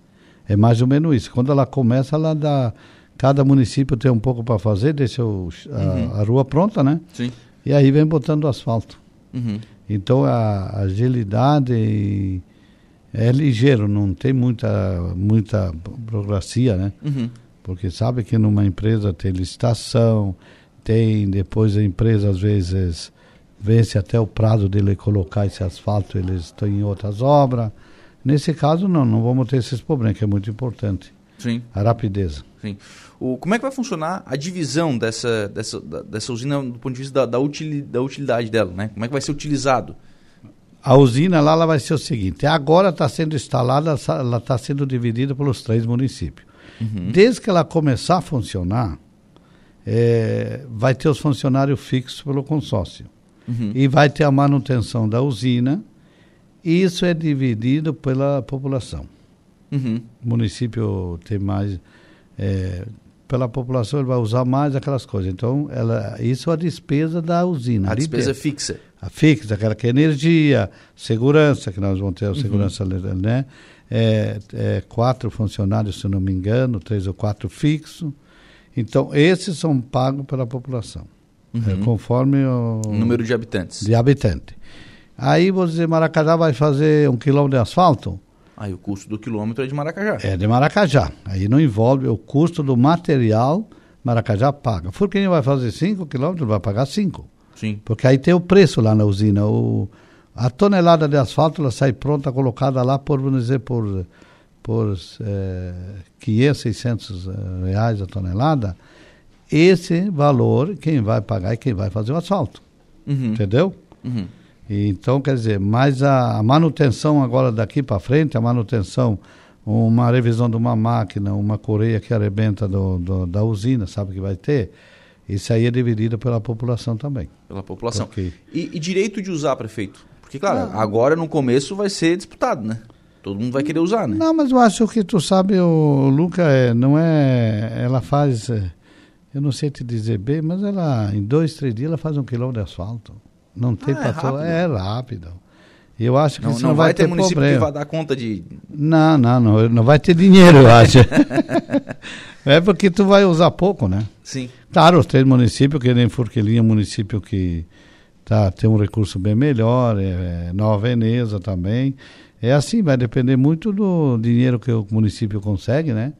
É mais ou menos isso. Quando ela começa, ela dá. Cada município tem um pouco para fazer, deixa o, a, uhum. a, rua pronta, né? Sim. E aí vem botando asfalto. Uhum. Então a agilidade é ligeiro, não tem muita, muita burocracia, né? Uhum. Porque sabe que numa empresa tem licitação, tem, depois a empresa às vezes vence até o prazo dele colocar esse asfalto, eles estão em outras obras. Nesse caso não, não vamos ter esses problemas, que é muito importante. Sim. A rapidez. Sim. O, como é que vai funcionar a divisão dessa, dessa, dessa usina do ponto de vista da, da, util, da utilidade dela? Né? Como é que vai ser utilizado? A usina lá ela vai ser o seguinte: agora está sendo instalada, ela está sendo dividida pelos três municípios. Uhum. Desde que ela começar a funcionar, é, vai ter os funcionários fixos pelo consórcio. Uhum. E vai ter a manutenção da usina. Isso é dividido pela população. Uhum. O município tem mais. É, pela população, ele vai usar mais aquelas coisas. Então, ela, isso é a despesa da usina. A despesa fixa. A fixa, aquela que é energia, segurança, que nós vamos ter a uhum. segurança, uhum. né? É, é, quatro funcionários, se não me engano, três ou quatro fixos. Então, esses são pagos pela população, uhum. é, conforme o, o número de habitantes. De habitante. Aí, vou dizer, Maracajá vai fazer um quilômetro de asfalto? Aí o custo do quilômetro é de Maracajá. É de Maracajá. Aí não envolve o custo do material, Maracajá paga. Quem vai fazer 5 quilômetros, vai pagar 5. Sim. Porque aí tem o preço lá na usina. O, a tonelada de asfalto ela sai pronta, colocada lá por, vamos dizer, por, por é, 500, 600 reais a tonelada. Esse valor, quem vai pagar é quem vai fazer o asfalto. Uhum. Entendeu? Uhum. Então, quer dizer, mas a, manutenção agora daqui para frente, a manutenção, uma revisão de uma máquina, uma coreia que arrebenta do, do, da usina, sabe que vai ter? Isso aí é dividido pela população também. Pela população. Porque... E, e, direito de usar, prefeito? Porque, claro, ah, agora no começo vai ser disputado, né? Todo mundo vai querer usar, né? Não, mas eu acho que tu sabe, o Luca, é, não é. Ela faz. É, eu não sei te dizer bem, mas ela, em dois, três dias, ela faz um quilômetro de asfalto. Não tem ah, é rápido. É rápido. Eu acho que não, isso não, não vai, vai ter, município problema. que vai dar conta de. Não, não, não, não vai ter dinheiro, eu acho. (laughs) é porque tu vai usar pouco, né? Sim. Claro, os três municípios, que nem Forquilinha, município que tá, tem um recurso bem melhor, é, é Nova Veneza também. É assim, vai depender muito do dinheiro que o município consegue, né?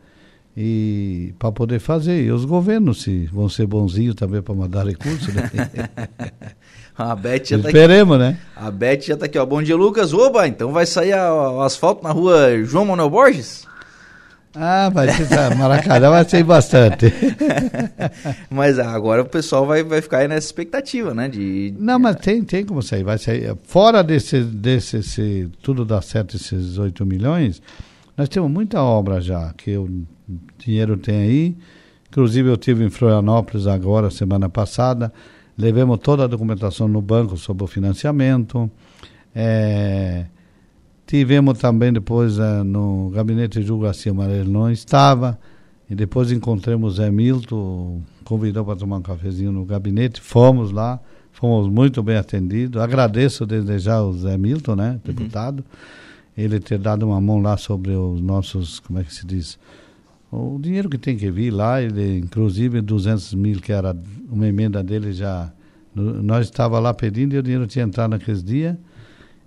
E para poder fazer. E os governos se vão ser bonzinhos também para mandar recursos, né? (laughs) A Beth já tá Esperemos, aqui. né? A Beth já tá aqui, ó. Bom dia, Lucas. Oba, então vai sair o asfalto na rua João Manuel Borges? Ah, vai ser Maracanã vai ser bastante. (laughs) mas agora o pessoal vai, vai ficar aí nessa expectativa, né? De... Não, mas tem, tem como sair. Vai sair. Fora desse, desse se tudo dá certo, esses 8 milhões, nós temos muita obra já, que o dinheiro tem aí. Inclusive eu tive em Florianópolis agora, semana passada, levamos toda a documentação no banco sobre o financiamento. É, tivemos também depois é, no gabinete de Garcia Amarelo, não estava. E depois encontramos Zé Milton, convidou para tomar um cafezinho no gabinete, fomos lá, fomos muito bem atendidos. Agradeço desde já o Zé Milton, né, uhum. deputado, uhum. ele ter dado uma mão lá sobre os nossos, como é que se diz, o dinheiro que tem que vir lá, ele, inclusive 200 mil, que era uma emenda dele já. Nós estava lá pedindo e o dinheiro tinha entrado naqueles dias.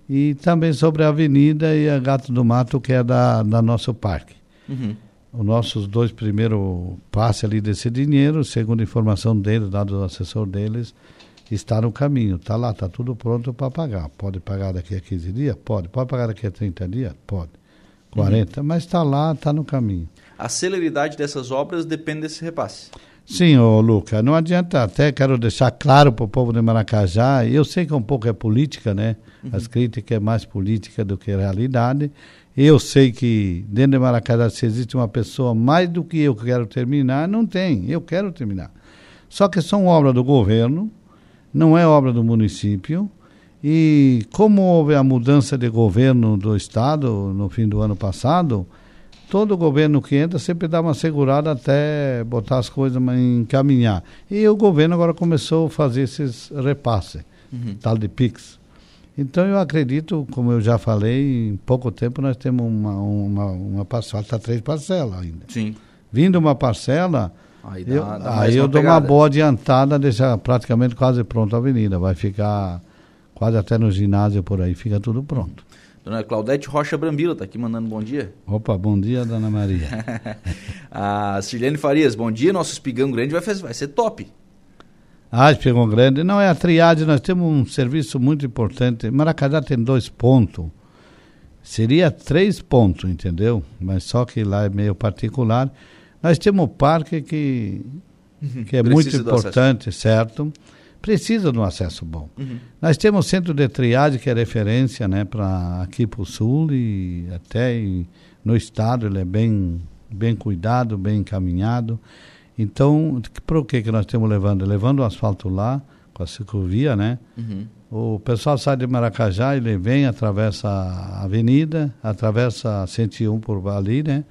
E também sobre a avenida e a Gato do Mato, que é da, da nosso parque. Uhum. Os nossos dois primeiros passes ali desse dinheiro, segundo a informação deles, dado do assessor deles, está no caminho. Está lá, está tudo pronto para pagar. Pode pagar daqui a 15 dias? Pode. Pode pagar daqui a 30 dias? Pode. 40, uhum. mas está lá, está no caminho a celeridade dessas obras depende desse repasse. Sim, ô Luca, não adianta, até quero deixar claro para o povo de Maracajá, eu sei que um pouco é política, né? Uhum. As críticas é mais política do que realidade. Eu sei que dentro de Maracajá, se existe uma pessoa mais do que eu que quero terminar, não tem, eu quero terminar. Só que são obras do governo, não é obra do município, e como houve a mudança de governo do Estado no fim do ano passado, todo governo que entra sempre dá uma segurada até botar as coisas encaminhar. E o governo agora começou a fazer esses repasses, uhum. tal de PIX. Então eu acredito, como eu já falei, em pouco tempo nós temos uma, uma, uma parcela, está três parcelas ainda. Sim. Vindo uma parcela, aí, dá, eu, dá aí eu dou uma boa adiantada, deixa praticamente quase pronta a avenida. Vai ficar quase até no ginásio por aí, fica tudo pronto. Dona Claudete Rocha Brambila está aqui mandando bom dia. Opa, bom dia, Dona Maria. (laughs) a Sirlene Farias, bom dia. Nosso espigão grande vai, vai ser top. Ah, espigão grande. Não, é a triade. Nós temos um serviço muito importante. Maracajá tem dois pontos. Seria três pontos, entendeu? Mas só que lá é meio particular. Nós temos um parque que, uhum. que é muito importante, certo? Precisa de um acesso bom. Uhum. Nós temos o centro de triagem, que é referência né, para aqui para o sul e até no estado ele é bem, bem cuidado, bem encaminhado. Então, para o que, que nós estamos levando? Levando o asfalto lá, com a ciclovia, né? Uhum. O pessoal sai de Maracajá, ele vem, atravessa a avenida, atravessa a 101 por ali, né?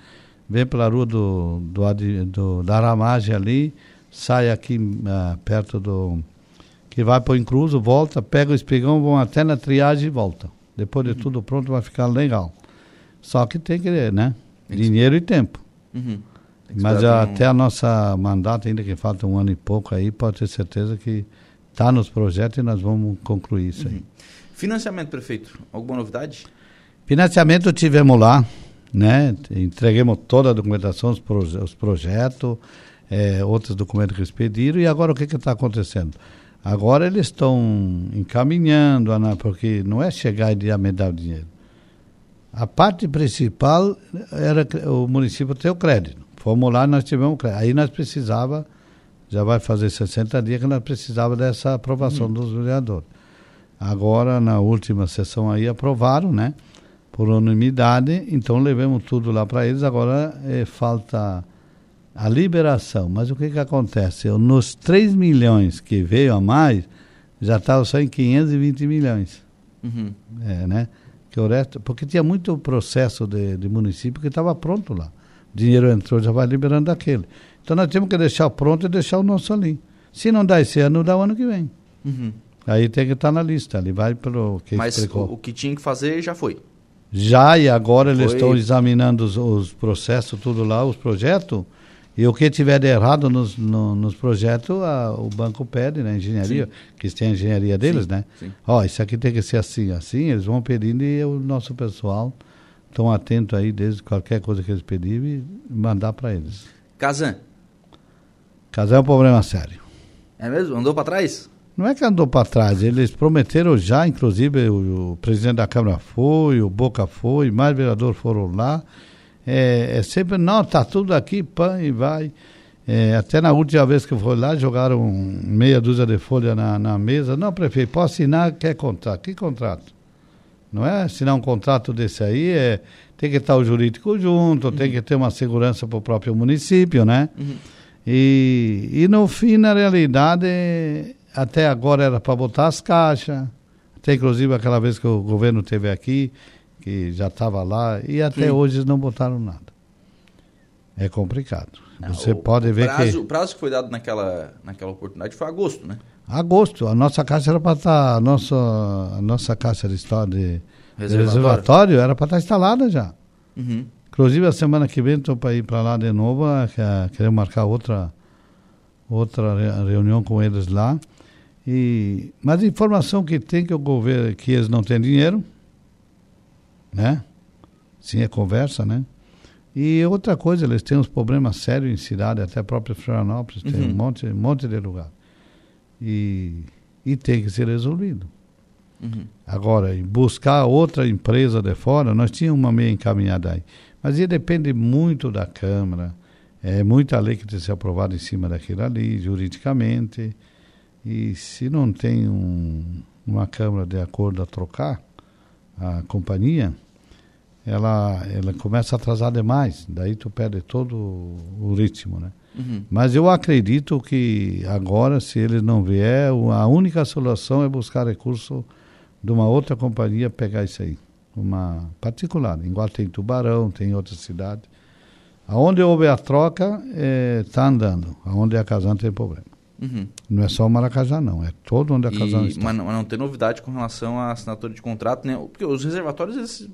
Vem pela rua do, do, do da Aramagem ali, sai aqui uh, perto do que vai para o incluso, volta, pega o espigão, vão até na triagem e volta. Depois de uhum. tudo pronto, vai ficar legal. Só que tem que, né? Dinheiro e tempo. Uhum. Mas até um... a nossa mandato, ainda que falta um ano e pouco aí, pode ter certeza que está nos projetos e nós vamos concluir isso uhum. aí. Financiamento, prefeito, alguma novidade? Financiamento tivemos lá, né? Entreguemos toda a documentação, os, proje os projetos, é, outros documentos que eles pediram, e agora o que está acontecendo? Agora eles estão encaminhando, porque não é chegar e dar o dinheiro. A parte principal era o município ter o crédito. Fomos lá, nós tivemos crédito. Aí nós precisava, já vai fazer 60 dias que nós precisava dessa aprovação uhum. dos vereadores. Agora, na última sessão aí, aprovaram, né? Por unanimidade, então levamos tudo lá para eles. Agora é, falta a liberação. Mas o que, que acontece? Eu, nos 3 milhões que veio a mais, já estava só em 520 milhões. Uhum. É, né? Que o resto, porque tinha muito processo de, de município que estava pronto lá. O dinheiro entrou, já vai liberando aquele. Então nós temos que deixar pronto e deixar o nosso ali. Se não dá esse ano, dá o ano que vem. Uhum. Aí tem que estar tá na lista, ele vai pelo que Mas explicou. o, o que tinha que fazer já foi. Já, e agora foi. eles estão examinando os, os processos, tudo lá, os projetos e o que tiver de errado nos, no, nos projetos, a, o banco pede, né? Engenharia, Sim. que tem a engenharia deles, Sim. né? Ó, oh, isso aqui tem que ser assim, assim, eles vão pedindo e o nosso pessoal estão atento aí, desde qualquer coisa que eles pedirem, e mandar para eles. Casan. Casan é um problema sério. É mesmo? Andou para trás? Não é que andou para trás, eles prometeram já, inclusive o, o, presidente da Câmara foi, o Boca foi, mais vereadores foram lá, é, é sempre, não, tá tudo aqui, pã, e vai. É, até na última vez que eu fui lá, jogaram meia dúzia de folha na, na mesa. Não, prefeito, posso assinar, quer contrato. Que contrato? Não é assinar um contrato desse aí, é, tem que estar o jurídico junto, uhum. tem que ter uma segurança para o próprio município, né? Uhum. E, e no fim, na realidade, até agora era para botar as caixas, até inclusive aquela vez que o governo teve aqui, que já estava lá, e até Sim. hoje não botaram nada. É complicado. Você o, pode ver prazo, que. O prazo que foi dado naquela, naquela oportunidade foi agosto, né? Agosto. A nossa caixa era para estar. Tá, a nossa, a nossa caixa de de reservatório, reservatório era para estar tá instalada já. Uhum. Inclusive a semana que vem estou para ir para lá de novo, querer marcar outra, outra reunião com eles lá. E, mas a informação que tem que o governo que eles não têm dinheiro, né? Sim, é conversa, né? E outra coisa, eles têm uns problemas sérios em cidade, até a própria Florianópolis, uhum. tem um monte, um monte de lugar. E, e tem que ser resolvido. Uhum. Agora, buscar outra empresa de fora, nós tínhamos uma meia encaminhada aí. Mas isso depende muito da Câmara. É muita lei que tem que ser aprovada em cima daquilo ali, juridicamente. E se não tem um, uma Câmara de acordo a trocar a companhia, ela, ela começa a atrasar demais, daí tu perde todo o ritmo, né? Uhum. Mas eu acredito que agora, se eles não vier, a única solução é buscar recurso de uma outra companhia pegar isso aí, uma particular, igual tem Tubarão, tem outras cidades. Aonde houve a troca, está é, tá andando. Aonde é a Casan tem problema. Uhum. Não é só o Maracajá, não. É todo onde a Casan está. Mas não, mas não tem novidade com relação à assinatura de contrato, né? Porque os reservatórios, eles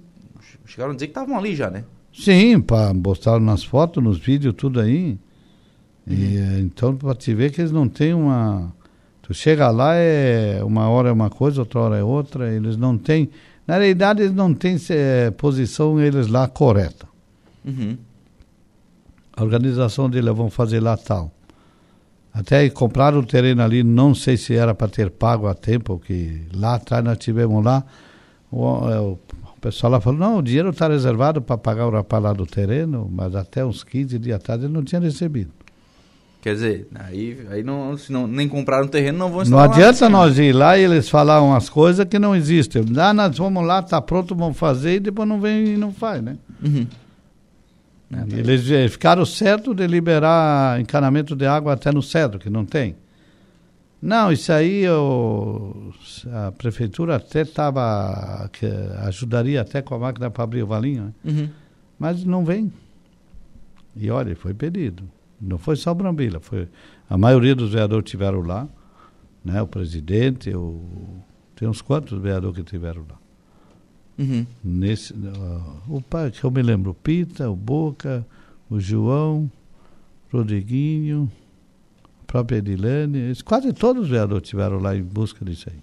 chegaram a dizer que estavam ali já, né? Sim, mostrar nas fotos, nos vídeos, tudo aí. Uhum. E, eh, então, para te ver que eles não têm uma. Tu chega lá, é uma hora é uma coisa, outra hora é outra. Eles não têm. Na realidade, eles não têm é, posição eles lá correta. Uhum. A organização deles vão fazer lá tal. Até compraram o terreno ali, não sei se era para ter pago a tempo, que lá atrás nós tivemos lá. O, o o pessoal lá falou, não, o dinheiro está reservado para pagar o rapaz lá do terreno, mas até uns 15 dias atrás ele não tinha recebido. Quer dizer, aí, aí não, se não, nem compraram terreno, não vão Não adianta nós ir lá e eles falar umas coisas que não existem. Ah, nós vamos lá, tá pronto, vamos fazer, e depois não vem e não faz, né? Uhum. É, tá eles eh, ficaram certo de liberar encanamento de água até no cedro, que não tem. Não, isso aí eu, a prefeitura até estava. ajudaria até com a máquina para abrir o valinho, né? uhum. mas não vem. E olha, foi pedido. Não foi só o Brambila, foi. A maioria dos vereadores tiveram lá, né? O presidente, o, tem uns quantos vereadores que tiveram lá. Uhum. Nesse, uh, o pai, que eu me lembro, o Pita, o Boca, o João, Rodriguinho, própria Edilene, quase todos os vereadores estiveram lá em busca disso aí.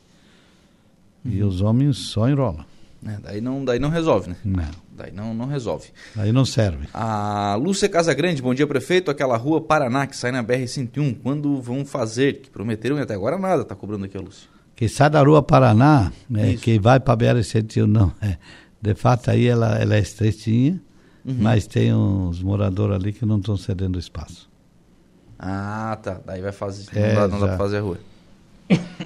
Uhum. E os homens só enrolam. É, daí, não, daí não resolve, né? Não. Daí não, não resolve. Daí não serve. A Lúcia Casagrande, bom dia, prefeito. Aquela rua Paraná que sai na BR-101, quando vão fazer? Que prometeram e até agora nada, tá cobrando aqui a Lúcia. Que sai da rua Paraná, né, que vai para a BR-101, não. É, de fato, aí ela, ela é estreitinha, uhum. mas tem uns moradores ali que não estão cedendo espaço. Ah, tá. Daí vai fazer. É, não, dá, não dá pra fazer a rua.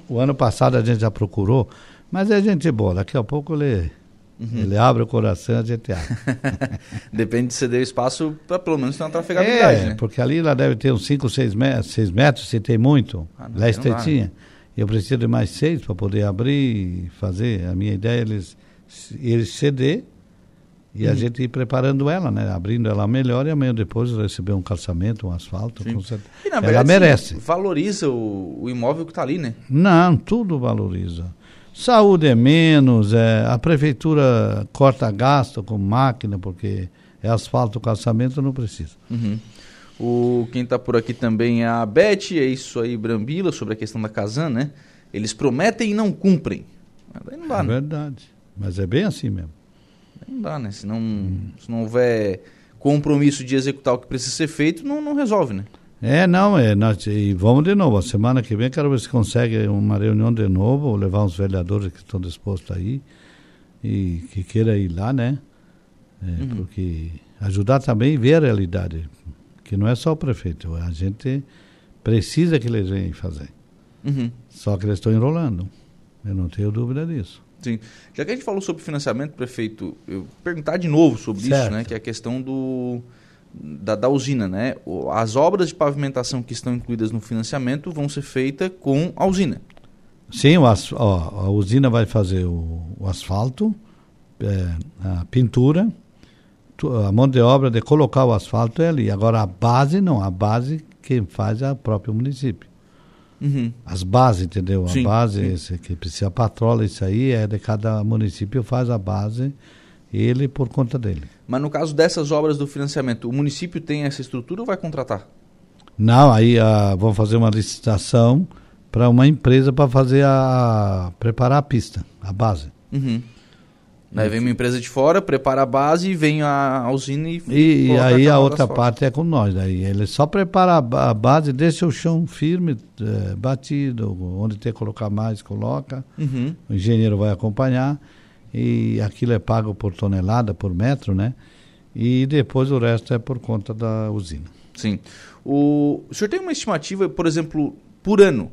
O ano passado a gente já procurou, mas é gente boa. Daqui a pouco ele, uhum. ele abre o coração e a gente abre. (laughs) Depende de ceder o espaço para pelo menos ter uma trafegabilidade, é, né? porque ali lá deve ter uns 5, 6 metros, 6 metros, se tem muito. Ah, lá é estreitinha. Né? Eu preciso de mais seis para poder abrir e fazer. A minha ideia é eles, eles ceder e uhum. a gente ir preparando ela, né? Abrindo ela melhor e amanhã depois receber um calçamento, um asfalto. Com certeza. E, na verdade, ela merece. valoriza o, o, imóvel que está ali, né? Não, tudo valoriza. Saúde é menos, é, a prefeitura corta gasto com máquina, porque é asfalto, calçamento, não precisa. Uhum. O, quem está por aqui também é a Beth, é isso aí, Brambila, sobre a questão da Casan, né? Eles prometem e não cumprem. Mas não dá, é né? verdade, mas é bem assim mesmo. Não dá, né? Se não, hum. se não houver compromisso de executar o que precisa ser feito, não, não resolve, né? É, não, é, nós, e vamos de novo. A semana que vem quero ver se consegue uma reunião de novo, ou levar uns vereadores que estão dispostos aí e que queira ir lá, né? É, uhum. Porque ajudar também a ver a realidade, que não é só o prefeito, a gente precisa que eles venham fazer. Uhum. Só que eles estão enrolando, eu não tenho dúvida disso. Sim. Já que a gente falou sobre financiamento, prefeito, eu perguntar de novo sobre certo. isso, né? Que é a questão do, da, da, usina, né? As obras de pavimentação que estão incluídas no financiamento vão ser feitas com a usina. Sim, o, ó, a usina vai fazer o, o asfalto, é, a pintura, a mão de obra de colocar o asfalto é ali. Agora a base não, a base quem faz é o próprio município. Uhum. As bases, entendeu? Sim, a base, esse, que precisa patrola, isso aí é de cada município faz a base, ele por conta dele. Mas no caso dessas obras do financiamento, o município tem essa estrutura ou vai contratar? Não, aí a, vão fazer uma licitação para uma empresa para fazer a preparar a pista, a base. Uhum. Daí vem uma empresa de fora, prepara a base e vem a, usina e. E, e aí a outra parte é com nós. Daí ele só prepara a, base, deixa o chão firme, é, batido, onde tem que colocar mais, coloca. Uhum. O engenheiro vai acompanhar. E aquilo é pago por tonelada, por metro, né? E depois o resto é por conta da usina. Sim. O, o senhor tem uma estimativa, por exemplo, por ano,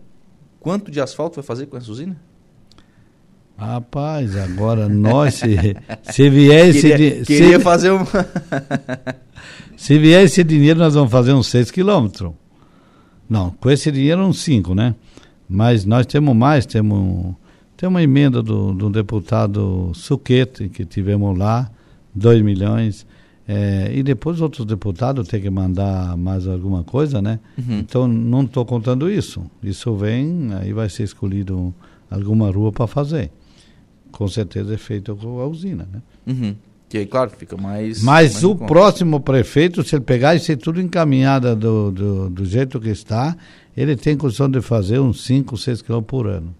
quanto de asfalto vai fazer com essa usina? Rapaz, agora nós, se, se vier esse dinheiro. Queria se, fazer um. (laughs) se vier esse dinheiro, nós vamos fazer uns 6 quilômetros. Não, com esse dinheiro, uns 5, né? Mas nós temos mais, temos. Tem uma emenda do, do deputado Suquete, que tivemos lá, 2 milhões. É, e depois outros deputados têm que mandar mais alguma coisa, né? Uhum. Então não estou contando isso. Isso vem, aí vai ser escolhido alguma rua para fazer com certeza é feito com a usina, né? Uhum. Que aí, claro, fica mais. Mas mais o próximo prefeito, se ele pegar e ser tudo encaminhado do, do, do, jeito que está, ele tem condição de fazer uns 5, 6 quilômetros por ano.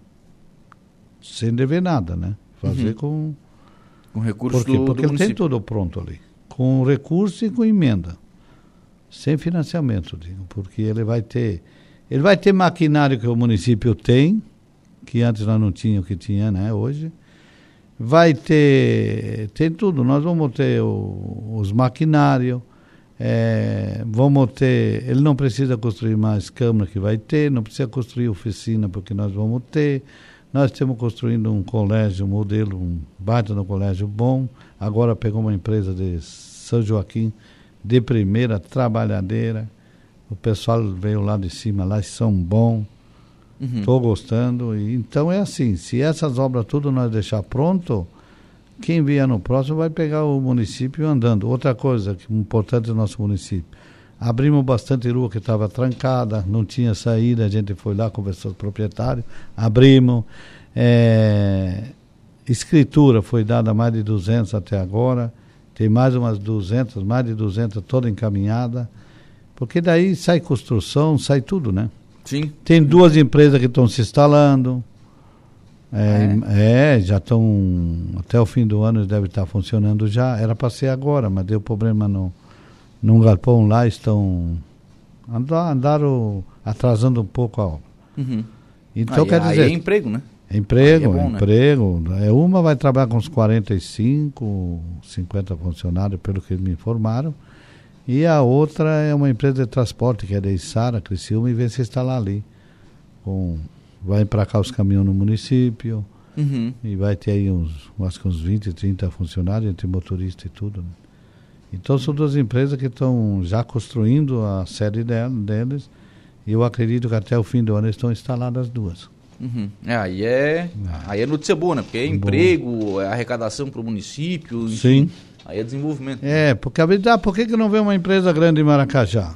Sem dever nada, né? Fazer uhum. com. Com recursos Por do, Porque do ele tem tudo pronto ali. Com recurso e com emenda. Sem financiamento, digo. Porque ele vai ter. Ele vai ter maquinário que o município tem, que antes nós não tínhamos o que tinha, né? Hoje vai ter, tem tudo. Nós vamos ter o, os maquinários, é, vamos ter. Ele não precisa construir mais câmara que vai ter, não precisa construir oficina porque nós vamos ter. Nós estamos construindo um colégio, um modelo, um baita no colégio bom. Agora pegou uma empresa de São Joaquim de primeira, trabalhadeira. O pessoal veio lá de cima, lá são bons Estou uhum. gostando. E, então é assim, se essas obras tudo nós deixar pronto, quem vier no próximo vai pegar o município andando. Outra coisa que importante do nosso município. Abrimos bastante rua que estava trancada, não tinha saída, a gente foi lá, conversou com o proprietário, abrimos. É, escritura foi dada mais de 200 até agora, tem mais umas 200, mais de 200 toda encaminhada, porque daí sai construção, sai tudo, né? Sim. Tem duas empresas que estão se instalando. É, é? é já estão. Até o fim do ano deve estar funcionando já. Era para ser agora, mas deu problema no, num galpão lá. Estão. Andar, andaram atrasando um pouco a obra. Uhum. Então, aí, quer dizer. Aí é emprego, né? Emprego, é bom, né? emprego. Né? É, uma vai trabalhar com uns 45, 50 funcionários, pelo que me informaram. E a outra é uma empresa de transporte, que é da Isara, Criciúma, e vem se instalar ali. Com, vai para cá os caminhões no município. Uhum. E vai ter aí uns, acho que uns 20, 30 funcionários, entre motorista e tudo. Né? Então são duas empresas que estão já construindo a sede deles. E eu acredito que até o fim do ano estão instaladas as duas. Uhum. É, aí é, ah. aí é notícia boa, né? Porque é emprego, é arrecadação para o município. Enfim. Sim. Aí é desenvolvimento. É, porque ah, por que, que não vem uma empresa grande em Maracajá?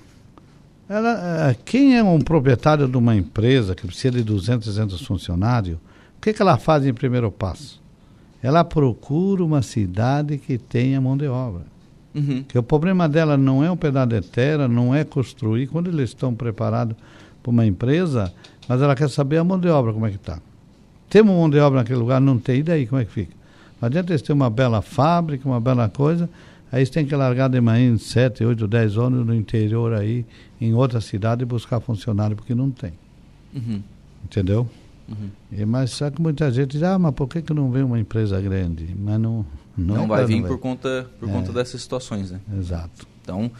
Ela, é, quem é um proprietário de uma empresa que precisa de 200, 300 funcionários, o que, que ela faz em primeiro passo? Ela procura uma cidade que tenha mão de obra. Uhum. Que o problema dela não é um pedaço de terra, não é construir. Quando eles estão preparados para uma empresa, mas ela quer saber a mão de obra como é que está. Temos mão de obra naquele lugar? Não tem, e daí como é que fica? Não adianta eles terem uma bela fábrica, uma bela coisa, aí eles têm que largar de manhã em 7, 8, 10 anos no interior aí, em outra cidade, e buscar funcionário, porque não tem. Uhum. Entendeu? Uhum. E, mas só que muita gente diz, ah, mas por que, que não vem uma empresa grande? Mas não, Não, não vai vir por conta, por é. conta dessas situações, né? Exato. Então,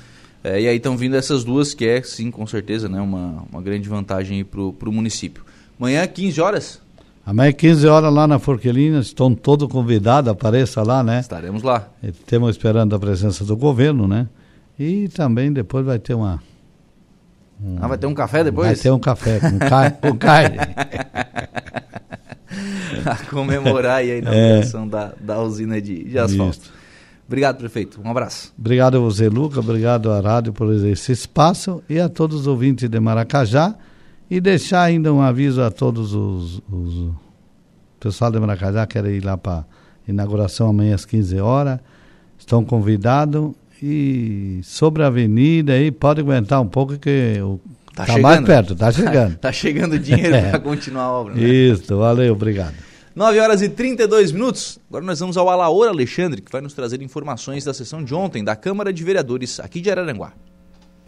é, e aí estão vindo essas duas, que é, sim, com certeza, né, uma, uma grande vantagem para o município. Amanhã, 15 horas? Amanhã, 15 horas, lá na Forquelina, estão todos convidados, apareça lá, né? Estaremos lá. Estamos esperando a presença do governo, né? E também depois vai ter uma... Um, ah, vai ter um café depois? Vai ter um café com, ca... com carne. (laughs) a comemorar aí a inauguração é. da, da usina de, de asfalto. Isso. Obrigado, prefeito. Um abraço. Obrigado a você, Luca. Obrigado à rádio por esse espaço e a todos os ouvintes de Maracajá. E deixar ainda um aviso a todos os, os pessoal de Maracajá que querem ir lá para inauguração amanhã às 15 horas. Estão convidados. E sobre a avenida aí, pode aguentar um pouco que o Tá, tá mais perto, tá chegando. (laughs) tá chegando dinheiro (laughs) é. para continuar a obra. Né? Isso, valeu, obrigado. 9 horas e 32 minutos. Agora nós vamos ao Alaor Alexandre, que vai nos trazer informações da sessão de ontem da Câmara de Vereadores aqui de Araranguá.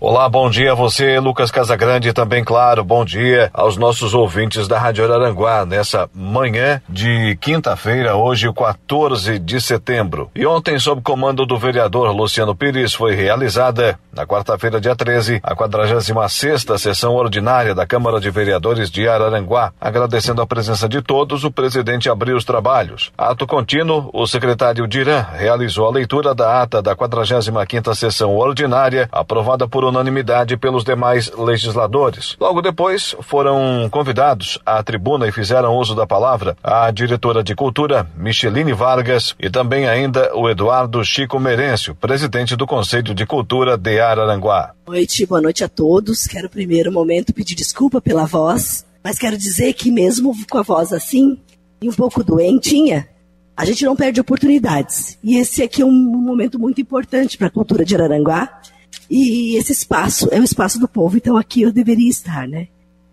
Olá, bom dia a você, Lucas Casagrande, também, claro, bom dia aos nossos ouvintes da Rádio Araranguá nessa manhã de quinta-feira, hoje, 14 de setembro. E ontem, sob comando do vereador Luciano Pires, foi realizada, na quarta-feira, dia 13, a 46 sessão ordinária da Câmara de Vereadores de Araranguá. Agradecendo a presença de todos, o presidente abriu os trabalhos. Ato contínuo, o secretário Diran realizou a leitura da ata da 45 sessão ordinária, aprovada por unanimidade pelos demais legisladores. Logo depois, foram convidados à tribuna e fizeram uso da palavra a diretora de Cultura, Micheline Vargas, e também ainda o Eduardo Chico Merêncio, presidente do Conselho de Cultura de Araranguá. Boa noite, boa noite a todos. Quero primeiro momento pedir desculpa pela voz, mas quero dizer que mesmo com a voz assim e um pouco doentinha, a gente não perde oportunidades. E esse aqui é um momento muito importante para a cultura de Araranguá e esse espaço é o espaço do povo, então aqui eu deveria estar, né?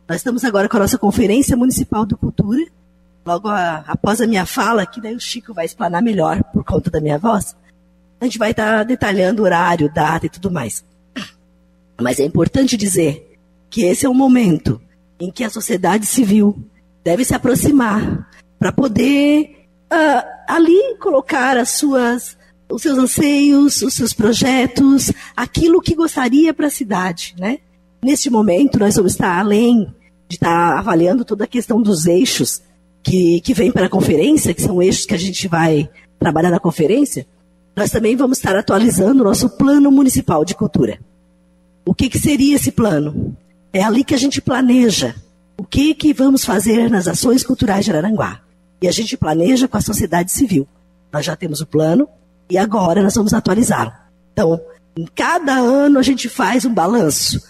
Nós estamos agora com a nossa Conferência Municipal de Cultura. Logo a, após a minha fala, que daí o Chico vai explanar melhor por conta da minha voz, a gente vai estar detalhando horário, data e tudo mais. Mas é importante dizer que esse é o momento em que a sociedade civil deve se aproximar para poder uh, ali colocar as suas os seus anseios, os seus projetos, aquilo que gostaria para a cidade, né? Neste momento, nós vamos estar além de estar avaliando toda a questão dos eixos que, que vem para a conferência, que são eixos que a gente vai trabalhar na conferência, nós também vamos estar atualizando o nosso plano municipal de cultura. O que, que seria esse plano? É ali que a gente planeja o que, que vamos fazer nas ações culturais de Araranguá. E a gente planeja com a sociedade civil. Nós já temos o plano, e agora nós vamos atualizá-lo. Então, em cada ano a gente faz um balanço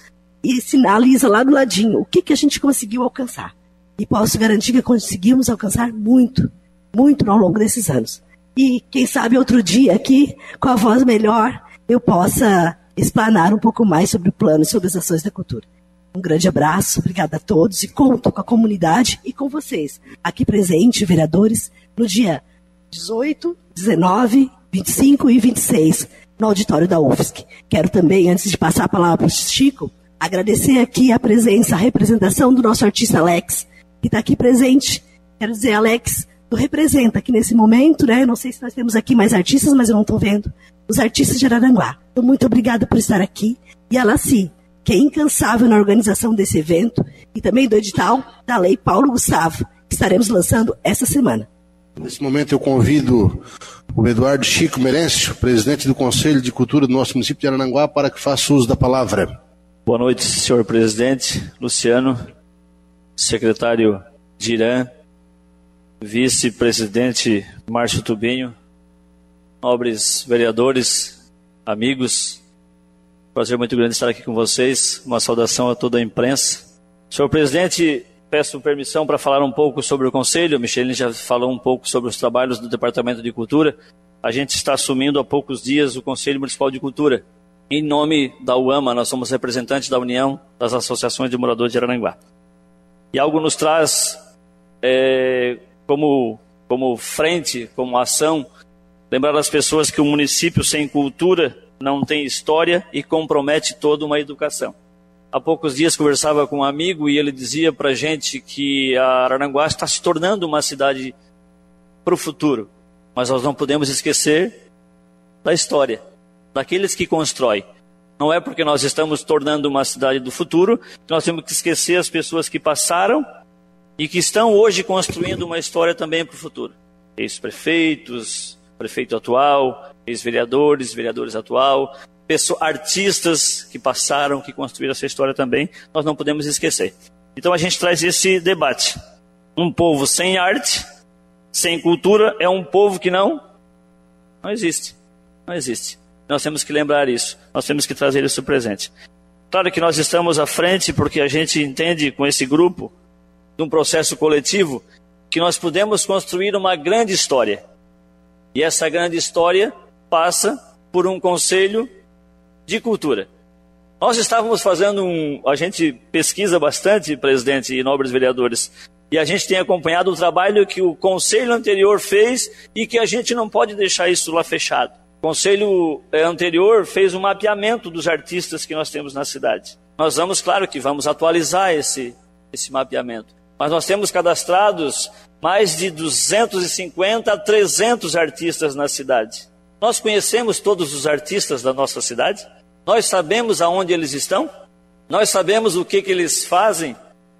e sinaliza lá do ladinho o que, que a gente conseguiu alcançar. E posso garantir que conseguimos alcançar muito, muito ao longo desses anos. E quem sabe outro dia aqui, com a voz melhor, eu possa explanar um pouco mais sobre o plano e sobre as ações da cultura. Um grande abraço, obrigada a todos e conto com a comunidade e com vocês, aqui presente, vereadores, no dia 18, 19 25 e 26, no auditório da UFSC. Quero também, antes de passar a palavra para o Chico, agradecer aqui a presença, a representação do nosso artista Alex, que está aqui presente. Quero dizer, Alex, tu representa aqui nesse momento, né? Eu não sei se nós temos aqui mais artistas, mas eu não estou vendo. Os artistas de Araranguá. Então, muito obrigada por estar aqui. E a Laci, que é incansável na organização desse evento, e também do edital da Lei Paulo Gustavo, que estaremos lançando essa semana. Nesse momento eu convido o Eduardo Chico Merencio, presidente do Conselho de Cultura do nosso município de Arananguá, para que faça uso da palavra. Boa noite, senhor presidente, Luciano, secretário Dirã, vice-presidente Márcio Tubinho, nobres vereadores, amigos, prazer muito grande estar aqui com vocês, uma saudação a toda a imprensa. Senhor presidente, peço permissão para falar um pouco sobre o Conselho. A Micheline já falou um pouco sobre os trabalhos do Departamento de Cultura. A gente está assumindo há poucos dias o Conselho Municipal de Cultura. Em nome da UAMA, nós somos representantes da União das Associações de Moradores de Araranguá. E algo nos traz é, como, como frente, como ação, lembrar as pessoas que o município sem cultura não tem história e compromete toda uma educação. Há poucos dias conversava com um amigo e ele dizia para gente que a Araranguá está se tornando uma cidade para o futuro. mas nós não podemos esquecer da história, daqueles que constroem. Não é porque nós estamos tornando uma cidade do futuro que nós temos que esquecer as pessoas que passaram e que estão hoje construindo uma história também para o futuro. Ex-prefeitos, prefeito atual, ex-vereadores, vereadores atual, pessoas, artistas que passaram, que construíram essa história também, nós não podemos esquecer. Então a gente traz esse debate. Um povo sem arte, sem cultura, é um povo que não, não existe. Não existe. Nós temos que lembrar isso. Nós temos que trazer isso presente. Claro que nós estamos à frente porque a gente entende com esse grupo, de um processo coletivo, que nós podemos construir uma grande história. E essa grande história passa por um conselho de cultura. Nós estávamos fazendo um. A gente pesquisa bastante, presidente e nobres vereadores, e a gente tem acompanhado o trabalho que o conselho anterior fez e que a gente não pode deixar isso lá fechado. O conselho eh, anterior fez um mapeamento dos artistas que nós temos na cidade. Nós vamos, claro que vamos atualizar esse, esse mapeamento. Mas nós temos cadastrados mais de 250 a 300 artistas na cidade. Nós conhecemos todos os artistas da nossa cidade? Nós sabemos aonde eles estão? Nós sabemos o que, que eles fazem?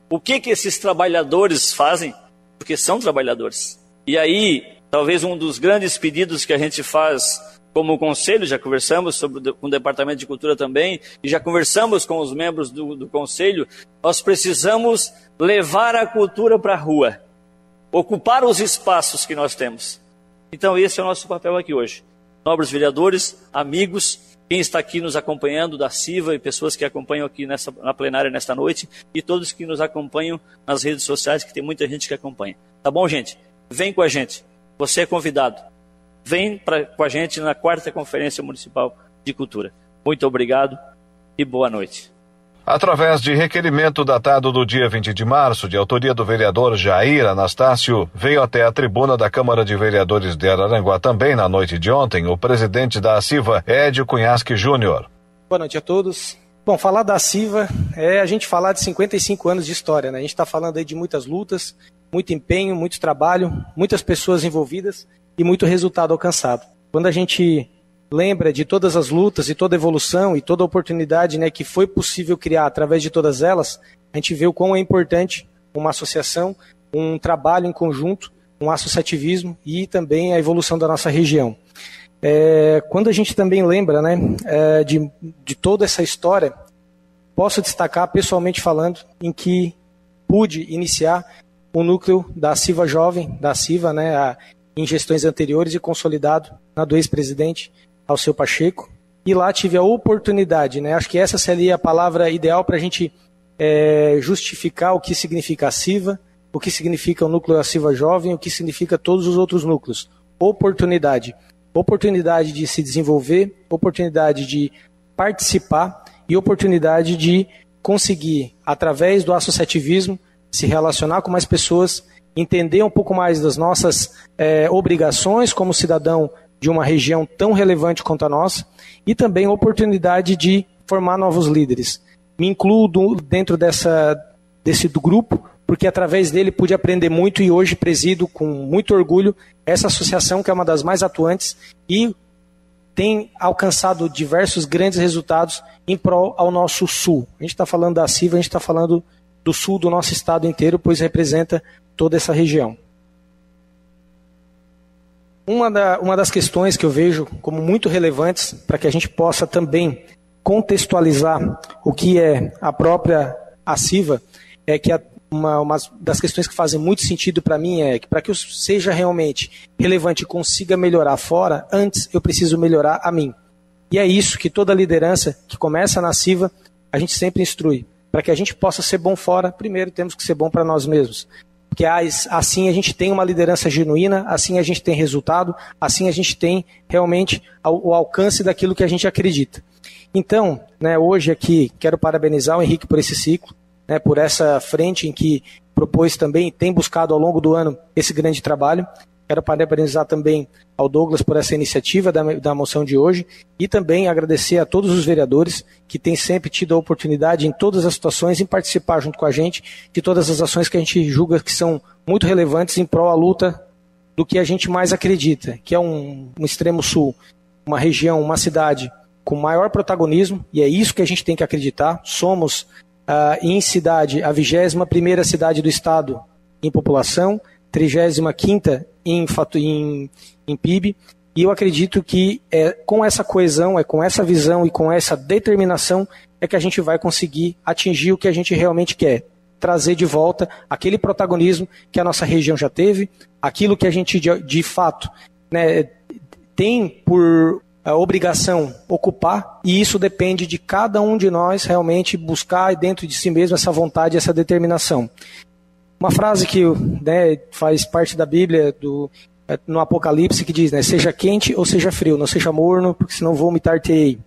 O que, que esses trabalhadores fazem? Porque são trabalhadores. E aí, talvez um dos grandes pedidos que a gente faz como conselho, já conversamos sobre, com o Departamento de Cultura também, e já conversamos com os membros do, do conselho, nós precisamos levar a cultura para a rua, ocupar os espaços que nós temos. Então, esse é o nosso papel aqui hoje. Nobres vereadores, amigos, quem está aqui nos acompanhando da CIVA e pessoas que acompanham aqui nessa, na plenária nesta noite, e todos que nos acompanham nas redes sociais, que tem muita gente que acompanha. Tá bom, gente? Vem com a gente. Você é convidado. Vem pra, com a gente na quarta Conferência Municipal de Cultura. Muito obrigado e boa noite. Através de requerimento datado do dia 20 de março, de autoria do vereador Jair Anastácio, veio até a tribuna da Câmara de Vereadores de Araranguá também na noite de ontem o presidente da CIVA, Ed Cunhasque Júnior. Boa noite a todos. Bom, falar da CIVA é a gente falar de 55 anos de história, né? A gente está falando aí de muitas lutas, muito empenho, muito trabalho, muitas pessoas envolvidas e muito resultado alcançado. Quando a gente lembra de todas as lutas e toda evolução e toda oportunidade né, que foi possível criar através de todas elas, a gente vê o quão é importante uma associação, um trabalho em conjunto, um associativismo e também a evolução da nossa região. É, quando a gente também lembra né, é, de, de toda essa história, posso destacar pessoalmente falando em que pude iniciar o núcleo da CIVA Jovem, da CIVA, né, a, em gestões anteriores e consolidado na do ex-presidente ao seu Pacheco. E lá tive a oportunidade, né? Acho que essa seria a palavra ideal para a gente é, justificar o que significa a CIVA, o que significa o núcleo da CIVA Jovem, o que significa todos os outros núcleos. Oportunidade. Oportunidade de se desenvolver, oportunidade de participar e oportunidade de conseguir, através do associativismo, se relacionar com mais pessoas, entender um pouco mais das nossas é, obrigações como cidadão de uma região tão relevante quanto a nossa e também oportunidade de formar novos líderes. Me incluo dentro dessa, desse grupo porque através dele pude aprender muito e hoje presido com muito orgulho essa associação que é uma das mais atuantes e tem alcançado diversos grandes resultados em prol ao nosso sul. A gente está falando da CIVA, a gente está falando do sul do nosso estado inteiro, pois representa toda essa região. Uma, da, uma das questões que eu vejo como muito relevantes para que a gente possa também contextualizar o que é a própria ACIVA é que a, uma, uma, das questões que fazem muito sentido para mim é que para que eu seja realmente relevante e consiga melhorar fora, antes eu preciso melhorar a mim. E é isso que toda liderança que começa na CIVA, a gente sempre instrui. Para que a gente possa ser bom fora, primeiro temos que ser bom para nós mesmos porque assim a gente tem uma liderança genuína, assim a gente tem resultado, assim a gente tem realmente o alcance daquilo que a gente acredita. Então, né, hoje aqui quero parabenizar o Henrique por esse ciclo, né, por essa frente em que propôs também, tem buscado ao longo do ano esse grande trabalho. Quero parabenizar também ao Douglas por essa iniciativa da, da moção de hoje e também agradecer a todos os vereadores que têm sempre tido a oportunidade em todas as situações em participar junto com a gente de todas as ações que a gente julga que são muito relevantes em prol à luta do que a gente mais acredita, que é um, um extremo sul, uma região, uma cidade com maior protagonismo, e é isso que a gente tem que acreditar. Somos, uh, em cidade, a 21 primeira cidade do estado em população, 35 em, em, em PIB, e eu acredito que é com essa coesão, é com essa visão e com essa determinação é que a gente vai conseguir atingir o que a gente realmente quer. Trazer de volta aquele protagonismo que a nossa região já teve, aquilo que a gente de, de fato né, tem por a obrigação ocupar, e isso depende de cada um de nós realmente buscar dentro de si mesmo essa vontade, essa determinação. Uma frase que né, faz parte da Bíblia, do, é, no Apocalipse, que diz, né, seja quente ou seja frio, não seja morno, porque senão vomitar-te-ei.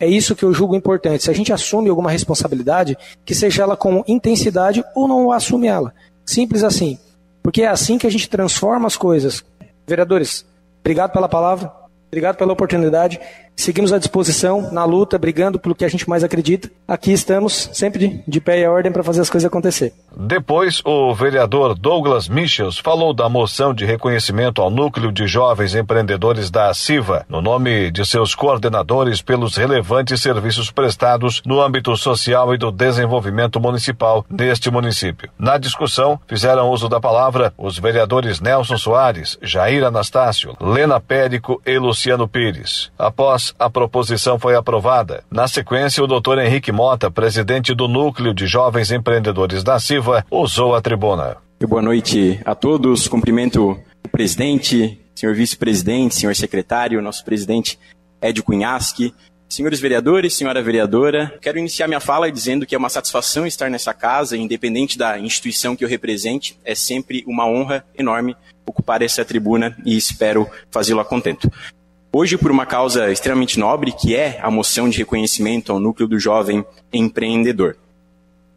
É isso que eu julgo importante. Se a gente assume alguma responsabilidade, que seja ela com intensidade ou não assume ela. Simples assim. Porque é assim que a gente transforma as coisas. Vereadores, obrigado pela palavra, obrigado pela oportunidade. Seguimos à disposição, na luta, brigando pelo que a gente mais acredita. Aqui estamos, sempre de, pé e ordem para fazer as coisas acontecer. Depois, o vereador Douglas Michels falou da moção de reconhecimento ao Núcleo de Jovens Empreendedores da CIVA, no nome de seus coordenadores pelos relevantes serviços prestados no âmbito social e do desenvolvimento municipal neste município. Na discussão, fizeram uso da palavra os vereadores Nelson Soares, Jair Anastácio, Lena Périco e Luciano Pires. Após a proposição foi aprovada. Na sequência, o doutor Henrique Mota, presidente do Núcleo de Jovens Empreendedores da Silva, usou a tribuna. Boa noite a todos. Cumprimento o presidente, senhor vice-presidente, senhor secretário, nosso presidente Ed Cunhasque, Senhores vereadores, senhora vereadora, quero iniciar minha fala dizendo que é uma satisfação estar nessa casa, independente da instituição que eu represente, é sempre uma honra enorme ocupar essa tribuna e espero fazê-lo a contento. Hoje, por uma causa extremamente nobre, que é a moção de reconhecimento ao núcleo do jovem empreendedor.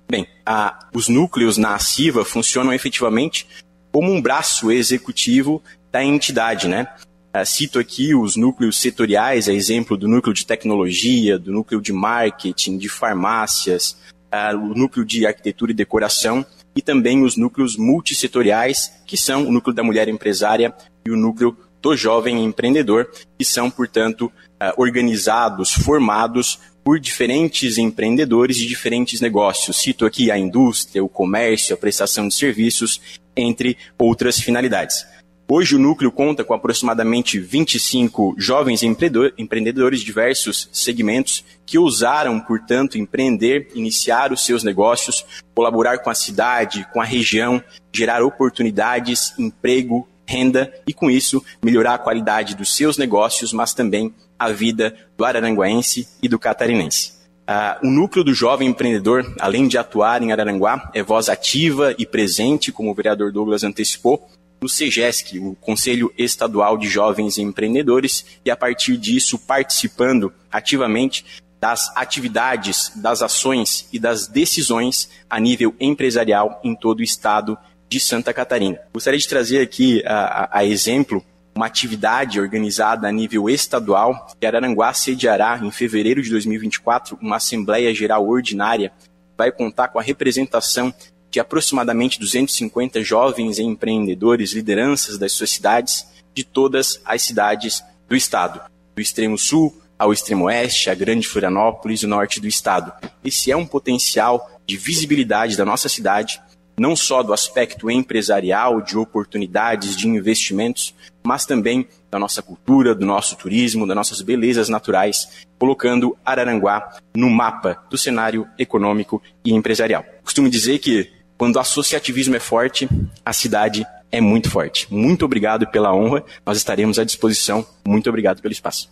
Bem, a, os núcleos na ACIVA funcionam efetivamente como um braço executivo da entidade, né? Uh, cito aqui os núcleos setoriais, a exemplo do núcleo de tecnologia, do núcleo de marketing, de farmácias, uh, o núcleo de arquitetura e decoração e também os núcleos multissetoriais, que são o núcleo da mulher empresária e o núcleo do jovem empreendedor, que são, portanto, eh, organizados, formados por diferentes empreendedores de diferentes negócios. Cito aqui a indústria, o comércio, a prestação de serviços, entre outras finalidades. Hoje o núcleo conta com aproximadamente 25 jovens empreendedores de diversos segmentos que ousaram, portanto, empreender, iniciar os seus negócios, colaborar com a cidade, com a região, gerar oportunidades, emprego, renda e, com isso, melhorar a qualidade dos seus negócios, mas também a vida do araranguaense e do catarinense. Uh, o núcleo do jovem empreendedor, além de atuar em Araranguá, é voz ativa e presente, como o vereador Douglas antecipou, no SEGESC, o Conselho Estadual de Jovens Empreendedores, e a partir disso participando ativamente das atividades, das ações e das decisões a nível empresarial em todo o estado de Santa Catarina. Gostaria de trazer aqui a, a, a exemplo uma atividade organizada a nível estadual, que Araranguá sediará em fevereiro de 2024 uma Assembleia Geral Ordinária, vai contar com a representação de aproximadamente 250 jovens empreendedores, lideranças das suas cidades, de todas as cidades do estado, do extremo sul ao extremo oeste, a Grande Florianópolis o norte do estado. Esse é um potencial de visibilidade da nossa cidade não só do aspecto empresarial, de oportunidades, de investimentos, mas também da nossa cultura, do nosso turismo, das nossas belezas naturais, colocando Araranguá no mapa do cenário econômico e empresarial. Costumo dizer que quando o associativismo é forte, a cidade é muito forte. Muito obrigado pela honra, nós estaremos à disposição. Muito obrigado pelo espaço.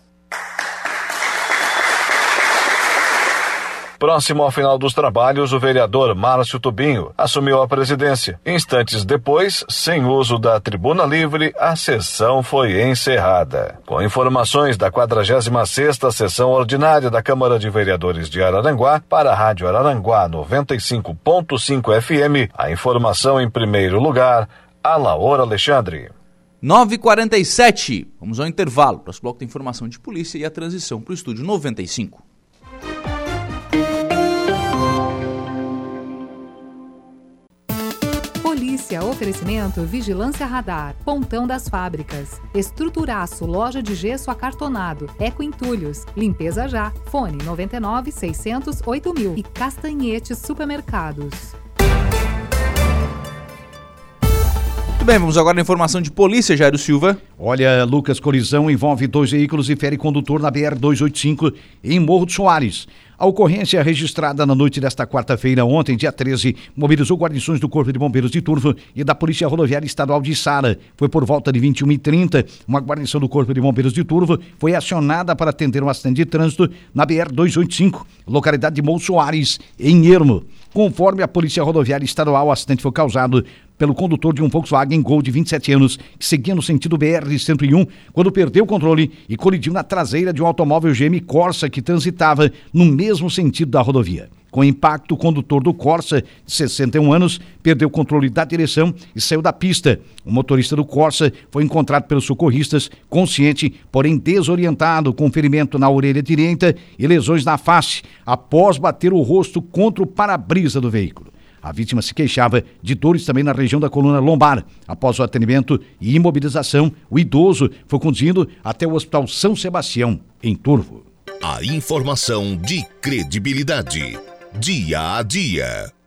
Próximo ao final dos trabalhos, o vereador Márcio Tubinho assumiu a presidência. Instantes depois, sem uso da tribuna livre, a sessão foi encerrada. Com informações da 46ª sessão ordinária da Câmara de Vereadores de Araranguá, para a Rádio Araranguá 95.5 FM, a informação em primeiro lugar, a Laura Alexandre. 9h47. Vamos ao intervalo. Nosso bloco de informação de polícia e a transição para o estúdio 95. Polícia, oferecimento Vigilância Radar, Pontão das Fábricas, Estruturaço, Loja de Gesso Acartonado, Eco Entulhos, Limpeza Já, Fone 99 600 8000 e Castanhetes Supermercados. Muito bem, vamos agora à informação de polícia, Jairo Silva. Olha, Lucas, colisão envolve dois veículos e fere condutor na BR-285 em Morro de Soares. A ocorrência registrada na noite desta quarta-feira, ontem, dia 13, mobilizou guarnições do Corpo de Bombeiros de Turvo e da Polícia Rodoviária Estadual de Sara. Foi por volta de 21h30. Uma guarnição do Corpo de Bombeiros de Turvo foi acionada para atender um acidente de trânsito na BR-285, localidade de Morro Soares, em Ermo. Conforme a Polícia Rodoviária Estadual, o acidente foi causado pelo condutor de um Volkswagen Gol de 27 anos, que seguia no sentido BR-101, quando perdeu o controle e colidiu na traseira de um automóvel GM Corsa que transitava no mesmo sentido da rodovia. Com impacto, o condutor do Corsa, de 61 anos, perdeu o controle da direção e saiu da pista. O motorista do Corsa foi encontrado pelos socorristas, consciente, porém desorientado, com ferimento na orelha direita e lesões na face, após bater o rosto contra o para-brisa do veículo. A vítima se queixava de dores também na região da coluna lombar. Após o atendimento e imobilização, o idoso foi conduzido até o Hospital São Sebastião, em Turvo. A informação de credibilidade. Dia a dia.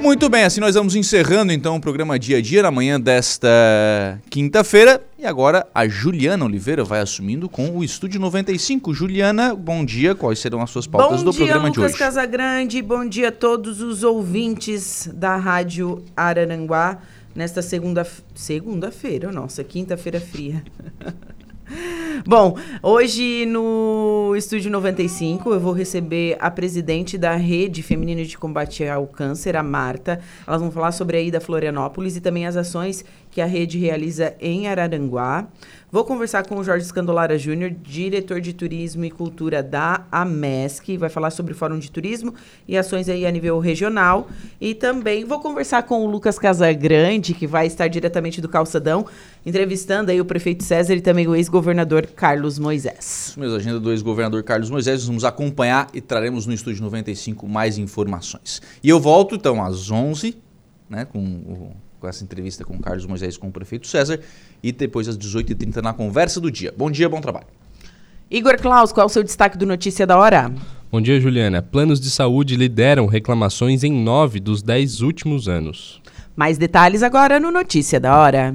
Muito bem, assim nós vamos encerrando então o programa Dia a Dia na manhã desta quinta-feira. E agora a Juliana Oliveira vai assumindo com o Estúdio 95. Juliana, bom dia. Quais serão as suas pautas bom do dia, programa Lucas de hoje? Casagrande, bom dia a todos os ouvintes da Rádio Araranguá nesta segunda segunda-feira, nossa, quinta-feira fria. (laughs) Bom, hoje no Estúdio 95 eu vou receber a presidente da Rede Feminina de Combate ao Câncer, a Marta. Elas vão falar sobre a ida a Florianópolis e também as ações que a rede realiza em Araranguá. Vou conversar com o Jorge Escandolara Júnior, diretor de Turismo e Cultura da AMESC, vai falar sobre o Fórum de Turismo e ações aí a nível regional. E também vou conversar com o Lucas Casagrande, que vai estar diretamente do Calçadão, entrevistando aí o prefeito César e também o ex-governador Carlos Moisés. A agenda do ex-governador Carlos Moisés, vamos acompanhar e traremos no Estúdio 95 mais informações. E eu volto então às 11, né, com o com essa entrevista com o Carlos Moisés com o prefeito César e depois às 18h30 na conversa do dia. Bom dia, bom trabalho. Igor Klaus, qual é o seu destaque do Notícia da Hora? Bom dia, Juliana. Planos de saúde lideram reclamações em nove dos dez últimos anos. Mais detalhes agora no Notícia da Hora.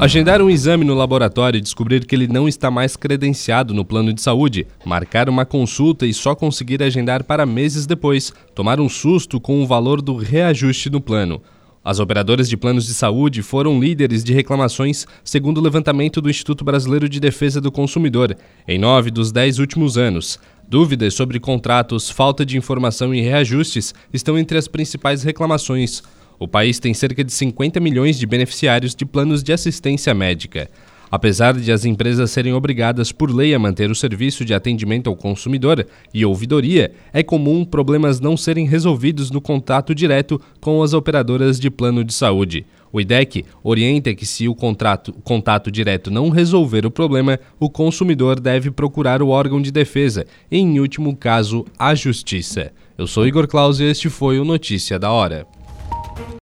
Agendar um exame no laboratório e descobrir que ele não está mais credenciado no plano de saúde, marcar uma consulta e só conseguir agendar para meses depois, tomar um susto com o valor do reajuste no plano. As operadoras de planos de saúde foram líderes de reclamações, segundo o levantamento do Instituto Brasileiro de Defesa do Consumidor, em nove dos dez últimos anos. Dúvidas sobre contratos, falta de informação e reajustes estão entre as principais reclamações. O país tem cerca de 50 milhões de beneficiários de planos de assistência médica. Apesar de as empresas serem obrigadas por lei a manter o serviço de atendimento ao consumidor e ouvidoria, é comum problemas não serem resolvidos no contato direto com as operadoras de plano de saúde. O IDEC orienta que, se o contrato, contato direto não resolver o problema, o consumidor deve procurar o órgão de defesa e, em último caso, a justiça. Eu sou Igor Claus e este foi o Notícia da Hora.